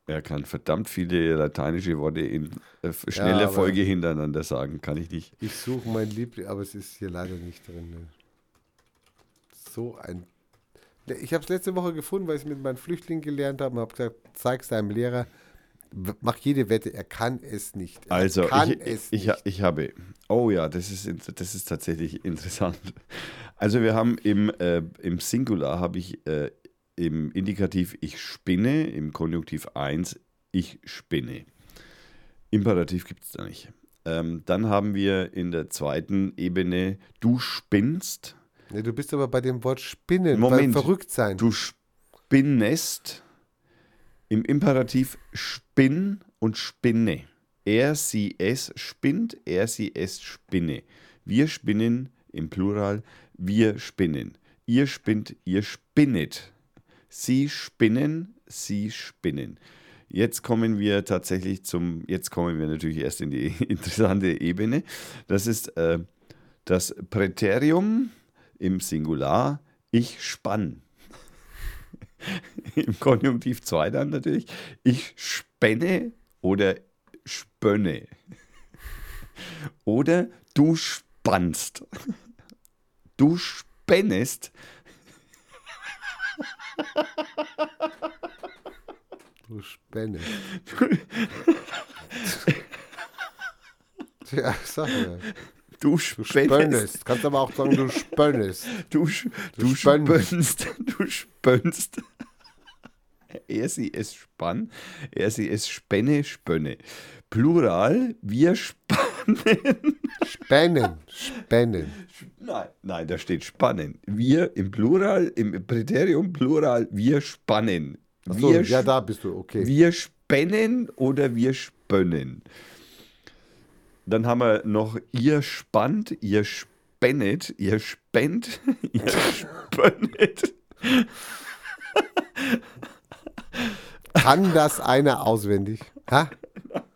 Er kann verdammt viele lateinische Worte in äh, schneller aber- Folge hintereinander sagen. Kann ich nicht. Ich suche mein Liebling, aber es ist hier leider nicht drin. Ne? So ein. Ne, Ich habe es letzte Woche gefunden, weil ich es mit meinen Flüchtlingen gelernt habe und habe gesagt, zeig es deinem Lehrer. Mach jede Wette, er kann es nicht. Er Also, kann ich, es ich, nicht. ich habe. Oh ja, das ist, das ist tatsächlich [laughs] interessant. Also, wir haben im, äh, im Singular habe ich äh, im Indikativ ich spinne, im Konjunktiv 1 ich spinne. Imperativ gibt es da nicht. Ähm, dann haben wir in der zweiten Ebene du spinnst, Ne, du bist aber bei dem Wort Spinnen, Moment. verrückt sein. du spinnest. Im Imperativ spinn und spinne. Er, sie, es spinnt, er, sie, es spinne. Wir spinnen im Plural, wir spinnen. Ihr spinnt, ihr spinnet. Sie spinnen, sie spinnen. Jetzt kommen wir tatsächlich zum, jetzt kommen wir natürlich erst in die [laughs] interessante Ebene. Das ist äh, das Präterium im Singular, ich spann. [laughs] Im Konjunktiv 2 dann natürlich, ich spenne oder spönne. Oder du spannst. Du spennest, Du Spinne. [laughs] ja, sag ja. du Du spönnest. Kannst aber auch sagen, du spönnest. du, sch- du spönnst. spönnst, du spönnst. Er, sie, es Spann. Er, sie, es Spenne, Spönne. Plural, wir spannen. [laughs] Spännen. Spännen. Nein, nein, da steht spannen. Wir im Plural, im Präterium Plural, wir spannen. Achso, Wir, ja, da bist du, okay. wir spennen oder wir spönnen. Dann haben wir noch ihr spannt, ihr spennet, ihr spennt, [laughs] ihr spönnet. Kann das einer auswendig? Ha?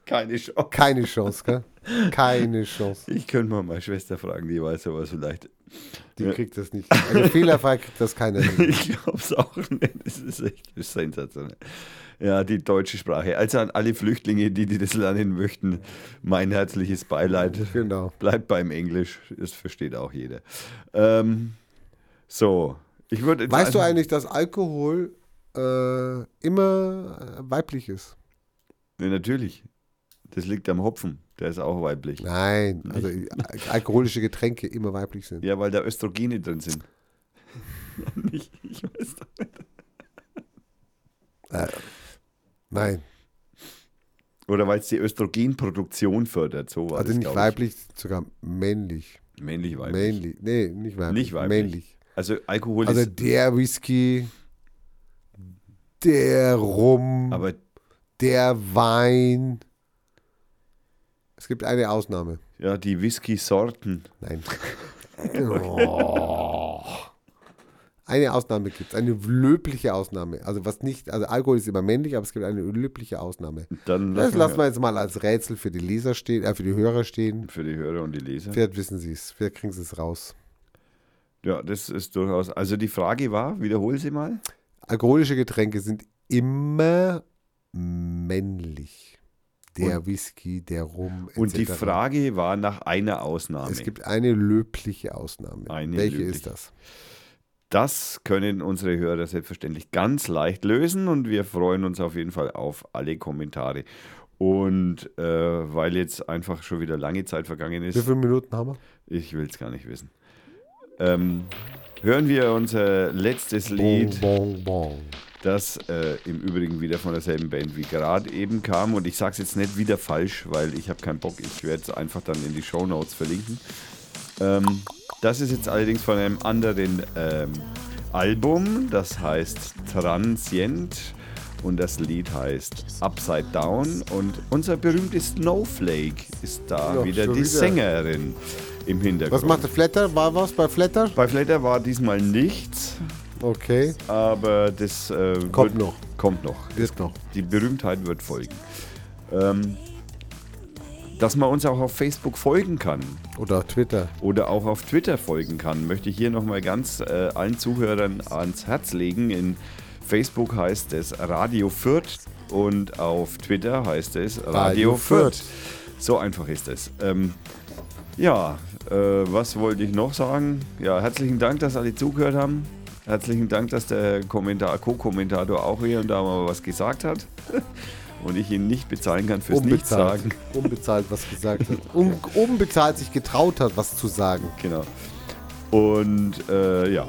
Keine Chance. Keine Chance, gell? Keine Chance. Ich könnte mal meine Schwester fragen, die weiß aber so leicht. Die Ja. kriegt das nicht. Also fehlerfrei kriegt das keiner. [laughs] Ich glaube es auch nicht. Das ist echt sensationell. Ja, die deutsche Sprache. Also an alle Flüchtlinge, die, die das lernen möchten, mein herzliches Beileid. Genau. Bleibt beim Englisch, das versteht auch jeder. Ähm, so, ich würde. Weißt du eigentlich, dass Alkohol äh, immer weiblich ist? Ja, natürlich. Das liegt am Hopfen. Der ist auch weiblich. Nein, also äh, alkoholische Getränke immer weiblich sind. Ja, weil da Östrogene drin sind. ich, [laughs] ich weiß doch nicht. Nein, Oder weil es die Östrogenproduktion fördert. So war also nicht weiblich, sogar männlich. Ich. Männlich, weiblich. Männlich. Nee, nicht weiblich. Nicht weiblich. Männlich. Also Alkohol Also der Whisky, der Rum, Aber der Wein. Es gibt eine Ausnahme. ja, die Whisky-Sorten. Nein. Oh. [laughs] Eine Ausnahme gibt es, eine löbliche Ausnahme. Also was nicht, also Alkohol ist immer männlich, aber es gibt eine löbliche Ausnahme. Dann Das lassen wir jetzt mal als Rätsel für die Leser stehen, äh, für die Hörer stehen. für die Hörer und die Leser. Vielleicht wissen sie es, vielleicht kriegen sie es raus. Ja, das ist durchaus. Also die Frage war, wiederhol sie mal. Alkoholische Getränke sind immer männlich. Der Whisky, der Rum, etc. Und die Frage war nach einer Ausnahme. Es gibt eine löbliche Ausnahme. Eine Welche löbliche. ist das? Das können unsere Hörer selbstverständlich ganz leicht lösen und wir freuen uns auf jeden Fall auf alle Kommentare. Und äh, weil jetzt einfach schon wieder lange Zeit vergangen Wie ist, viele Minuten haben wir? ich will es gar nicht wissen, ähm, hören wir unser letztes Lied, Bong, bong, bong. Das äh, im Übrigen wieder von derselben Band wie gerade eben kam. Und ich sage es jetzt nicht wieder falsch, weil ich habe keinen Bock. Ich werde es einfach dann in die Show Notes verlinken. Ähm, das ist jetzt allerdings von einem anderen ähm, Album, das heißt Transient und das Lied heißt Upside Down und unser berühmtes Snowflake ist da Ja, wieder die wieder. Sängerin im Hintergrund. Was macht der Flatter? War was bei Flatter? Bei Flatter war diesmal nichts, Okay. aber das äh, Kommt wird, noch. Kommt noch. Wird noch. Die Berühmtheit wird folgen. Ähm, dass man uns auch auf Facebook folgen kann Oder auf Twitter. oder auch auf Twitter folgen kann, möchte ich hier nochmal ganz äh, allen Zuhörern ans Herz legen. In Facebook heißt es Radio Fürth und auf Twitter heißt es Radio, Radio Fürth. Fürth. So einfach ist es. Ähm, ja, äh, was wollte ich noch sagen? Ja, herzlichen Dank, dass alle zugehört haben. Herzlichen Dank, dass der Kommentar, Co-Kommentator auch hier und da mal was gesagt hat. [laughs] Und ich ihn nicht bezahlen kann fürs. Nichtsagen. Unbezahlt was gesagt hat. Un unbezahlt sich getraut hat, was zu sagen. Genau. Und äh, ja,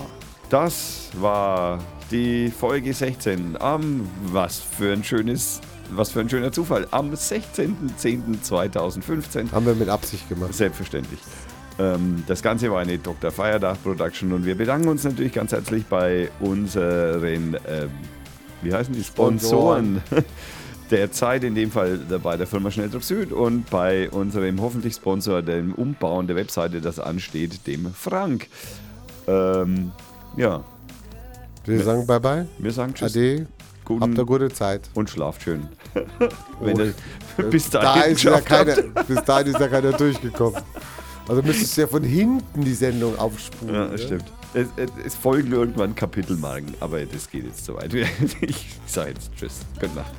das war die Folge 16 am, was für ein schönes, was für ein schöner Zufall, am 16.10.2015. Haben wir mit Absicht gemacht. Selbstverständlich. Ähm, das Ganze war eine Dr. Feiertag Production und wir bedanken uns natürlich ganz herzlich bei unseren, ähm, wie heißen die, Sponsoren. [laughs] Der Zeit, in dem Fall bei der Firma Schnelldruck Süd und bei unserem hoffentlich Sponsor, dem Umbauen der Webseite, das ansteht, dem Frank. Ähm, ja, Wir sagen Bye-bye. wir sagen Tschüss Ade. guten Habt eine gute Zeit. und schlaft schön. [laughs] Oh, ihr [laughs] bis da dahin habt. keiner, bis dahin ist ja keiner durchgekommen. Also müsstest du ja von hinten die Sendung aufspulen. Ja, das stimmt. Es, es, es, folgen irgendwann Kapitelmarken, aber das geht jetzt zu weit. [laughs] Ich sage jetzt Tschüss. Gute Nacht.